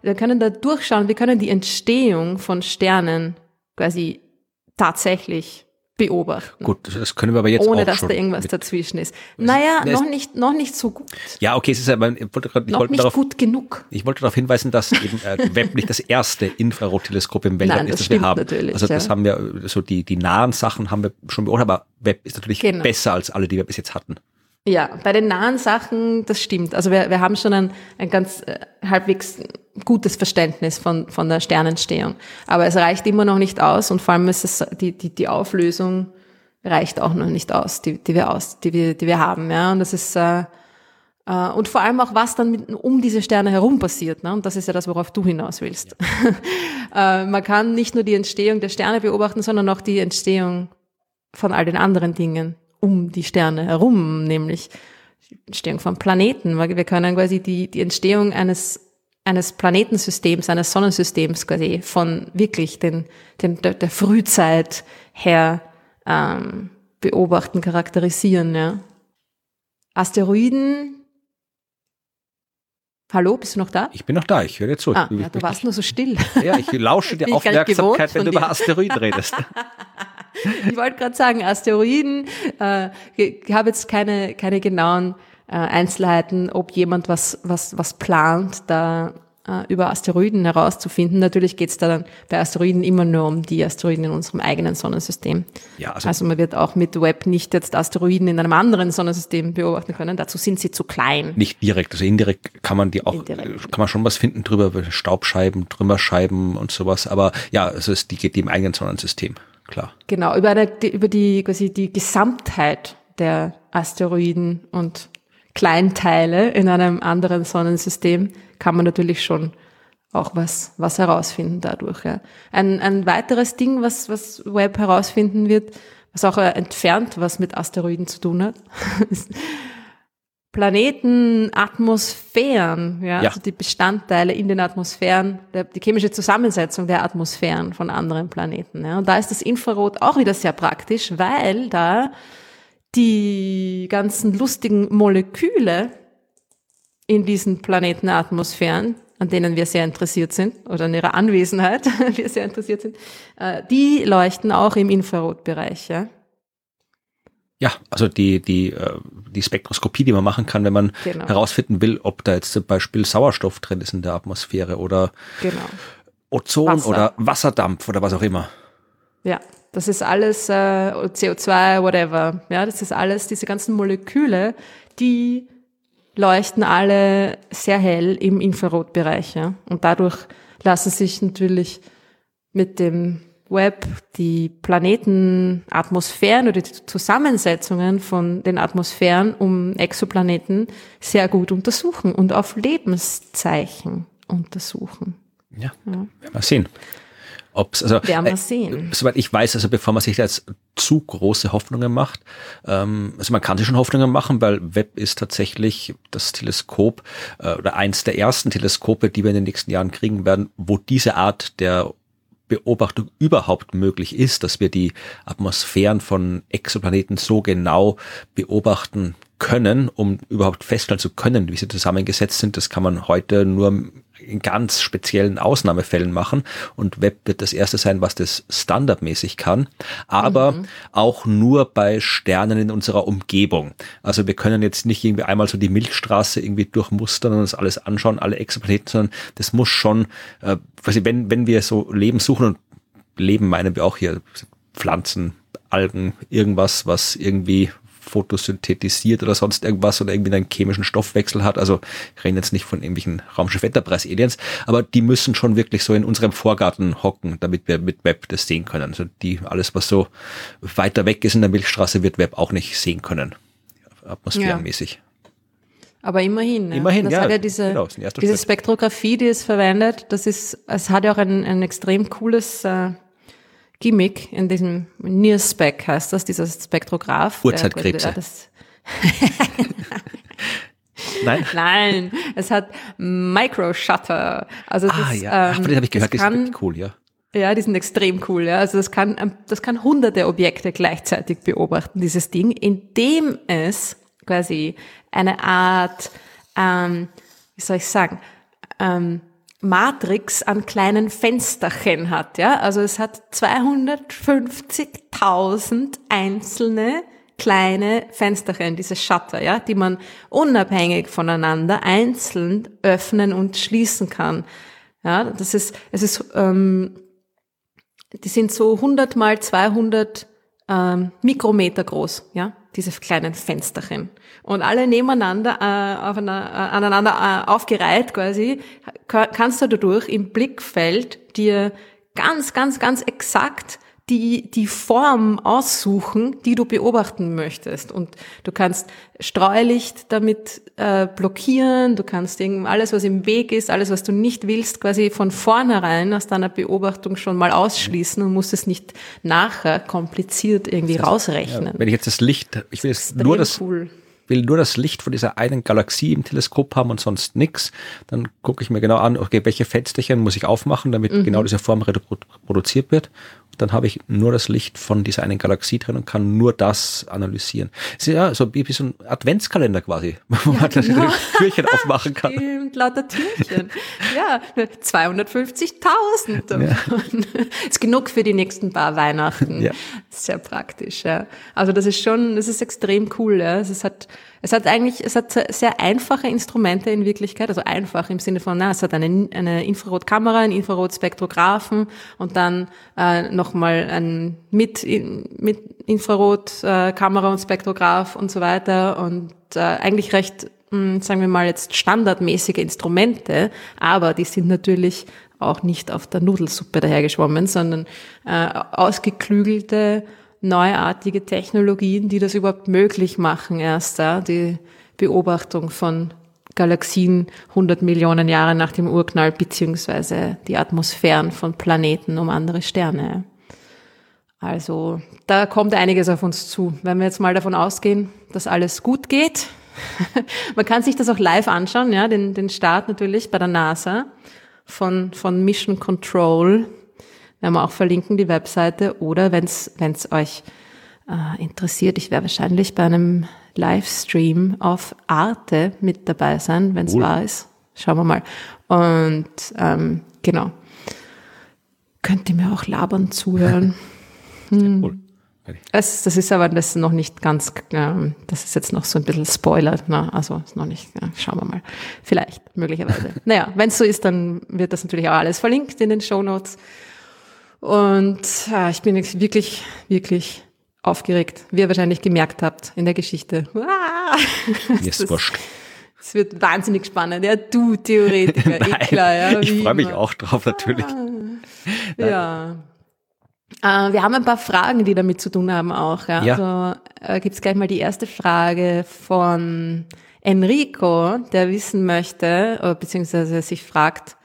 wir können da durchschauen, wir können die Entstehung von Sternen quasi tatsächlich beobachten. Gut, das können wir aber jetzt Ohne, auch dass da irgendwas dazwischen ist. Naja, noch nicht, noch nicht so gut. Ja, okay, es ist aber, ich wollte gerade, ich noch wollte nicht darauf, gut genug. Ich wollte darauf hinweisen, dass eben äh, (laughs) Webb nicht das erste Infrarotteleskop im Weltraum ist, das, das wir haben. Natürlich, also das ja. haben wir, so die, die nahen Sachen haben wir schon beobachtet, aber Webb ist natürlich genau. besser als alle, die wir bis jetzt hatten. Ja, bei den nahen Sachen, das stimmt. Also wir, wir haben schon ein, ein ganz äh, halbwegs gutes Verständnis von, von der Sternentstehung. Aber es reicht immer noch nicht aus und vor allem ist es die, die, die Auflösung reicht auch noch nicht aus, die, die wir aus, die wir, die wir haben. Ja, und das ist äh, äh, und vor allem auch was dann mit, um diese Sterne herum passiert. Ne? Und das ist ja das, worauf du hinaus willst. Ja. (laughs) äh, man kann nicht nur die Entstehung der Sterne beobachten, sondern auch die Entstehung von all den anderen Dingen um die Sterne herum, nämlich die Entstehung von Planeten. Weil wir können quasi die, die Entstehung eines eines Planetensystems, eines Sonnensystems quasi von wirklich den, den der, der Frühzeit her ähm, beobachten, charakterisieren. Ja. Asteroiden. Hallo, bist du noch da? Ich bin noch da, ich höre dir zu. Ah, ja, du warst nur so still. (laughs) Ja, ich lausche dir Aufmerksamkeit, wenn du über Asteroiden redest. (laughs) ich wollte gerade sagen, Asteroiden, äh, ich habe jetzt keine, keine genauen äh, Einzelheiten, ob jemand was, was, was plant, da äh, über Asteroiden herauszufinden. Natürlich geht es da dann bei Asteroiden immer nur um die Asteroiden in unserem eigenen Sonnensystem. Ja, also, also man wird auch mit Web nicht jetzt Asteroiden in einem anderen Sonnensystem beobachten können. Dazu sind sie zu klein. Nicht direkt, also indirekt kann man die auch, indirekt. kann man schon was finden drüber, Staubscheiben, Trümmerscheiben und sowas. Aber ja, also es, die geht im eigenen Sonnensystem, klar. Genau, über, eine, über die quasi die Gesamtheit der Asteroiden und Kleinteile in einem anderen Sonnensystem kann man natürlich schon auch was, was herausfinden dadurch. Ja. Ein, ein weiteres Ding, was, was Web herausfinden wird, was auch äh, entfernt was mit Asteroiden zu tun hat, (laughs) ist Planeten, Atmosphären, ja, ja, also die Bestandteile in den Atmosphären, der, die chemische Zusammensetzung der Atmosphären von anderen Planeten. Ja. Und da ist das Infrarot auch wieder sehr praktisch, weil da die ganzen lustigen Moleküle in diesen Planetenatmosphären, an denen wir sehr interessiert sind, oder in ihrer Anwesenheit (laughs) wir sehr interessiert sind, äh, die leuchten auch im Infrarotbereich. Ja? Ja, also die, die, äh, die Spektroskopie, die man machen kann, wenn man genau. herausfinden will, ob da jetzt zum Beispiel Sauerstoff drin ist in der Atmosphäre oder genau. Ozon Wasser. oder Wasserdampf oder was auch immer. Ja, das ist alles äh, CO2, whatever. Ja, das ist alles, diese ganzen Moleküle, die leuchten alle sehr hell im Infrarotbereich. Ja? Und dadurch lassen sich natürlich mit dem Web die Planetenatmosphären oder die Zusammensetzungen von den Atmosphären um Exoplaneten sehr gut untersuchen und auf Lebenszeichen untersuchen. Ja, ja. werden wir sehen. Ob's, also, Werden wir äh, sehen. Äh, soweit ich weiß, also bevor man sich da jetzt zu große Hoffnungen macht, ähm, also man kann sich schon Hoffnungen machen, weil Webb ist tatsächlich das Teleskop äh, oder eins der ersten Teleskope, die wir in den nächsten Jahren kriegen werden, wo diese Art der Beobachtung überhaupt möglich ist, dass wir die Atmosphären von Exoplaneten so genau beobachten können, um überhaupt feststellen zu können, wie sie zusammengesetzt sind. Das kann man heute nur in ganz speziellen Ausnahmefällen machen und Web wird das erste sein, was das standardmäßig kann, aber mhm. auch nur bei Sternen in unserer Umgebung. Also wir können jetzt nicht irgendwie einmal so die Milchstraße irgendwie durchmustern und uns alles anschauen, alle Exoplaneten, sondern das muss schon, äh, wenn, wenn wir so Leben suchen und Leben meinen wir auch hier Pflanzen, Algen, irgendwas, was irgendwie fotosynthetisiert oder sonst irgendwas oder irgendwie einen chemischen Stoffwechsel hat. Also ich rede jetzt nicht von irgendwelchen Raumschiff Enterprise-Aliens, aber die müssen schon wirklich so in unserem Vorgarten hocken, damit wir mit Web das sehen können. Also die, alles, was so weiter weg ist in der Milchstraße, wird Web auch nicht sehen können. Atmosphärenmäßig. Ja. Aber immerhin. Ne? Immerhin, das ja. Hat ja diese, genau, diese Spektrographie, die es verwendet, das ist, es hat ja auch ein, ein extrem cooles äh, Gimmick in diesem NIRSpec heißt das, dieser Spektrograph. Uhrzeitkrebse. (laughs) Nein? Nein, es hat Microshutter. Also das, ah, ja. Ähm, Ach, den habe ich gehört, kann, die sind cool, ja. Ja, die sind extrem cool. Ja. Also das kann, ähm, das kann hunderte Objekte gleichzeitig beobachten, dieses Ding, indem es quasi eine Art, ähm, wie soll ich sagen, ähm, Matrix an kleinen Fensterchen hat. Ja? Also es hat 250.000 einzelne kleine Fensterchen, diese Shutter, ja, die man unabhängig voneinander einzeln öffnen und schließen kann. Ja, das ist, es ist, ähm, die sind so 100 mal 200 ähm, Mikrometer groß, ja, diese kleinen Fensterchen. Und alle nebeneinander, äh, auf einer, äh, aneinander äh, aufgereiht quasi, kannst du dadurch im Blickfeld dir ganz, ganz, ganz exakt die, die Form aussuchen, die du beobachten möchtest. Und du kannst Streulicht damit äh, blockieren, du kannst alles, was im Weg ist, alles, was du nicht willst, quasi von vornherein aus deiner Beobachtung schon mal ausschließen und musst es nicht nachher kompliziert irgendwie das heißt, rausrechnen. Ja, wenn ich jetzt das Licht, ich will jetzt nur das, cool will nur das Licht von dieser einen Galaxie im Teleskop haben und sonst nichts, dann gucke ich mir genau an, okay, welche Fensterchen muss ich aufmachen, damit mhm. genau diese Form reproduziert wird dann habe ich nur das Licht von dieser einen Galaxie drin und kann nur das analysieren. Es ist ja so wie, wie so ein Adventskalender quasi, (laughs) wo ja, man genau. das (laughs) Türchen aufmachen kann. Stimmt, lauter Türchen. Ja, 250.000 Ja. (laughs) Ist genug für die nächsten paar Weihnachten. Ja. Sehr praktisch, ja. Also das ist schon, das ist extrem cool, ja. Es hat, es hat eigentlich, es hat sehr einfache Instrumente in Wirklichkeit, also einfach im Sinne von, na, es hat eine, eine Infrarotkamera, einen Infrarotspektrographen und dann äh, nochmal ein mit, mit Infrarotkamera äh, und Spektrograph und so weiter und äh, eigentlich recht, mh, hm, sagen wir mal jetzt standardmäßige Instrumente, aber die sind natürlich auch nicht auf der Nudelsuppe dahergeschwommen, sondern äh, ausgeklügelte neuartige Technologien, die das überhaupt möglich machen, erst da, die Beobachtung von Galaxien 100 Millionen Jahre nach dem Urknall, beziehungsweise die Atmosphären von Planeten um andere Sterne. Also da kommt einiges auf uns zu. Wenn wir jetzt mal davon ausgehen, dass alles gut geht, (laughs) man kann sich das auch live anschauen, ja, den, den Start natürlich bei der NASA von, von Mission Control werden wir auch verlinken, die Webseite. Oder wenn es euch äh, interessiert, ich werde wahrscheinlich bei einem Livestream auf Arte mit dabei sein, wenn es cool. wahr ist. Schauen wir mal. Und ähm, genau. Könnt ihr mir auch labern zuhören? (laughs) Hm. Cool. Es, das ist aber das ist noch nicht ganz, äh, das ist jetzt noch so ein bisschen Spoiler, ne? also ist noch nicht, schauen wir mal. Vielleicht, möglicherweise. (laughs) naja, wenn es so ist, dann wird das natürlich auch alles verlinkt in den Show Notes. Und äh, ich bin wirklich, wirklich aufgeregt, wie ihr wahrscheinlich gemerkt habt in der Geschichte. Ah, Mir ist wurscht. Es wird wahnsinnig spannend. Ja, du Theoretiker, (laughs) Nein, eh klar. Ja, ich freue mich auch drauf, natürlich. Ah, ja. Äh, wir haben ein paar Fragen, die damit zu tun haben auch. Ja. ja. Also äh, gibt es gleich mal die erste Frage von Enrico, der wissen möchte, äh, beziehungsweise sich fragt,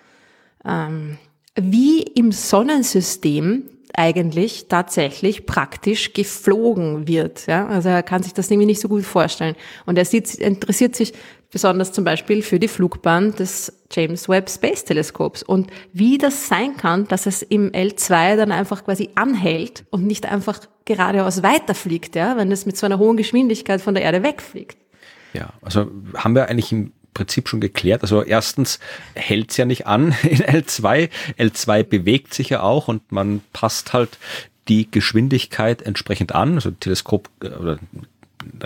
ähm, wie im Sonnensystem eigentlich tatsächlich praktisch geflogen wird. Ja? Also er kann sich das nämlich nicht so gut vorstellen. Und er sieht, interessiert sich besonders zum Beispiel für die Flugbahn des James Webb Space Teleskops und wie das sein kann, dass es im L2 dann einfach quasi anhält und nicht einfach geradeaus weiterfliegt, ja, wenn es mit so einer hohen Geschwindigkeit von der Erde wegfliegt. Ja, also haben wir eigentlich im Prinzip schon geklärt. Also erstens hält es ja nicht an (laughs) in L2. L2 bewegt sich ja auch und man passt halt die Geschwindigkeit entsprechend an. Also Teleskop äh, oder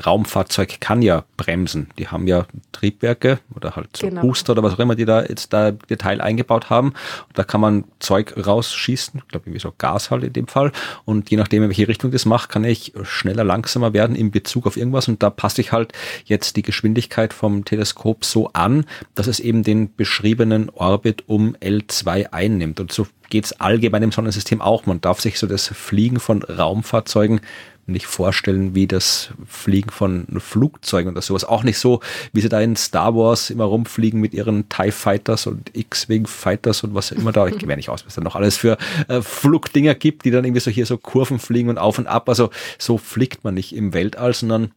Raumfahrzeug kann ja bremsen. Die haben ja Triebwerke oder halt so genau. Booster oder was auch immer, die da jetzt da Detail eingebaut haben. Und da kann man Zeug rausschießen, ich glaube irgendwie so Gas halt in dem Fall. Und je nachdem, in welche Richtung das macht, kann ich schneller, langsamer werden in Bezug auf irgendwas. Und da passe ich halt jetzt die Geschwindigkeit vom Teleskop so an, dass es eben den beschriebenen Orbit um L2 einnimmt. Und so geht es allgemein im Sonnensystem auch. Man darf sich so das Fliegen von Raumfahrzeugen nicht vorstellen, wie das Fliegen von Flugzeugen oder sowas. Auch nicht so, wie sie da in Star Wars immer rumfliegen mit ihren TIE Fighters und X-Wing Fighters und was immer da. Ich kenne nicht aus, was da noch alles für äh, Flugdinger gibt, die dann irgendwie so hier so Kurven fliegen und auf und ab. Also so fliegt man nicht im Weltall, sondern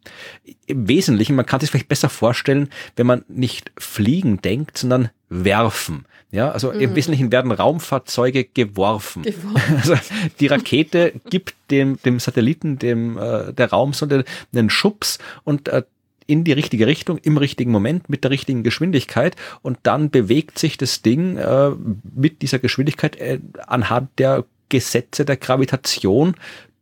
im Wesentlichen, man kann sich vielleicht besser vorstellen, wenn man nicht fliegen denkt, sondern werfen. Ja, also mhm. im Wesentlichen werden Raumfahrzeuge geworfen. geworfen. (laughs) Also die Rakete gibt dem, dem Satelliten, dem äh, der Raumsonde einen Schubs und äh, in die richtige Richtung, im richtigen Moment, mit der richtigen Geschwindigkeit und dann bewegt sich das Ding äh, mit dieser Geschwindigkeit äh, anhand der Gesetze der Gravitation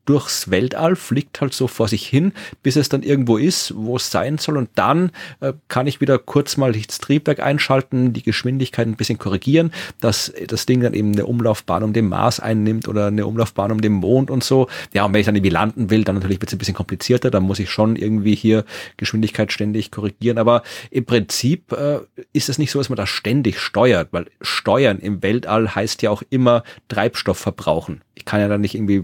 durchs Weltall, fliegt halt so vor sich hin, bis es dann irgendwo ist, wo es sein soll. Und dann äh, kann ich wieder kurz mal das Triebwerk einschalten, die Geschwindigkeit ein bisschen korrigieren, dass das Ding dann eben eine Umlaufbahn um den Mars einnimmt oder eine Umlaufbahn um den Mond und so. Ja, und wenn ich dann irgendwie landen will, dann natürlich wird es ein bisschen komplizierter. Dann muss ich schon irgendwie hier Geschwindigkeit ständig korrigieren. Aber im Prinzip äh, ist es nicht so, dass man da ständig steuert, weil Steuern im Weltall heißt ja auch immer Treibstoff verbrauchen. Ich kann ja dann nicht irgendwie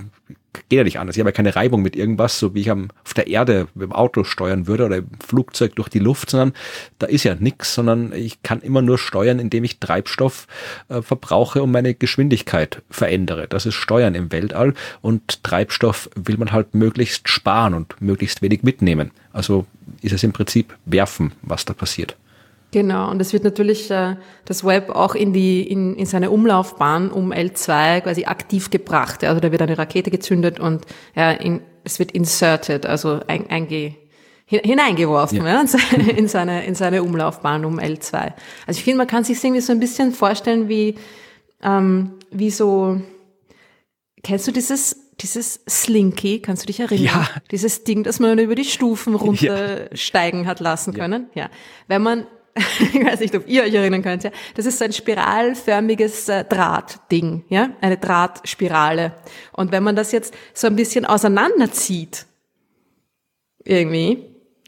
geht ja nicht anders. Ich habe ja keine Reibung mit irgendwas, so wie ich am, auf der Erde mit dem Auto steuern würde oder im Flugzeug durch die Luft, sondern da ist ja nichts, sondern ich kann immer nur steuern, indem ich Treibstoff äh, verbrauche und meine Geschwindigkeit verändere. Das ist Steuern im Weltall und Treibstoff will man halt möglichst sparen und möglichst wenig mitnehmen. Also ist es im Prinzip werfen, was da passiert. Genau, und es wird natürlich äh, das Web auch in die in, in seine Umlaufbahn um L2 quasi aktiv gebracht. Also da wird eine Rakete gezündet und ja, in, es wird inserted, also ein, einge, hineingeworfen ja. Ja, (laughs) in, seine, in seine Umlaufbahn um L2. Also ich finde, man kann sich irgendwie so ein bisschen vorstellen wie, ähm, wie so, kennst du dieses dieses Slinky, kannst du dich erinnern? Ja. Dieses Ding, das man über die Stufen (laughs) runtersteigen ja. hat lassen können. Ja. ja. Wenn man (laughs) ich weiß nicht, ob ihr euch erinnern könnt, ja. Das ist so ein spiralförmiges äh, Drahtding, ja, eine Drahtspirale. Und wenn man das jetzt so ein bisschen auseinanderzieht, irgendwie,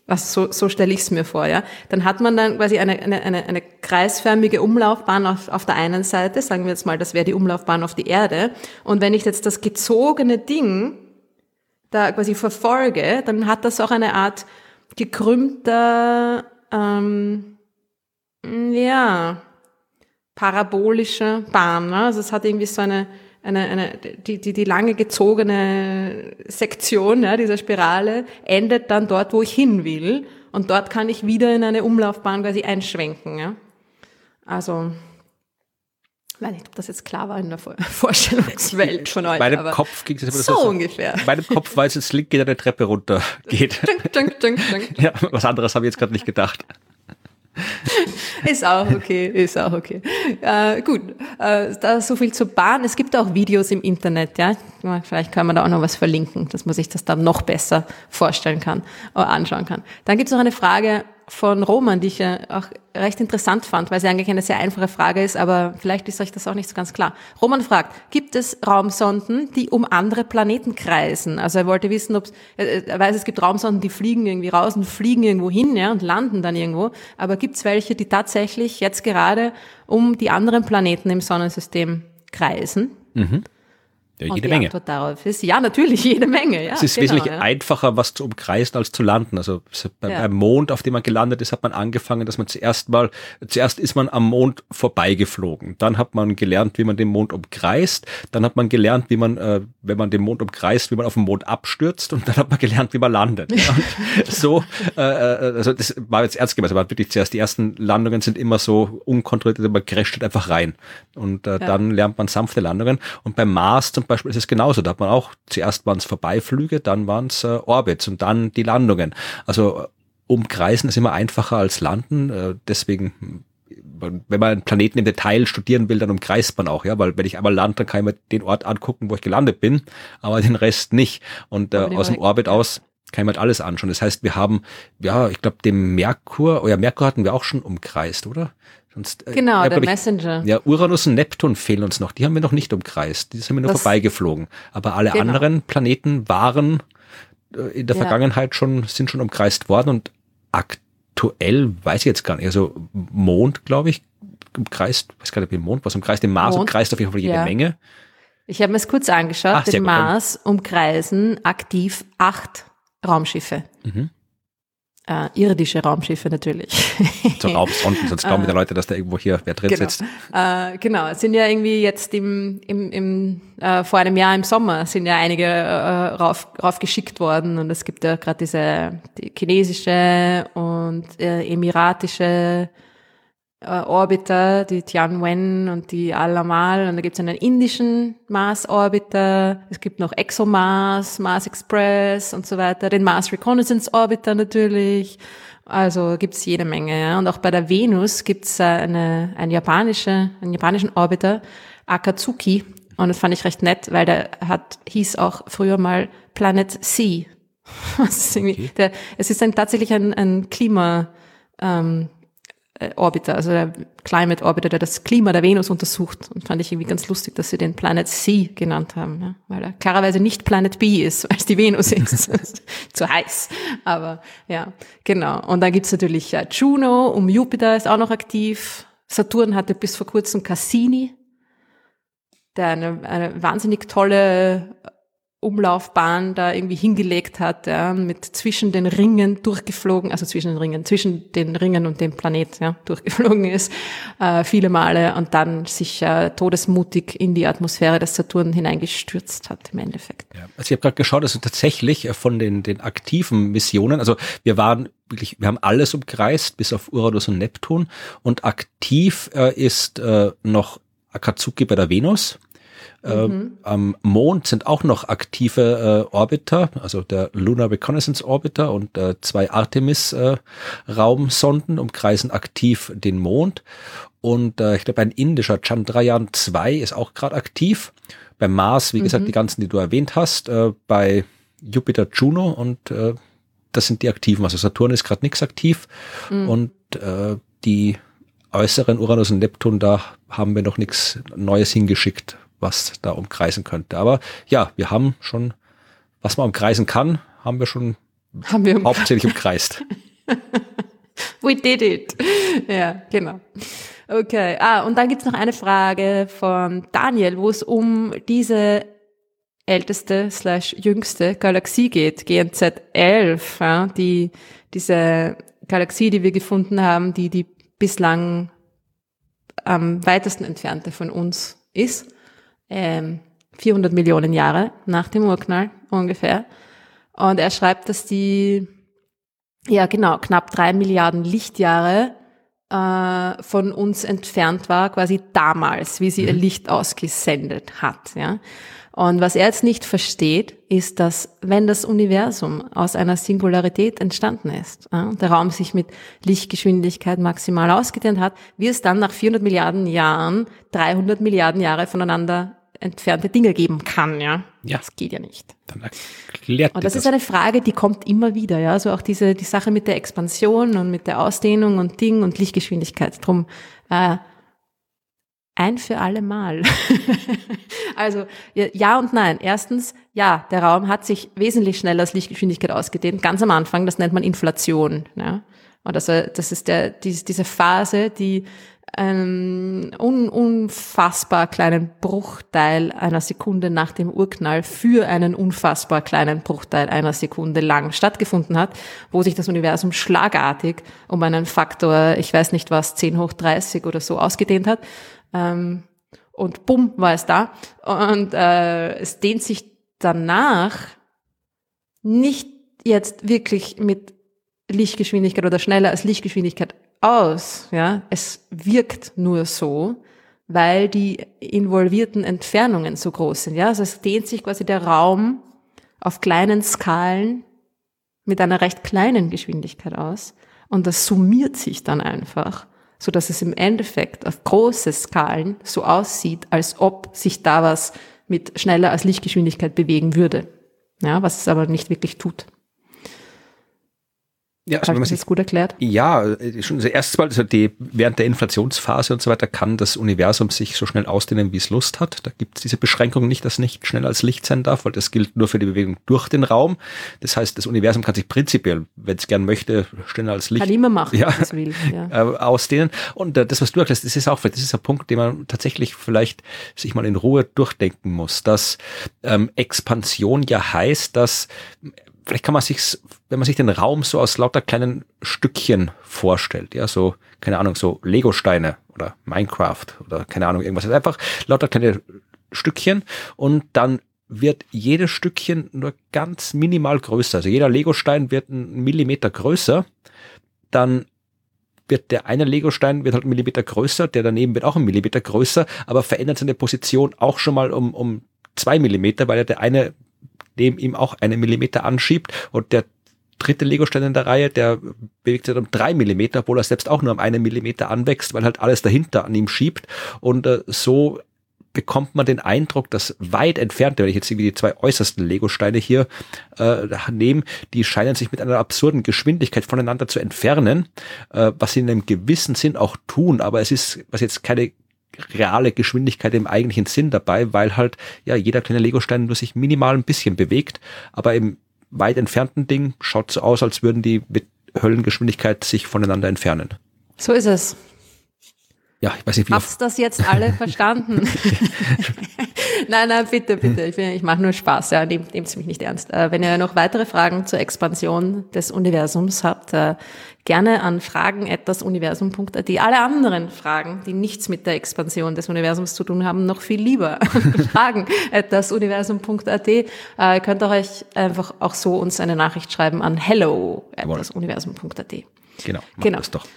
also so, so stelle ich es mir vor, ja, dann hat man dann quasi eine, eine, eine, eine kreisförmige Umlaufbahn auf, auf der einen Seite, sagen wir jetzt mal, das wäre die Umlaufbahn auf die Erde. Und wenn ich jetzt das gezogene Ding da quasi verfolge, dann hat das auch eine Art gekrümmter, ähm, ja, parabolische Bahn. Ne? Also es hat irgendwie so eine, eine, eine die, die, die lange gezogene Sektion ja, dieser Spirale endet dann dort, wo ich hin will. Und dort kann ich wieder in eine Umlaufbahn quasi einschwenken. Ja? Also, ich weiß nicht, ob das jetzt klar war in der (laughs) Vorstellungswelt von euch. Meinem Kopf ging es so, so ungefähr. Meinem Kopf weiß es Link geht eine Treppe runter (laughs) geht. Dunk, dunk, dunk, ja, was anderes habe ich jetzt gerade nicht gedacht. (laughs) ist auch okay, ist auch okay. Äh, gut, äh, da so viel zur Bahn. Es gibt auch Videos im Internet, ja. Vielleicht kann man da auch noch was verlinken, dass man sich das dann noch besser vorstellen kann oder anschauen kann. Dann gibt es noch eine Frage von Roman, die ich ja auch recht interessant fand, weil sie eigentlich eine sehr einfache Frage ist, aber vielleicht ist euch das auch nicht so ganz klar. Roman fragt, gibt es Raumsonden, die um andere Planeten kreisen? Also er wollte wissen, ob er weiß, es gibt Raumsonden, die fliegen irgendwie raus und fliegen irgendwo hin, ja, und landen dann irgendwo. Aber gibt es welche, die tatsächlich jetzt gerade um die anderen Planeten im Sonnensystem kreisen? Mhm. Ja, jede Menge. Antwort darauf ist, ja, natürlich (laughs) jede Menge. Ja, es ist genau, wesentlich ja. einfacher, was zu umkreisen, als zu landen. Also beim, ja. Mond, auf dem man gelandet ist, hat man angefangen, dass man zuerst mal, zuerst ist man am Mond vorbeigeflogen. Dann hat man gelernt, wie man den Mond umkreist. Dann hat man gelernt, wie man, äh, wenn man den Mond umkreist, wie man auf dem Mond abstürzt. Und dann hat man gelernt, wie man landet. (laughs) so, äh, äh, also das war jetzt ernst gemeint. Aber wirklich zuerst die ersten Landungen sind immer so unkontrolliert, man crasht einfach rein. Und äh, dann lernt man sanfte Landungen. Und beim Mars zum Beispiel ist es genauso. Da hat man auch, zuerst waren es Vorbeiflüge, dann waren es äh, Orbits und dann die Landungen. Also äh, umkreisen ist immer einfacher als landen. Äh, deswegen wenn man einen Planeten im Detail studieren will, dann umkreist man auch, ja, weil wenn ich einmal lande, dann kann ich mir den Ort angucken, wo ich gelandet bin, aber den Rest nicht. Und äh, aus dem Orbit aus kann ich mir halt alles anschauen. Das heißt, wir haben, ja, ich glaube, den Merkur, oh ja, Merkur hatten wir auch schon umkreist, oder? Sonst, äh, genau, ja, der Messenger. Ja, Uranus und Neptun fehlen uns noch. Die haben wir noch nicht umkreist. Die sind wir nur das, vorbeigeflogen. Aber alle genau. anderen Planeten waren äh, in der ja. Vergangenheit schon, sind schon umkreist worden und aktuell weiß ich jetzt gar nicht. Also Mond, glaube ich, umkreist, weiß gar nicht, wie Mond was umkreist. Den Mars Mond, umkreist auf jeden Fall jede ja. Menge. Ich habe mir es kurz angeschaut. Ach, den Mars umkreisen aktiv acht Raumschiffe. Mhm. Äh, irdische Raumschiffe natürlich. (laughs) So Raumsonden, sonst glauben die Leute, dass da irgendwo hier wer drin genau. sitzt. Äh, genau, es sind ja irgendwie jetzt im, im, im äh, vor einem Jahr im Sommer sind ja einige äh, rauf, raufgeschickt worden und es gibt ja gerade diese die chinesische und äh, emiratische äh, Orbiter, die Tianwen und die Al-Amal und da gibt es einen indischen Mars-Orbiter, es gibt noch ExoMars, Mars Express und so weiter, den Mars Reconnaissance Orbiter natürlich, also gibt's jede Menge. Ja. Und auch bei der Venus gibt's äh, eine, eine japanische, einen japanischen Orbiter, Akatsuki und das fand ich recht nett, weil der hat, hieß auch früher mal Planet C. (laughs) ist okay. der, es ist ein, tatsächlich ein, ein Klima, ähm, äh, Orbiter, also der Climate Orbiter, der das Klima der Venus untersucht. Und fand ich irgendwie ganz lustig, dass sie den Planet C genannt haben, ja? weil er klarerweise nicht Planet B ist, (laughs) weil es die Venus ist. Zu heiß. Aber ja, genau. Und dann gibt's natürlich äh, Juno, um Jupiter ist auch noch aktiv. Saturn hatte bis vor kurzem Cassini, der eine, eine wahnsinnig tolle Umlaufbahn da irgendwie hingelegt hat, ja, mit zwischen den Ringen durchgeflogen, also zwischen den Ringen, zwischen den Ringen und dem Planet, ja, durchgeflogen ist, äh, viele Male und dann sich äh, todesmutig in die Atmosphäre des Saturn hineingestürzt hat im Endeffekt. Ja, also ich habe gerade geschaut, also tatsächlich äh, von den, den aktiven Missionen, also wir waren wirklich, wir haben alles umkreist, bis auf Uranus und Neptun und aktiv äh, ist äh, noch Akatsuki bei der Venus mhm. am Mond sind auch noch aktive äh, Orbiter, also der Lunar Reconnaissance Orbiter und äh, zwei Artemis-Raumsonden äh, umkreisen aktiv den Mond. Und äh, ich glaube, ein indischer Chandrayaan 2 ist auch gerade aktiv. Beim Mars, wie mhm. gesagt, die ganzen, die du erwähnt hast, äh, bei Jupiter, Juno und äh, das sind die aktiven. Also Saturn ist gerade nichts aktiv mhm. und äh, die äußeren Uranus und Neptun, da haben wir noch nichts Neues hingeschickt, was da umkreisen könnte. Aber ja, wir haben schon, was man umkreisen kann, haben wir schon haben wir hauptsächlich umkreist. (laughs) We did it. Ja, genau. Okay. Ah, und dann gibt's noch eine Frage von Daniel, wo es um diese älteste slash jüngste Galaxie geht, GNZ 11, ja, die, diese Galaxie, die wir gefunden haben, die die bislang am weitesten entfernte von uns ist ähm, 400 Millionen Jahre nach dem Urknall ungefähr. Und er schreibt, dass die, ja genau, knapp drei Milliarden Lichtjahre äh, von uns entfernt war, quasi damals, wie sie mhm. ihr Licht ausgesendet hat. Ja. Und was er jetzt nicht versteht, ist, dass wenn das Universum aus einer Singularität entstanden ist, ja, der Raum sich mit Lichtgeschwindigkeit maximal ausgedehnt hat, wie es dann nach 400 Milliarden Jahren 300 Milliarden Jahre voneinander entfernte Dinge geben kann, ja. Ja. Das geht ja nicht. Dann erklärt und das, das ist eine Frage, die kommt immer wieder, ja. Also auch diese, die Sache mit der Expansion und mit der Ausdehnung und Ding und Lichtgeschwindigkeit. Drum, äh, ein für alle Mal. (laughs) also ja und nein. Erstens, ja, der Raum hat sich wesentlich schneller als Lichtgeschwindigkeit ausgedehnt. Ganz am Anfang, das nennt man Inflation. Ja. Und das, das ist der, diese Phase, die einen un unfassbar kleinen Bruchteil einer Sekunde nach dem Urknall für einen unfassbar kleinen Bruchteil einer Sekunde lang stattgefunden hat, wo sich das Universum schlagartig um einen Faktor, ich weiß nicht was, 10 hoch 30 oder so ausgedehnt hat. Ähm, und bumm, war es da. Und äh, es dehnt sich danach nicht jetzt wirklich mit Lichtgeschwindigkeit oder schneller als Lichtgeschwindigkeit aus, ja. Es wirkt nur so, weil die involvierten Entfernungen so groß sind, ja. Also es dehnt sich quasi der Raum auf kleinen Skalen mit einer recht kleinen Geschwindigkeit aus und das summiert sich dann einfach, so dass es im Endeffekt auf große Skalen so aussieht, als ob sich da was mit schneller als Lichtgeschwindigkeit bewegen würde. Ja, was es aber nicht wirklich tut. Ja, also wenn man sich gut erklärt. Ja, äh, schon das erste Mal, also die, während der Inflationsphase und so weiter kann das Universum sich so schnell ausdehnen, wie es Lust hat. Da gibt es diese Beschränkung nicht, dass nicht schneller als Licht sein darf, weil das gilt nur für die Bewegung durch den Raum. Das heißt, das Universum kann sich prinzipiell, wenn es gern möchte, schneller als Licht. Kann immer machen, ja, will. (laughs) Ja. Äh, ausdehnen. Und äh, das, was du erklärst, das ist auch, das ist ein Punkt, den man tatsächlich vielleicht sich mal in Ruhe durchdenken muss, dass ähm, Expansion ja heißt, dass vielleicht kann man sich, wenn man sich den Raum so aus lauter kleinen Stückchen vorstellt, ja, so, keine Ahnung, so Lego-Steine oder Minecraft oder keine Ahnung, irgendwas, also einfach lauter kleine Stückchen und dann wird jedes Stückchen nur ganz minimal größer. Also jeder Lego-Stein wird einen Millimeter größer, dann wird der eine Lego-Stein wird halt einen Millimeter größer, der daneben wird auch einen Millimeter größer, aber verändert seine Position auch schon mal um, um zwei Millimeter, weil er der eine neben ihm auch einen Millimeter anschiebt. Und der dritte Lego-Stein in der Reihe, der bewegt sich um drei Millimeter, obwohl er selbst auch nur um einen Millimeter anwächst, weil halt alles dahinter an ihm schiebt. Und äh, so bekommt man den Eindruck, dass weit entfernte, wenn ich jetzt irgendwie die zwei äußersten Lego-Steine hier äh, nehme, die scheinen sich mit einer absurden Geschwindigkeit voneinander zu entfernen, äh, was sie in einem gewissen Sinn auch tun, aber es ist, was jetzt keine reale Geschwindigkeit im eigentlichen Sinn dabei, weil halt ja jeder kleine Legostein nur sich minimal ein bisschen bewegt, aber im weit entfernten Ding schaut so aus, als würden die mit Höllengeschwindigkeit sich voneinander entfernen. So ist es. Ja, ich weiß nicht, wie. Habt's das jetzt alle (laughs) verstanden? (laughs) nein, nein, bitte, bitte. Ich, ich mache nur Spaß. Ja, nehmt, nehmt mich nicht ernst. Äh, wenn ihr noch weitere Fragen zur Expansion des Universums habt, äh, gerne an fragen.universum.at. Alle anderen Fragen, die nichts mit der Expansion des Universums zu tun haben, noch viel lieber. (laughs) fragen.universum.at. Äh, ihr könnt auch euch einfach auch so uns eine Nachricht schreiben an hello.universum.at. Genau, genau. Das doch.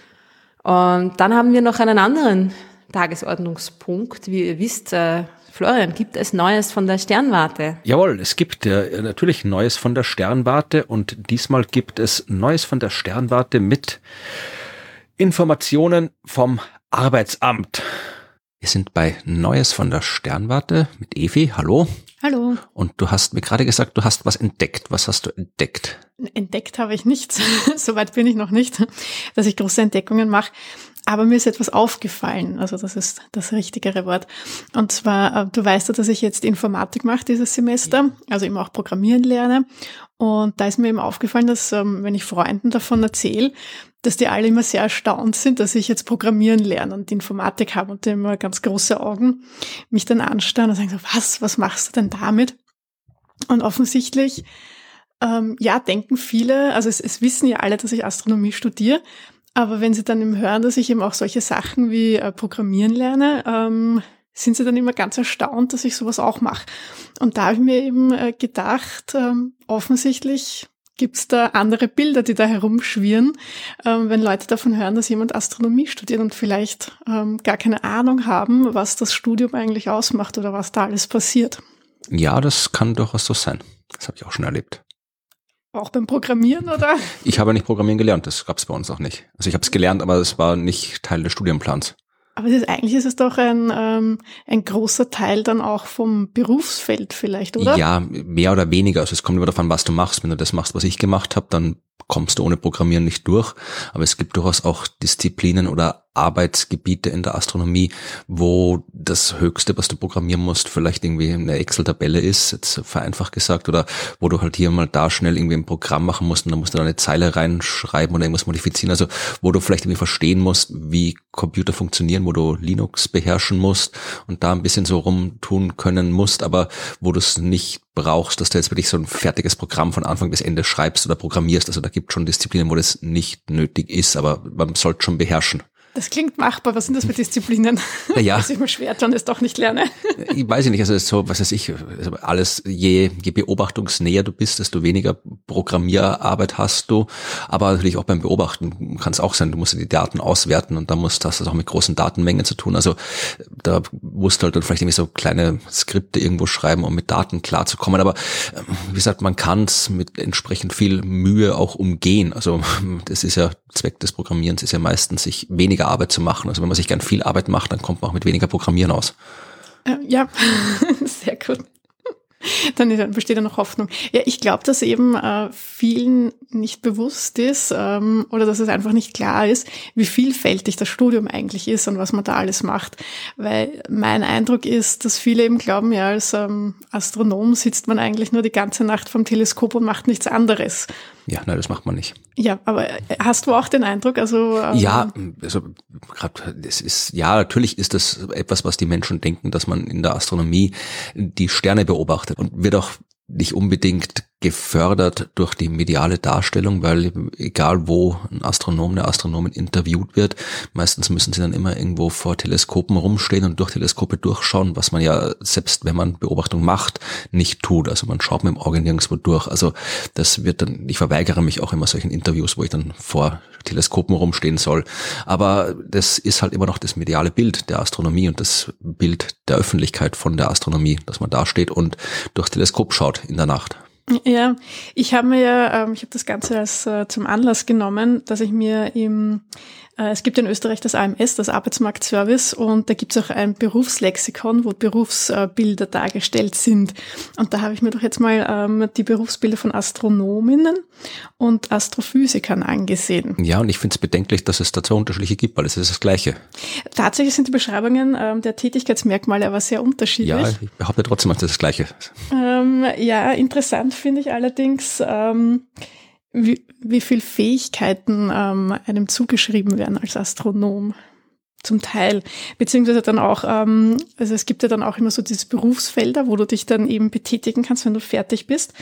Und dann haben wir noch einen anderen Tagesordnungspunkt. Wie ihr wisst, äh, Florian, gibt es Neues von der Sternwarte? Jawohl, es gibt äh, natürlich Neues von der Sternwarte und diesmal gibt es Neues von der Sternwarte mit Informationen vom Arbeitsamt. Wir sind bei Neues von der Sternwarte mit Evi. Hallo. Hallo. Und du hast mir gerade gesagt, du hast was entdeckt. Was hast du entdeckt? Entdeckt habe ich nichts. (laughs) Soweit bin ich noch nicht, dass ich große Entdeckungen mache. Aber mir ist etwas aufgefallen, also das ist das richtigere Wort. Und zwar, äh, du weißt ja, dass ich jetzt Informatik mache dieses Semester, also eben auch Programmieren lerne. Und da ist mir eben aufgefallen, dass ähm, wenn ich Freunden davon erzähle, dass die alle immer sehr erstaunt sind, dass ich jetzt Programmieren lerne und Informatik habe und immer ganz große Augen mich dann anstarren und sagen so, was, was machst du denn damit? Und offensichtlich, ähm, ja, denken viele, also es, es wissen ja alle, dass ich Astronomie studiere, aber wenn sie dann eben hören, dass ich eben auch solche Sachen wie äh, Programmieren lerne, ähm, sind sie dann immer ganz erstaunt, dass ich sowas auch mache. Und da habe ich mir eben äh, gedacht, ähm, offensichtlich gibt's da andere Bilder, die da herumschwirren, ähm, wenn Leute davon hören, dass jemand Astronomie studiert und vielleicht ähm, gar keine Ahnung haben, was das Studium eigentlich ausmacht oder was da alles passiert. Ja, das kann durchaus so sein. Das habe ich auch schon erlebt. Auch beim Programmieren, oder? Ich habe nicht Programmieren gelernt, das gab es bei uns auch nicht. Also ich habe es gelernt, aber es war nicht Teil des Studienplans. Aber ist, eigentlich ist es doch ein, ähm, ein großer Teil dann auch vom Berufsfeld vielleicht, oder? Ja, mehr oder weniger. Also es kommt immer davon, was du machst. Wenn du das machst, was ich gemacht habe, dann kommst du ohne Programmieren nicht durch. Aber es gibt durchaus auch Disziplinen oder Arbeitsgebiete in der Astronomie, wo das Höchste, was du programmieren musst, vielleicht irgendwie eine Excel-Tabelle ist, jetzt vereinfacht gesagt, oder wo du halt hier mal da schnell irgendwie ein Programm machen musst und dann musst du da eine Zeile reinschreiben oder irgendwas modifizieren. Also wo du vielleicht irgendwie verstehen musst, wie Computer funktionieren, wo du Linux beherrschen musst und da ein bisschen so rumtun können musst, aber wo du es nicht brauchst, dass du jetzt wirklich so ein fertiges Programm von Anfang bis Ende schreibst oder programmierst. Also da gibt schon Disziplinen, wo das nicht nötig ist, aber man sollte schon beherrschen. Das klingt machbar. Was sind das für Disziplinen? Ja. (laughs) Dass ich mir schwer tun, es doch nicht lerne. Ich weiß nicht, also so, was weiß ich, also alles, je, je beobachtungsnäher du bist, desto weniger Programmierarbeit hast du. Aber natürlich auch beim Beobachten kann es auch sein, du musst die Daten auswerten und da musst, hast du auch mit großen Datenmengen zu tun. Also da musst du halt dann vielleicht irgendwie so kleine Skripte irgendwo schreiben, um mit Daten klarzukommen. Aber ähm, wie gesagt, man kann es mit entsprechend viel Mühe auch umgehen. Also (laughs) das ist ja Zweck des Programmierens ist ja meistens, sich weniger Arbeit zu machen. Also wenn man sich gern viel Arbeit macht, dann kommt man auch mit weniger Programmieren aus. Ja, (laughs) sehr gut. Dann besteht ja noch Hoffnung. Ja, ich glaube, dass eben äh, vielen nicht bewusst ist ähm, oder dass es einfach nicht klar ist, wie vielfältig das Studium eigentlich ist und was man da alles macht. Weil mein Eindruck ist, dass viele eben glauben, ja, als ähm, Astronom sitzt man eigentlich nur die ganze Nacht vom Teleskop und macht nichts anderes. Ja, nein, das macht man nicht. Ja, aber hast du auch den Eindruck, also ähm ja, also gerade es ist ja natürlich ist das etwas, was die Menschen denken, dass man in der Astronomie die Sterne beobachtet und wird auch nicht unbedingt gefördert durch die mediale Darstellung, weil egal wo ein Astronom, eine Astronomin interviewt wird, meistens müssen sie dann immer irgendwo vor Teleskopen rumstehen und durch Teleskope durchschauen, was man ja selbst, wenn man Beobachtung macht, nicht tut. Also man schaut mit dem Auge nirgendwo durch. Also das wird dann, ich verweigere mich auch immer solchen Interviews, wo ich dann vor Teleskopen rumstehen soll. Aber das ist halt immer noch das mediale Bild der Astronomie und das Bild der Öffentlichkeit von der Astronomie, dass man da steht und durchs Teleskop schaut in der Nacht. Ja, ich habe mir ja, ähm, ich habe das Ganze als äh, zum Anlass genommen, dass ich mir im es gibt in Österreich das AMS, das Arbeitsmarktservice, und da gibt es auch ein Berufslexikon, wo Berufsbilder dargestellt sind. Und da habe ich mir doch jetzt mal ähm, die Berufsbilder von Astronominnen und Astrophysikern angesehen. Ja, und ich finde es bedenklich, dass es dazu unterschiedliche gibt, weil es ist das Gleiche. Tatsächlich sind die Beschreibungen ähm, der Tätigkeitsmerkmale aber sehr unterschiedlich. Ja, ich behaupte trotzdem, dass das das Gleiche ist. Ähm, ja, interessant finde ich allerdings, ähm, wie, wie viel Fähigkeiten ähm, einem zugeschrieben werden als Astronom. zum Teil. Beziehungsweise dann auch, ähm, also es gibt ja dann auch immer so diese Berufsfelder, wo du dich dann eben betätigen kannst, wenn du fertig bist.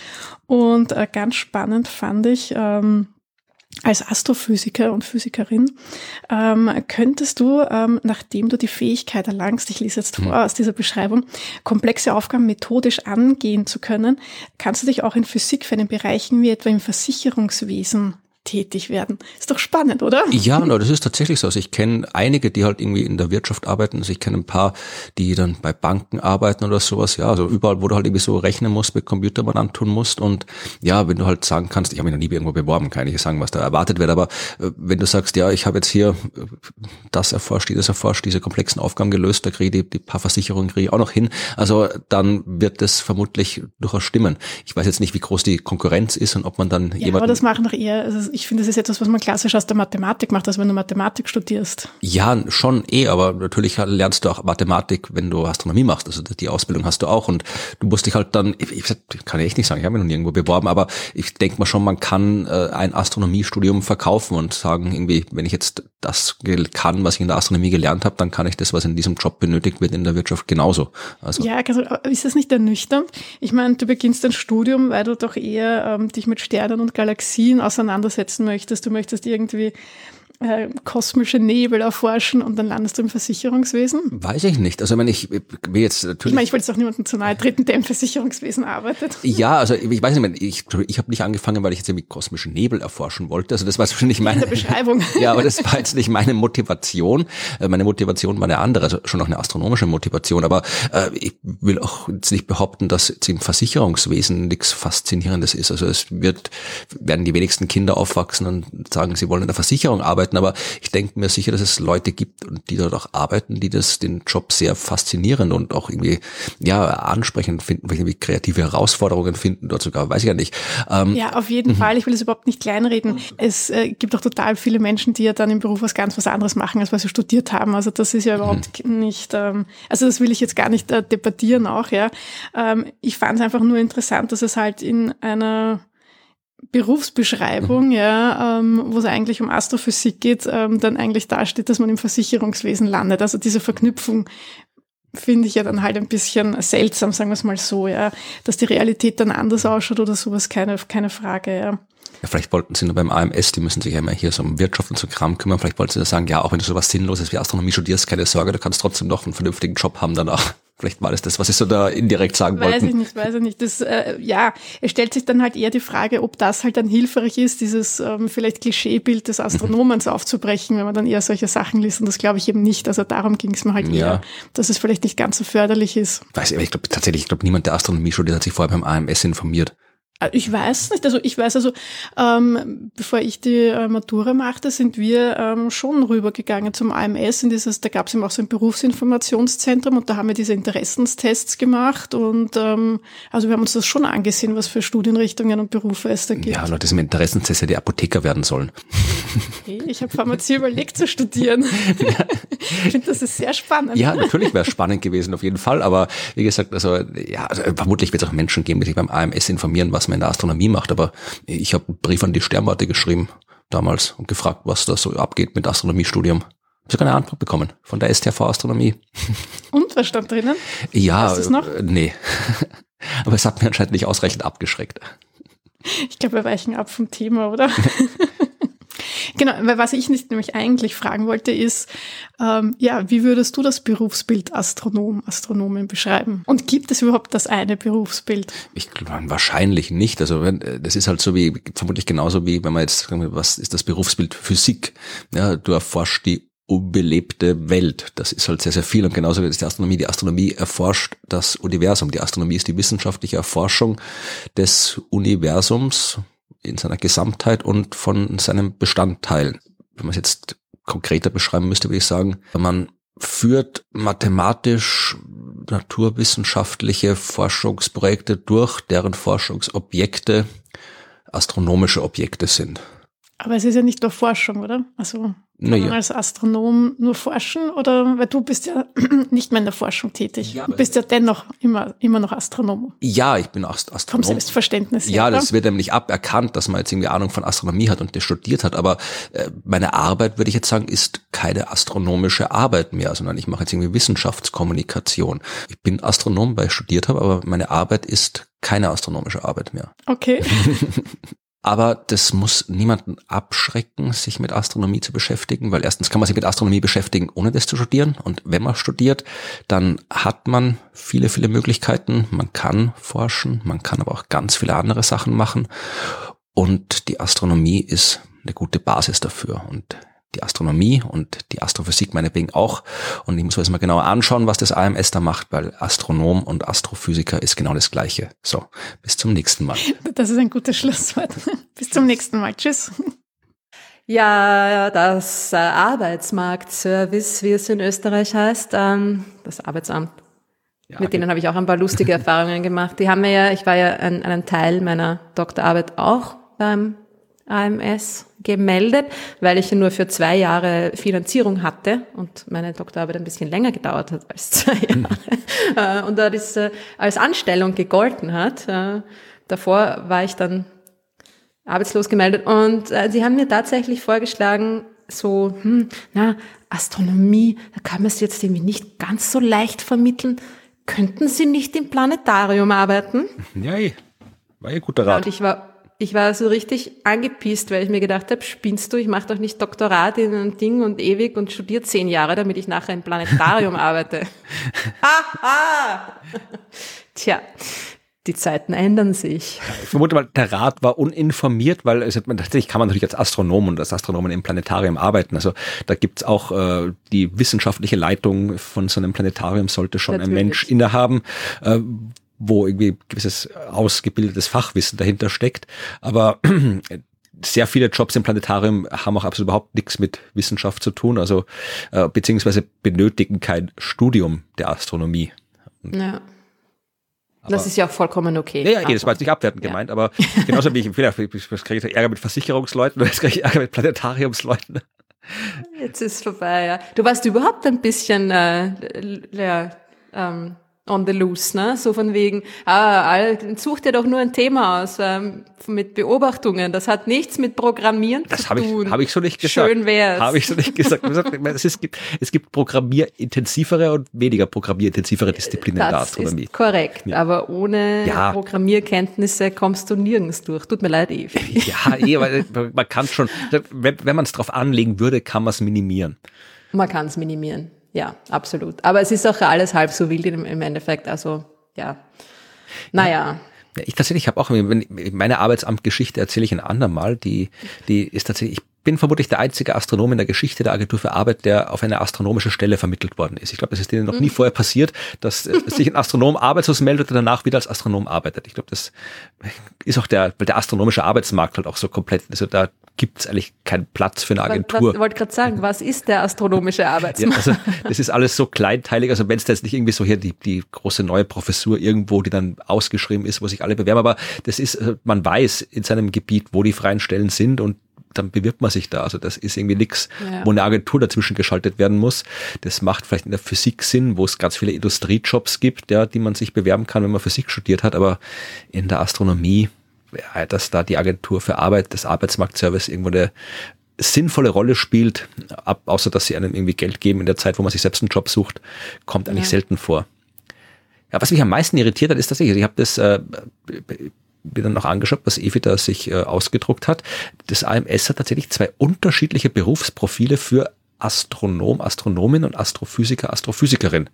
Und äh, ganz spannend fand ich, ähm, als Astrophysiker und Physikerin ähm, könntest du, ähm, nachdem du die Fähigkeit erlangst, ich lese jetzt vor mhm. aus dieser Beschreibung, komplexe Aufgaben methodisch angehen zu können, kannst du dich auch in Physik für einen Bereichen wie etwa im Versicherungswesen tätig werden. Ist doch spannend, oder? Ja, no, das ist tatsächlich so. Also ich kenne einige, die halt irgendwie in der Wirtschaft arbeiten. Also ich kenne ein paar, die dann bei Banken arbeiten oder sowas. Ja, also überall, wo du halt irgendwie so rechnen musst, mit Computer mal antun musst. Und ja, wenn du halt sagen kannst, ich habe mich noch nie irgendwo beworben, kann ich sagen, was da erwartet wird. Aber äh, wenn du sagst, ja, ich habe jetzt hier äh, das erforscht, dieses erforscht, diese komplexen Aufgaben gelöst, da kriege ich die, die paar Versicherungen kriege ich auch noch hin. Also dann wird das vermutlich durchaus stimmen. Ich weiß jetzt nicht, wie groß die Konkurrenz ist und ob man dann ja, jemanden... aber das machen doch eher, also ich finde, das ist etwas, was man klassisch aus der Mathematik macht, also wenn du Mathematik studierst. Ja, schon eh, aber natürlich lernst du auch Mathematik, wenn du Astronomie machst. Also die Ausbildung hast du auch und du musst dich halt dann, ich, ich kann echt nicht sagen, ich habe mich noch nirgendwo beworben, aber ich denke mal schon, man kann äh, ein Astronomiestudium verkaufen und sagen, irgendwie, wenn ich jetzt das kann, was ich in der Astronomie gelernt habe, dann kann ich das, was in diesem Job benötigt wird, in der Wirtschaft genauso. Also ja, also ist das nicht ernüchternd? Ich meine, du beginnst ein Studium, weil du doch eher ähm, dich mit Sternen und Galaxien auseinandersetzen möchtest möchtest. Du möchtest irgendwie äh, kosmische Nebel erforschen und dann landest du im Versicherungswesen? Weiß ich nicht. Also ich meine, ich will jetzt natürlich. Ich meine, ich wollte es auch niemandem zu nahe treten, der im Versicherungswesen arbeitet. Ja, also ich weiß nicht, ich, ich habe nicht angefangen, weil ich jetzt irgendwie kosmische Nebel erforschen wollte. Also das war schon nicht meine. In der Beschreibung. (laughs) ja, aber das war jetzt nicht meine Motivation. Äh, meine Motivation war eine andere, also schon auch eine astronomische Motivation. Aber äh, ich will auch jetzt nicht behaupten, dass jetzt im Versicherungswesen nichts Faszinierendes ist. Also es wird, werden die wenigsten Kinder aufwachsen und sagen, sie wollen in der Versicherung arbeiten arbeiten, aber ich denke mir sicher, dass es Leute gibt, die dort auch arbeiten, die das den Job sehr faszinierend und auch irgendwie ja ansprechend finden, irgendwie kreative Herausforderungen finden, dort sogar, weiß ich ja nicht. Ähm, ja, auf jeden mhm. Fall. Ich will es überhaupt nicht kleinreden. Es äh, gibt auch total viele Menschen, die ja dann im Beruf was ganz was anderes machen, als was sie studiert haben. Also das ist ja überhaupt mhm. nicht, ähm, also das will ich jetzt gar nicht äh, debattieren auch, ja. Ähm, ich fand es einfach nur interessant, dass es halt in einer Berufsbeschreibung, mhm. ja, ähm, wo es eigentlich um Astrophysik geht, ähm, dann eigentlich dasteht, dass man im Versicherungswesen landet. Also diese Verknüpfung finde ich ja dann halt ein bisschen seltsam, sagen wir es mal so, ja. Dass die Realität dann anders ausschaut oder sowas, keine, keine Frage, ja. Ja, vielleicht wollten sie nur beim AMS, die müssen sich ja immer hier so um Wirtschaft und so Kram kümmern. Vielleicht wollten sie sagen, ja, auch wenn du sowas Sinnloses wie Astronomie studierst, keine Sorge, du kannst trotzdem noch einen vernünftigen Job haben danach. Vielleicht war das das, was Sie so da indirekt sagen weiß wollten. Weiß ich nicht, weiß ich nicht. Das, äh, ja, es stellt sich dann halt eher die Frage, ob das halt dann hilfreich ist, dieses ähm, vielleicht Klischeebild des Astronomens mhm. aufzubrechen, wenn man dann eher solche Sachen liest. Und das glaube ich eben nicht. Also darum ging es mir halt ja. eher, dass es vielleicht nicht ganz so förderlich ist. Weiß ich, aber ich glaube tatsächlich, ich glaube, niemand, der Astronomie studiert, hat sich vorher beim AMS informiert. Äh, ich weiß nicht, also ich weiß also, ähm, bevor ich die äh, Matura machte, sind wir ähm, schon rübergegangen zum AMS, in dieses, da gab es eben auch so ein Berufsinformationszentrum und da haben wir diese Interessenstests gemacht und ähm, also wir haben uns das schon angesehen, was für Studienrichtungen und Berufe es da gibt. Ja, Leute, im Interessentest hätte Apotheker werden sollen. Hey, ich habe Pharmazie überlegt zu studieren. Ja. (laughs) Ich finde, das ist sehr spannend. Ja, natürlich wäre es spannend gewesen, auf jeden Fall, aber wie gesagt, also ja, also, vermutlich wird es auch Menschen geben, die sich beim AMS informieren, was man in der Astronomie macht, aber ich habe einen Brief an die Sternwarte geschrieben damals und gefragt, was da so abgeht mit Astronomiestudium. Ich habe keine Antwort bekommen von der STV Astronomie. (laughs) Und was stand drinnen? Ja, weißt noch? Äh, nee. (laughs) Aber es hat mir anscheinend nicht ausreichend abgeschreckt. Ich glaube, wir weichen ab vom Thema, oder? (laughs) Genau, weil was ich nicht nämlich eigentlich fragen wollte, ist, ähm, ja, wie würdest du das Berufsbild Astronom, Astronomin beschreiben? Und gibt es überhaupt das eine Berufsbild? Ich glaube, wahrscheinlich nicht. Also wenn, äh, das ist halt so wie, vermutlich genauso wie, wenn man jetzt, was ist das Berufsbild Physik? Ja, du erforscht die unbelebte Welt. Das ist halt sehr, sehr viel. Und genauso ist die Astronomie. Die Astronomie erforscht das Universum. Die Astronomie ist die wissenschaftliche Erforschung des Universums in seiner Gesamtheit und von seinen Bestandteilen. Wenn man es jetzt konkreter beschreiben müsste, würde ich sagen, man führt mathematisch naturwissenschaftliche Forschungsprojekte durch, deren Forschungsobjekte astronomische Objekte sind. Aber es ist ja nicht nur Forschung, oder? Also naja. man als Astronom nur forschen oder weil du bist ja (clears throat) nicht mehr in der Forschung tätig. Ja, du bist ja dennoch immer, immer noch Astronom. Ja, ich bin Ast Astronom. Vom Selbstverständnis her. Ja, das wird nämlich aberkannt, dass man jetzt irgendwie Ahnung von Astronomie hat und das studiert hat. Aber äh, meine Arbeit, würde ich jetzt sagen, ist keine astronomische Arbeit mehr, sondern ich mache jetzt irgendwie Wissenschaftskommunikation. Ich bin Astronom, weil ich studiert habe, aber meine Arbeit ist keine astronomische Arbeit mehr. Okay. (laughs) Aber das muss niemanden abschrecken, sich mit Astronomie zu beschäftigen, weil erstens kann man sich mit Astronomie beschäftigen, ohne das zu studieren. Und wenn man studiert, dann hat man viele, viele Möglichkeiten. Man kann forschen, man kann aber auch ganz viele andere Sachen machen. Und die Astronomie ist eine gute Basis dafür. Und die Astronomie und die Astrophysik meinetwegen auch. Und ich muss mir jetzt mal genauer anschauen, was das AMS da macht, weil Astronom und Astrophysiker ist genau das Gleiche. So, bis zum nächsten Mal. (laughs) Das ist ein gutes Schlusswort. (laughs) bis zum nächsten Mal. Tschüss. Ja, das äh, Arbeitsmarktservice, wie es in Österreich heißt, ähm, das Arbeitsamt. Ja, Mit denen habe ich auch ein paar lustige (laughs) Erfahrungen gemacht. Die haben mir ja, ich war ja ein, einen Teil meiner Doktorarbeit auch beim AMS gemeldet, weil ich nur für zwei Jahre Finanzierung hatte und meine Doktorarbeit ein bisschen länger gedauert hat als (laughs) zwei mhm. Jahre und da das äh, als Anstellung gegolten hat. Äh, davor war ich dann arbeitslos gemeldet und sie haben mir tatsächlich vorgeschlagen, so, hm, na, Astronomie, da kann man es jetzt irgendwie nicht ganz so leicht vermitteln. Könnten Sie nicht im Planetarium arbeiten? Ja, eh. war ja guter Rat. und ich war ich war so richtig angepisst, weil ich mir gedacht habe, spinnst du, ich mache doch nicht Doktorat in ein Ding und ewig und studiere zehn Jahre, damit ich nachher im Planetarium (laughs) arbeite. Haha! Tja, die Zeiten ändern sich. Ich vermute mal, der Rat war uninformiert, weil es, tatsächlich kann man natürlich als Astronom und als Astronomen im Planetarium arbeiten. Also da gibt's auch äh, die wissenschaftliche Leitung von so einem Planetarium sollte schon natürlich. ein Mensch innehaben. Äh, wo irgendwie gewisses ausgebildetes Fachwissen dahinter steckt. Aber (clears throat) sehr viele Jobs im Planetarium haben auch absolut überhaupt nichts mit Wissenschaft zu tun, also äh, beziehungsweise benötigen kein Studium der Astronomie. Ja. Aber das ist ja auch vollkommen okay. Ja, ja das war jetzt nicht abwertend ja. gemeint, aber genauso wie ich vielleicht kriege ich Ärger mit Versicherungsleuten jetzt kriege ich Ärger mit Planetariumsleuten. Jetzt ist vorbei, ja. Du warst überhaupt ein bisschen äh, ja, ähm, on the loose, ne? So von wegen, ah, such dir doch nur ein Thema aus ähm, mit Beobachtungen. Das hat nichts mit Programmieren das zu hab tun. Das habe ich so nicht gesagt. Schön wär's. Habe ich so nicht gesagt. es, gibt, es gibt programmierintensivere und weniger programmierintensivere Disziplinen das in der Astronomie. Ist korrekt, ja. aber ohne ja. Programmierkenntnisse kommst du nirgends durch. Tut mir leid, Eve. (laughs) Ja, eh, weil man kann schon, wenn, wenn man es drauf anlegen würde, kann man es minimieren. Man kann es minimieren ja, absolut. Aber es ist auch alles halb so wild im, Endeffekt. Also, ja. Naja. Ja, ich tatsächlich habe auch meine Arbeitsamtgeschichte erzähle ich ein andermal. Die, die ist tatsächlich, ich bin vermutlich der einzige Astronom in der Geschichte der Agentur für Arbeit, der auf eine astronomische Stelle vermittelt worden ist. Ich glaube, das ist denen noch mhm. nie vorher passiert, dass äh, (laughs) sich ein Astronom arbeitslos meldet und danach wieder als Astronom arbeitet. Ich glaube, das ist auch der, weil der astronomische Arbeitsmarkt halt auch so komplett, also da gibt es eigentlich keinen Platz für eine Agentur. Ich wollte gerade sagen, was ist der astronomische Arbeitsmarkt? (laughs) ja, also das ist alles so kleinteilig, also wenn es da jetzt nicht irgendwie so hier die, die große neue Professur irgendwo, die dann ausgeschrieben ist, wo sich alle bewerben, aber das ist, also man weiß in seinem Gebiet, wo die freien Stellen sind und dann bewirbt man sich da. Also das ist irgendwie nichts, ja. wo eine Agentur dazwischen geschaltet werden muss. Das macht vielleicht in der Physik Sinn, wo es ganz viele Industriejobs gibt, ja, die man sich bewerben kann, wenn man Physik studiert hat. Aber in der Astronomie, ja, dass da die Agentur für Arbeit, das Arbeitsmarktservice irgendwo eine sinnvolle Rolle spielt, ab, außer dass sie einem irgendwie Geld geben in der Zeit, wo man sich selbst einen Job sucht, kommt eigentlich ja. selten vor. Ja, was mich am meisten irritiert hat, ist tatsächlich, ich habe das äh, mir dann noch angeschaut, was Evi da sich äh, ausgedruckt hat. Das AMS hat tatsächlich zwei unterschiedliche Berufsprofile für Astronom, Astronomin und Astrophysiker, Astrophysikerin.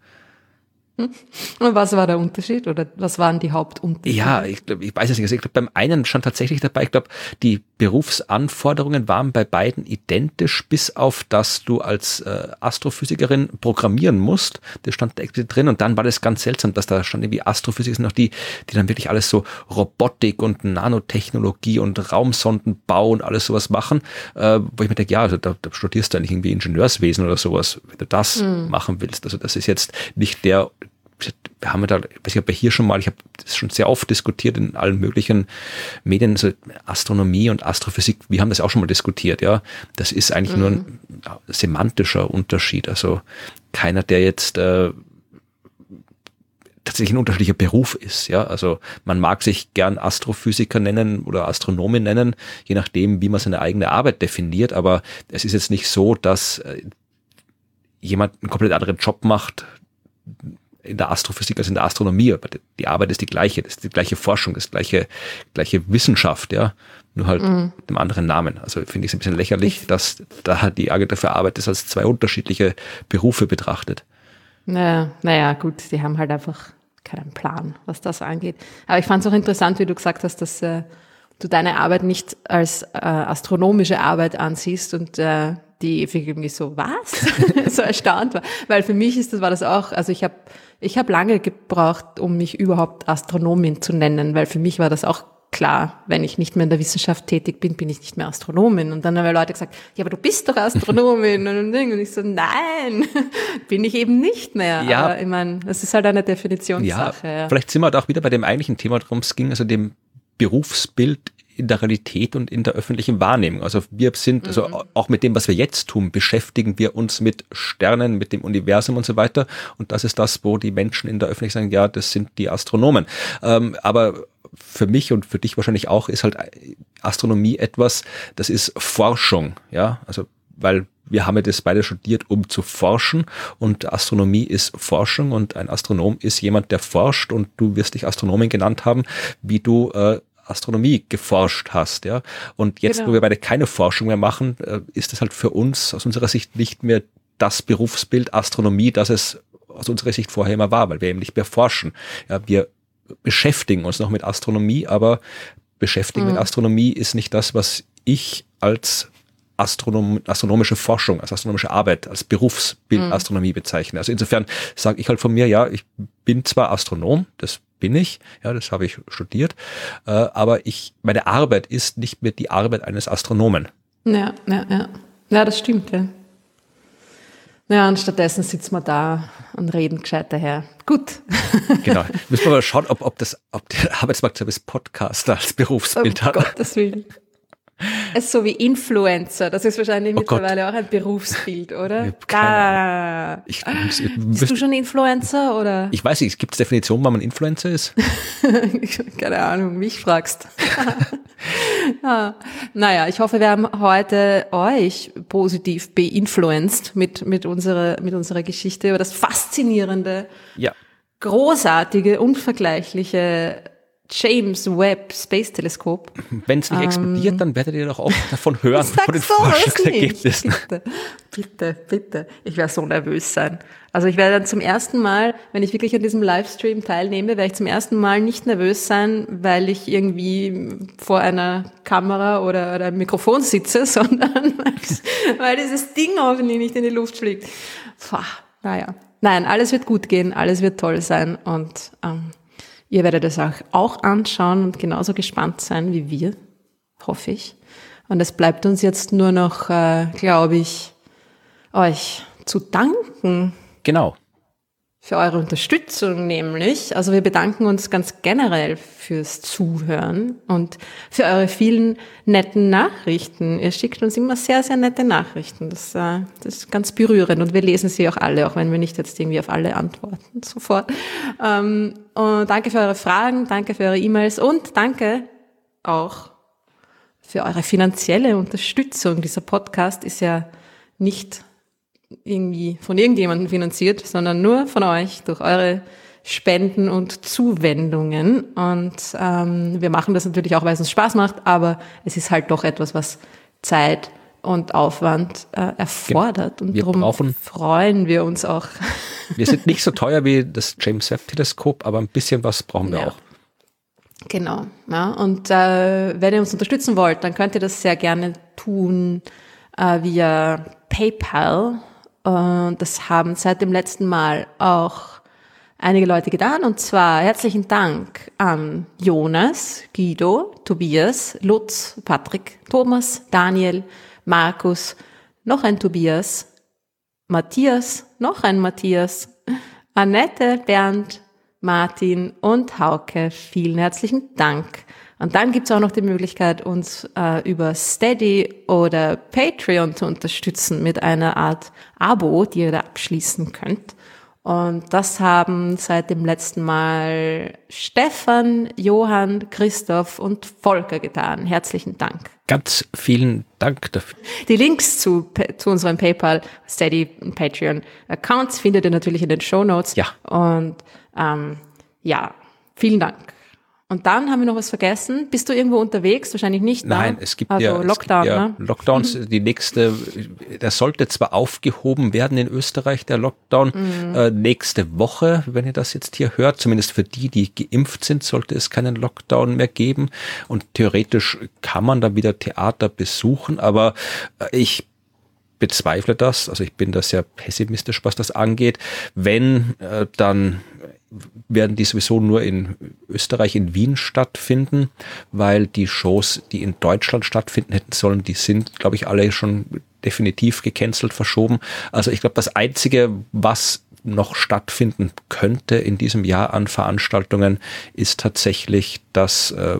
Und was war der Unterschied oder was waren die Hauptunterschiede? Ja, ich, glaub, ich weiß es nicht. Also ich glaube, beim einen stand tatsächlich dabei, ich glaube, die Berufsanforderungen waren bei beiden identisch, bis auf, dass du als äh, Astrophysikerin programmieren musst. Das stand da drin und dann war das ganz seltsam, dass da stand irgendwie Astrophysiker sind noch die, die dann wirklich alles so Robotik und Nanotechnologie und Raumsondenbau und alles sowas machen, äh, wo ich mir denke, ja, also da, da studierst du eigentlich irgendwie Ingenieurswesen oder sowas, wenn du das mhm. machen willst. Also das ist jetzt nicht der wir haben ja da, weiß ich ob hier schon mal, ich habe das schon sehr oft diskutiert in allen möglichen Medien, also Astronomie und Astrophysik, wir haben das auch schon mal diskutiert, ja. Das ist eigentlich mhm. nur ein mhm. semantischer Unterschied. Also keiner, der jetzt äh, tatsächlich ein unterschiedlicher Beruf ist. Ja, also man mag sich gern Astrophysiker nennen oder Astronomen nennen, je nachdem, wie man seine eigene Arbeit definiert. Aber es ist jetzt nicht so, dass äh, jemand einen komplett anderen Job macht in der Astrophysik als in der Astronomie. Aber die Arbeit ist die gleiche, das ist die gleiche Forschung, das gleiche, gleiche Wissenschaft, ja. Nur halt mhm. mit einem anderen Namen. Also finde ich es ein bisschen lächerlich, dass da die Agentur für Arbeit das als zwei unterschiedliche Berufe betrachtet. Naja, naja, gut, die haben halt einfach keinen Plan, was das angeht. Aber ich fand es auch interessant, wie du gesagt hast, dass äh, du deine Arbeit nicht als äh, astronomische Arbeit ansiehst und äh, die irgendwie so, was? (laughs) so erstaunt war. Weil für mich ist das, war das auch, also ich habe ich hab lange gebraucht, um mich überhaupt Astronomin zu nennen, weil für mich war das auch klar, wenn ich nicht mehr in der Wissenschaft tätig bin, bin ich nicht mehr Astronomin. Und dann haben Leute gesagt, ja, aber du bist doch Astronomin. (laughs) und ich so, nein, (laughs) bin ich eben nicht mehr. Ja. Aber ich meine, das ist halt eine Definitionssache. Ja, ja. Vielleicht sind wir da auch wieder bei dem eigentlichen Thema, worum es ging, also dem Berufsbild in der Realität und in der öffentlichen Wahrnehmung. Also wir sind, also mhm. auch mit dem, was wir jetzt tun, beschäftigen wir uns mit Sternen, mit dem Universum und so weiter. Und das ist das, wo die Menschen in der Öffentlichkeit sagen, ja, das sind die Astronomen. Ähm, aber für mich und für dich wahrscheinlich auch ist halt Astronomie etwas, das ist Forschung, ja, also weil wir haben ja das beide studiert, um zu forschen und Astronomie ist Forschung und ein Astronom ist jemand, der forscht und du wirst dich Astronomin genannt haben, wie du äh, Astronomie geforscht hast, ja. Und jetzt, genau. wo wir beide keine Forschung mehr machen, äh, ist es halt für uns aus unserer Sicht nicht mehr das Berufsbild Astronomie, das es aus unserer Sicht vorher immer war, weil wir eben nicht mehr forschen. Ja, wir beschäftigen uns noch mit Astronomie, aber beschäftigen mhm. mit Astronomie ist nicht das, was ich als Astronom astronomische Forschung, als astronomische Arbeit, als Berufsbild mhm. Astronomie bezeichne. Also insofern sage ich halt von mir, ja, ich bin zwar Astronom, das bin ich, ja, das habe ich studiert, äh, aber ich, meine Arbeit ist nicht mehr die Arbeit eines Astronomen. Ja, ja, ja. Ja, das stimmt, ja. Ja, und stattdessen sitzen wir da und reden gescheit daher. Gut. (laughs) Genau. Müssen wir mal schauen, ob, ob, das, ob der Arbeitsmarktservice Podcaster als Berufsbild um hat. Gottes Willen. (laughs) So wie Influencer. Das ist wahrscheinlich oh mittlerweile Gott. auch ein Berufsbild, oder? Ah. Ich, ich, Bist du schon Influencer oder? Ich weiß nicht, gibt es Definition, wann man Influencer ist? (laughs) Keine Ahnung, mich fragst. ja. (laughs) Naja, ich hoffe, wir haben heute euch positiv beinfluenced mit, mit, unserer, mit unserer Geschichte über das faszinierende, ja. großartige, unvergleichliche James Webb Space Teleskop. Wenn es nicht ähm, explodiert, dann werdet ihr doch auch davon hören, (laughs) von den Forschungsergebnissen. Bitte, bitte, bitte. Ich werde so nervös sein. Also ich werde dann zum ersten Mal, wenn ich wirklich an diesem Livestream teilnehme, werde ich zum ersten Mal nicht nervös sein, weil ich irgendwie vor einer Kamera oder, oder einem Mikrofon sitze, (laughs) sondern weil dieses Ding hoffentlich nicht in die Luft fliegt. Puh, naja. Nein, alles wird gut gehen, alles wird toll sein und ähm, Ihr werdet es auch, auch anschauen und genauso gespannt sein wie wir, hoffe ich. Und es bleibt uns jetzt nur noch, äh, glaube ich, euch zu danken. Genau für eure Unterstützung nämlich. Also wir bedanken uns ganz generell fürs Zuhören und für eure vielen netten Nachrichten. Ihr schickt uns immer sehr, sehr nette Nachrichten. Das, äh, das ist ganz berührend und wir lesen sie auch alle, auch wenn wir nicht jetzt irgendwie auf alle antworten (laughs) sofort. Ähm, danke für eure Fragen, danke für eure E-Mails und danke auch für eure finanzielle Unterstützung. Dieser Podcast ist ja nicht irgendwie von irgendjemandem finanziert, sondern nur von euch durch eure Spenden und Zuwendungen. Und ähm, wir machen das natürlich auch, weil es uns Spaß macht, aber es ist halt doch etwas, was Zeit und Aufwand äh, erfordert. Und darum freuen wir uns auch. (laughs) Wir sind nicht so teuer wie das James Webb Teleskop, aber ein bisschen was brauchen wir ja. auch. Genau. Ja, und äh, wenn ihr uns unterstützen wollt, dann könnt ihr das sehr gerne tun äh, via PayPal und das haben seit dem letzten Mal auch einige Leute getan. Und zwar herzlichen Dank an Jonas, Guido, Tobias, Lutz, Patrick, Thomas, Daniel, Markus, noch ein Tobias, Matthias, noch ein Matthias, Annette, Bernd, Martin und Hauke, vielen herzlichen Dank. Und dann gibt's auch noch die Möglichkeit, uns äh, über Steady oder Patreon zu unterstützen mit einer Art Abo, die ihr da abschließen könnt. Und das haben seit dem letzten Mal Stefan, Johann, Christoph und Volker getan. Herzlichen Dank. Ganz vielen Dank dafür. Die Links zu, zu unserem PayPal, Steady und Patreon Accounts findet ihr natürlich in den Show Notes. Ja. Und ähm, ja, vielen Dank. Und dann haben wir noch was vergessen. Bist du irgendwo unterwegs? Wahrscheinlich nicht. Nein, ne? es gibt also ja, Lockdown. gibt ja ne? Lockdowns. Die nächste, das sollte zwar aufgehoben werden in Österreich, der Lockdown, Mhm. äh, nächste Woche, wenn ihr das jetzt hier hört. Zumindest für die, die geimpft sind, sollte es keinen Lockdown mehr geben. Und theoretisch kann man da wieder Theater besuchen, aber äh, ich bezweifle das. Also ich bin da sehr pessimistisch, was das angeht. Wenn, äh, dann werden die sowieso nur in Österreich, in Wien stattfinden, weil die Shows, die in Deutschland stattfinden hätten sollen, die sind, glaube ich, alle schon definitiv gecancelt, verschoben. Also ich glaube, das Einzige, was noch stattfinden könnte in diesem Jahr an Veranstaltungen, ist tatsächlich das äh,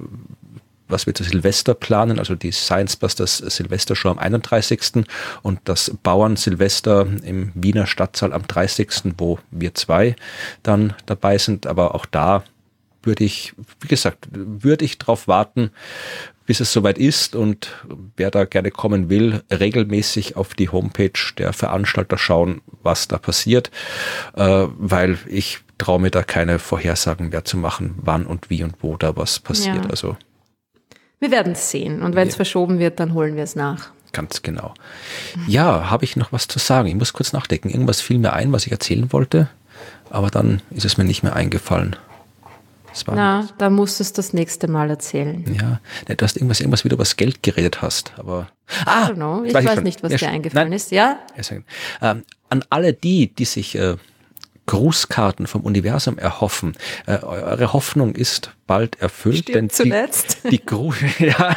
was wir zu Silvester planen, also die Science Busters Silvester Show am 31. und das Bauern Silvester im Wiener Stadtsaal am 30., wo wir zwei dann dabei sind. Aber auch da würde ich, wie gesagt, würde ich drauf warten, bis es soweit ist und wer da gerne kommen will, regelmäßig auf die Homepage der Veranstalter schauen, was da passiert, äh, weil ich traue mir da keine Vorhersagen mehr zu machen, wann und wie und wo da was passiert. Ja. Also Wir werden es sehen. Und wenn es Ja. verschoben wird, dann holen wir es nach. Ganz genau. Ja, habe ich noch was zu sagen? Ich muss kurz nachdenken. Irgendwas fiel mir ein, was ich erzählen wollte, aber dann ist es mir nicht mehr eingefallen. Na, da musst du es das nächste Mal erzählen. ja, ne, du hast irgendwas, irgendwas wieder über das Geld geredet hast, aber ah, know. Ich weiß schon. nicht, was Ja, dir eingefallen nein, ist. Ja? Ähm, an alle die, die sich äh, Grußkarten vom Universum erhoffen, äh, eure Hoffnung ist bald erfüllt, Stimmt denn die, zuletzt. (laughs) die Gru (laughs) ja,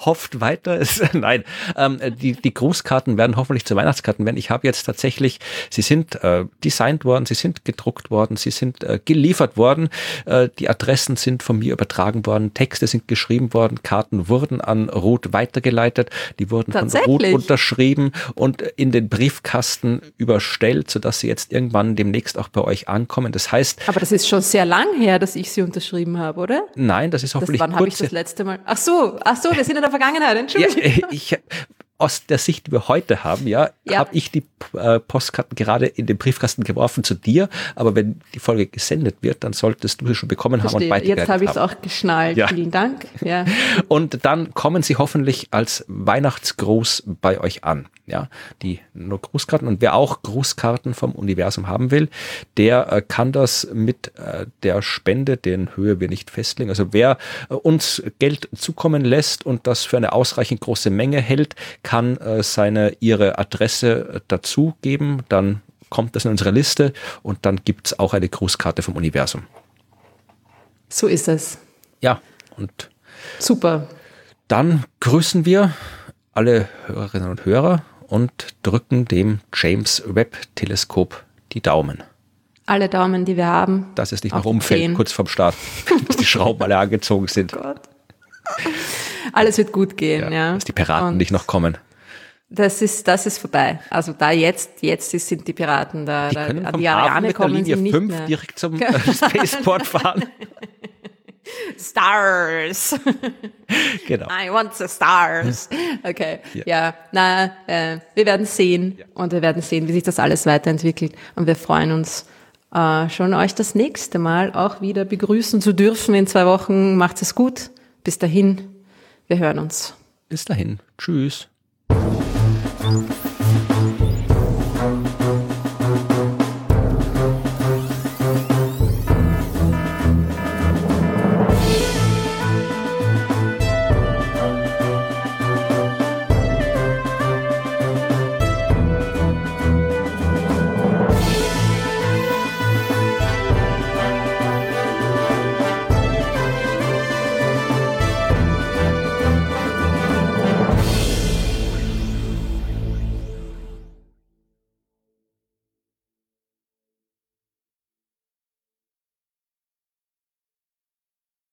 hofft weiter. (laughs) Nein, ähm, die, die Grußkarten werden hoffentlich zu Weihnachtskarten werden. Ich habe jetzt tatsächlich, sie sind äh, designt worden, sie sind gedruckt worden, sie sind äh, geliefert worden, äh, die Adressen sind von mir übertragen worden, Texte sind geschrieben worden, Karten wurden an Ruth weitergeleitet, die wurden von Ruth unterschrieben und in den Briefkasten überstellt, sodass sie jetzt irgendwann demnächst auch bei euch ankommen. Das heißt, Aber das ist schon sehr lang her, dass ich sie unterschrieben habe, oder? nein, das ist Das, hoffentlich wann habe ich das letzte Mal? Ach so, ach so, wir sind in der Vergangenheit. Ja, Entschuldigung. äh, ich, aus der Sicht, die wir heute haben, ja, Ja. habe ich die äh, Postkarten gerade in den Briefkasten geworfen zu dir. Aber wenn die Folge gesendet wird, dann solltest du sie schon bekommen haben und Verstehe. weitergeleitet Jetzt habe ich es auch geschnallt. Ja. Vielen Dank. Ja. (laughs) Und dann kommen sie hoffentlich als Weihnachtsgruß bei euch an. Ja, die nur Grußkarten. Und wer auch Grußkarten vom Universum haben will, der äh, kann das mit äh, der Spende, deren Höhe wir nicht festlegen. Also wer uns Geld zukommen lässt und das für eine ausreichend große Menge hält, kann äh, seine, ihre Adresse äh, dazugeben. Dann kommt das in unsere Liste und dann gibt's auch eine Grußkarte vom Universum. So ist es. Ja, und Super. Dann grüßen wir alle Hörerinnen und Hörer und drücken dem James Webb Teleskop die Daumen, Alle Daumen, die wir haben. dass es nicht noch umfällt, kurz vorm Start, (laughs) dass die Schrauben alle angezogen sind, Gott. Alles wird gut gehen, ja. dass die Piraten Und nicht noch kommen. Das ist, das ist vorbei. Also da jetzt, jetzt sind die Piraten da. Die da können an vom die Hafen Ariane mit der kommen Linie sie nicht 5 mehr. direkt zum (laughs) äh, Spaceport fahren. (laughs) Stars. (laughs) genau. I want the stars. Okay. Ja, na, äh, wir werden sehen und wir werden sehen, wie sich das alles weiterentwickelt. Und wir freuen uns äh, schon, euch das nächste Mal auch wieder begrüßen zu dürfen in zwei Wochen. Macht es gut. Bis dahin. Wir hören uns. Bis dahin. Tschüss.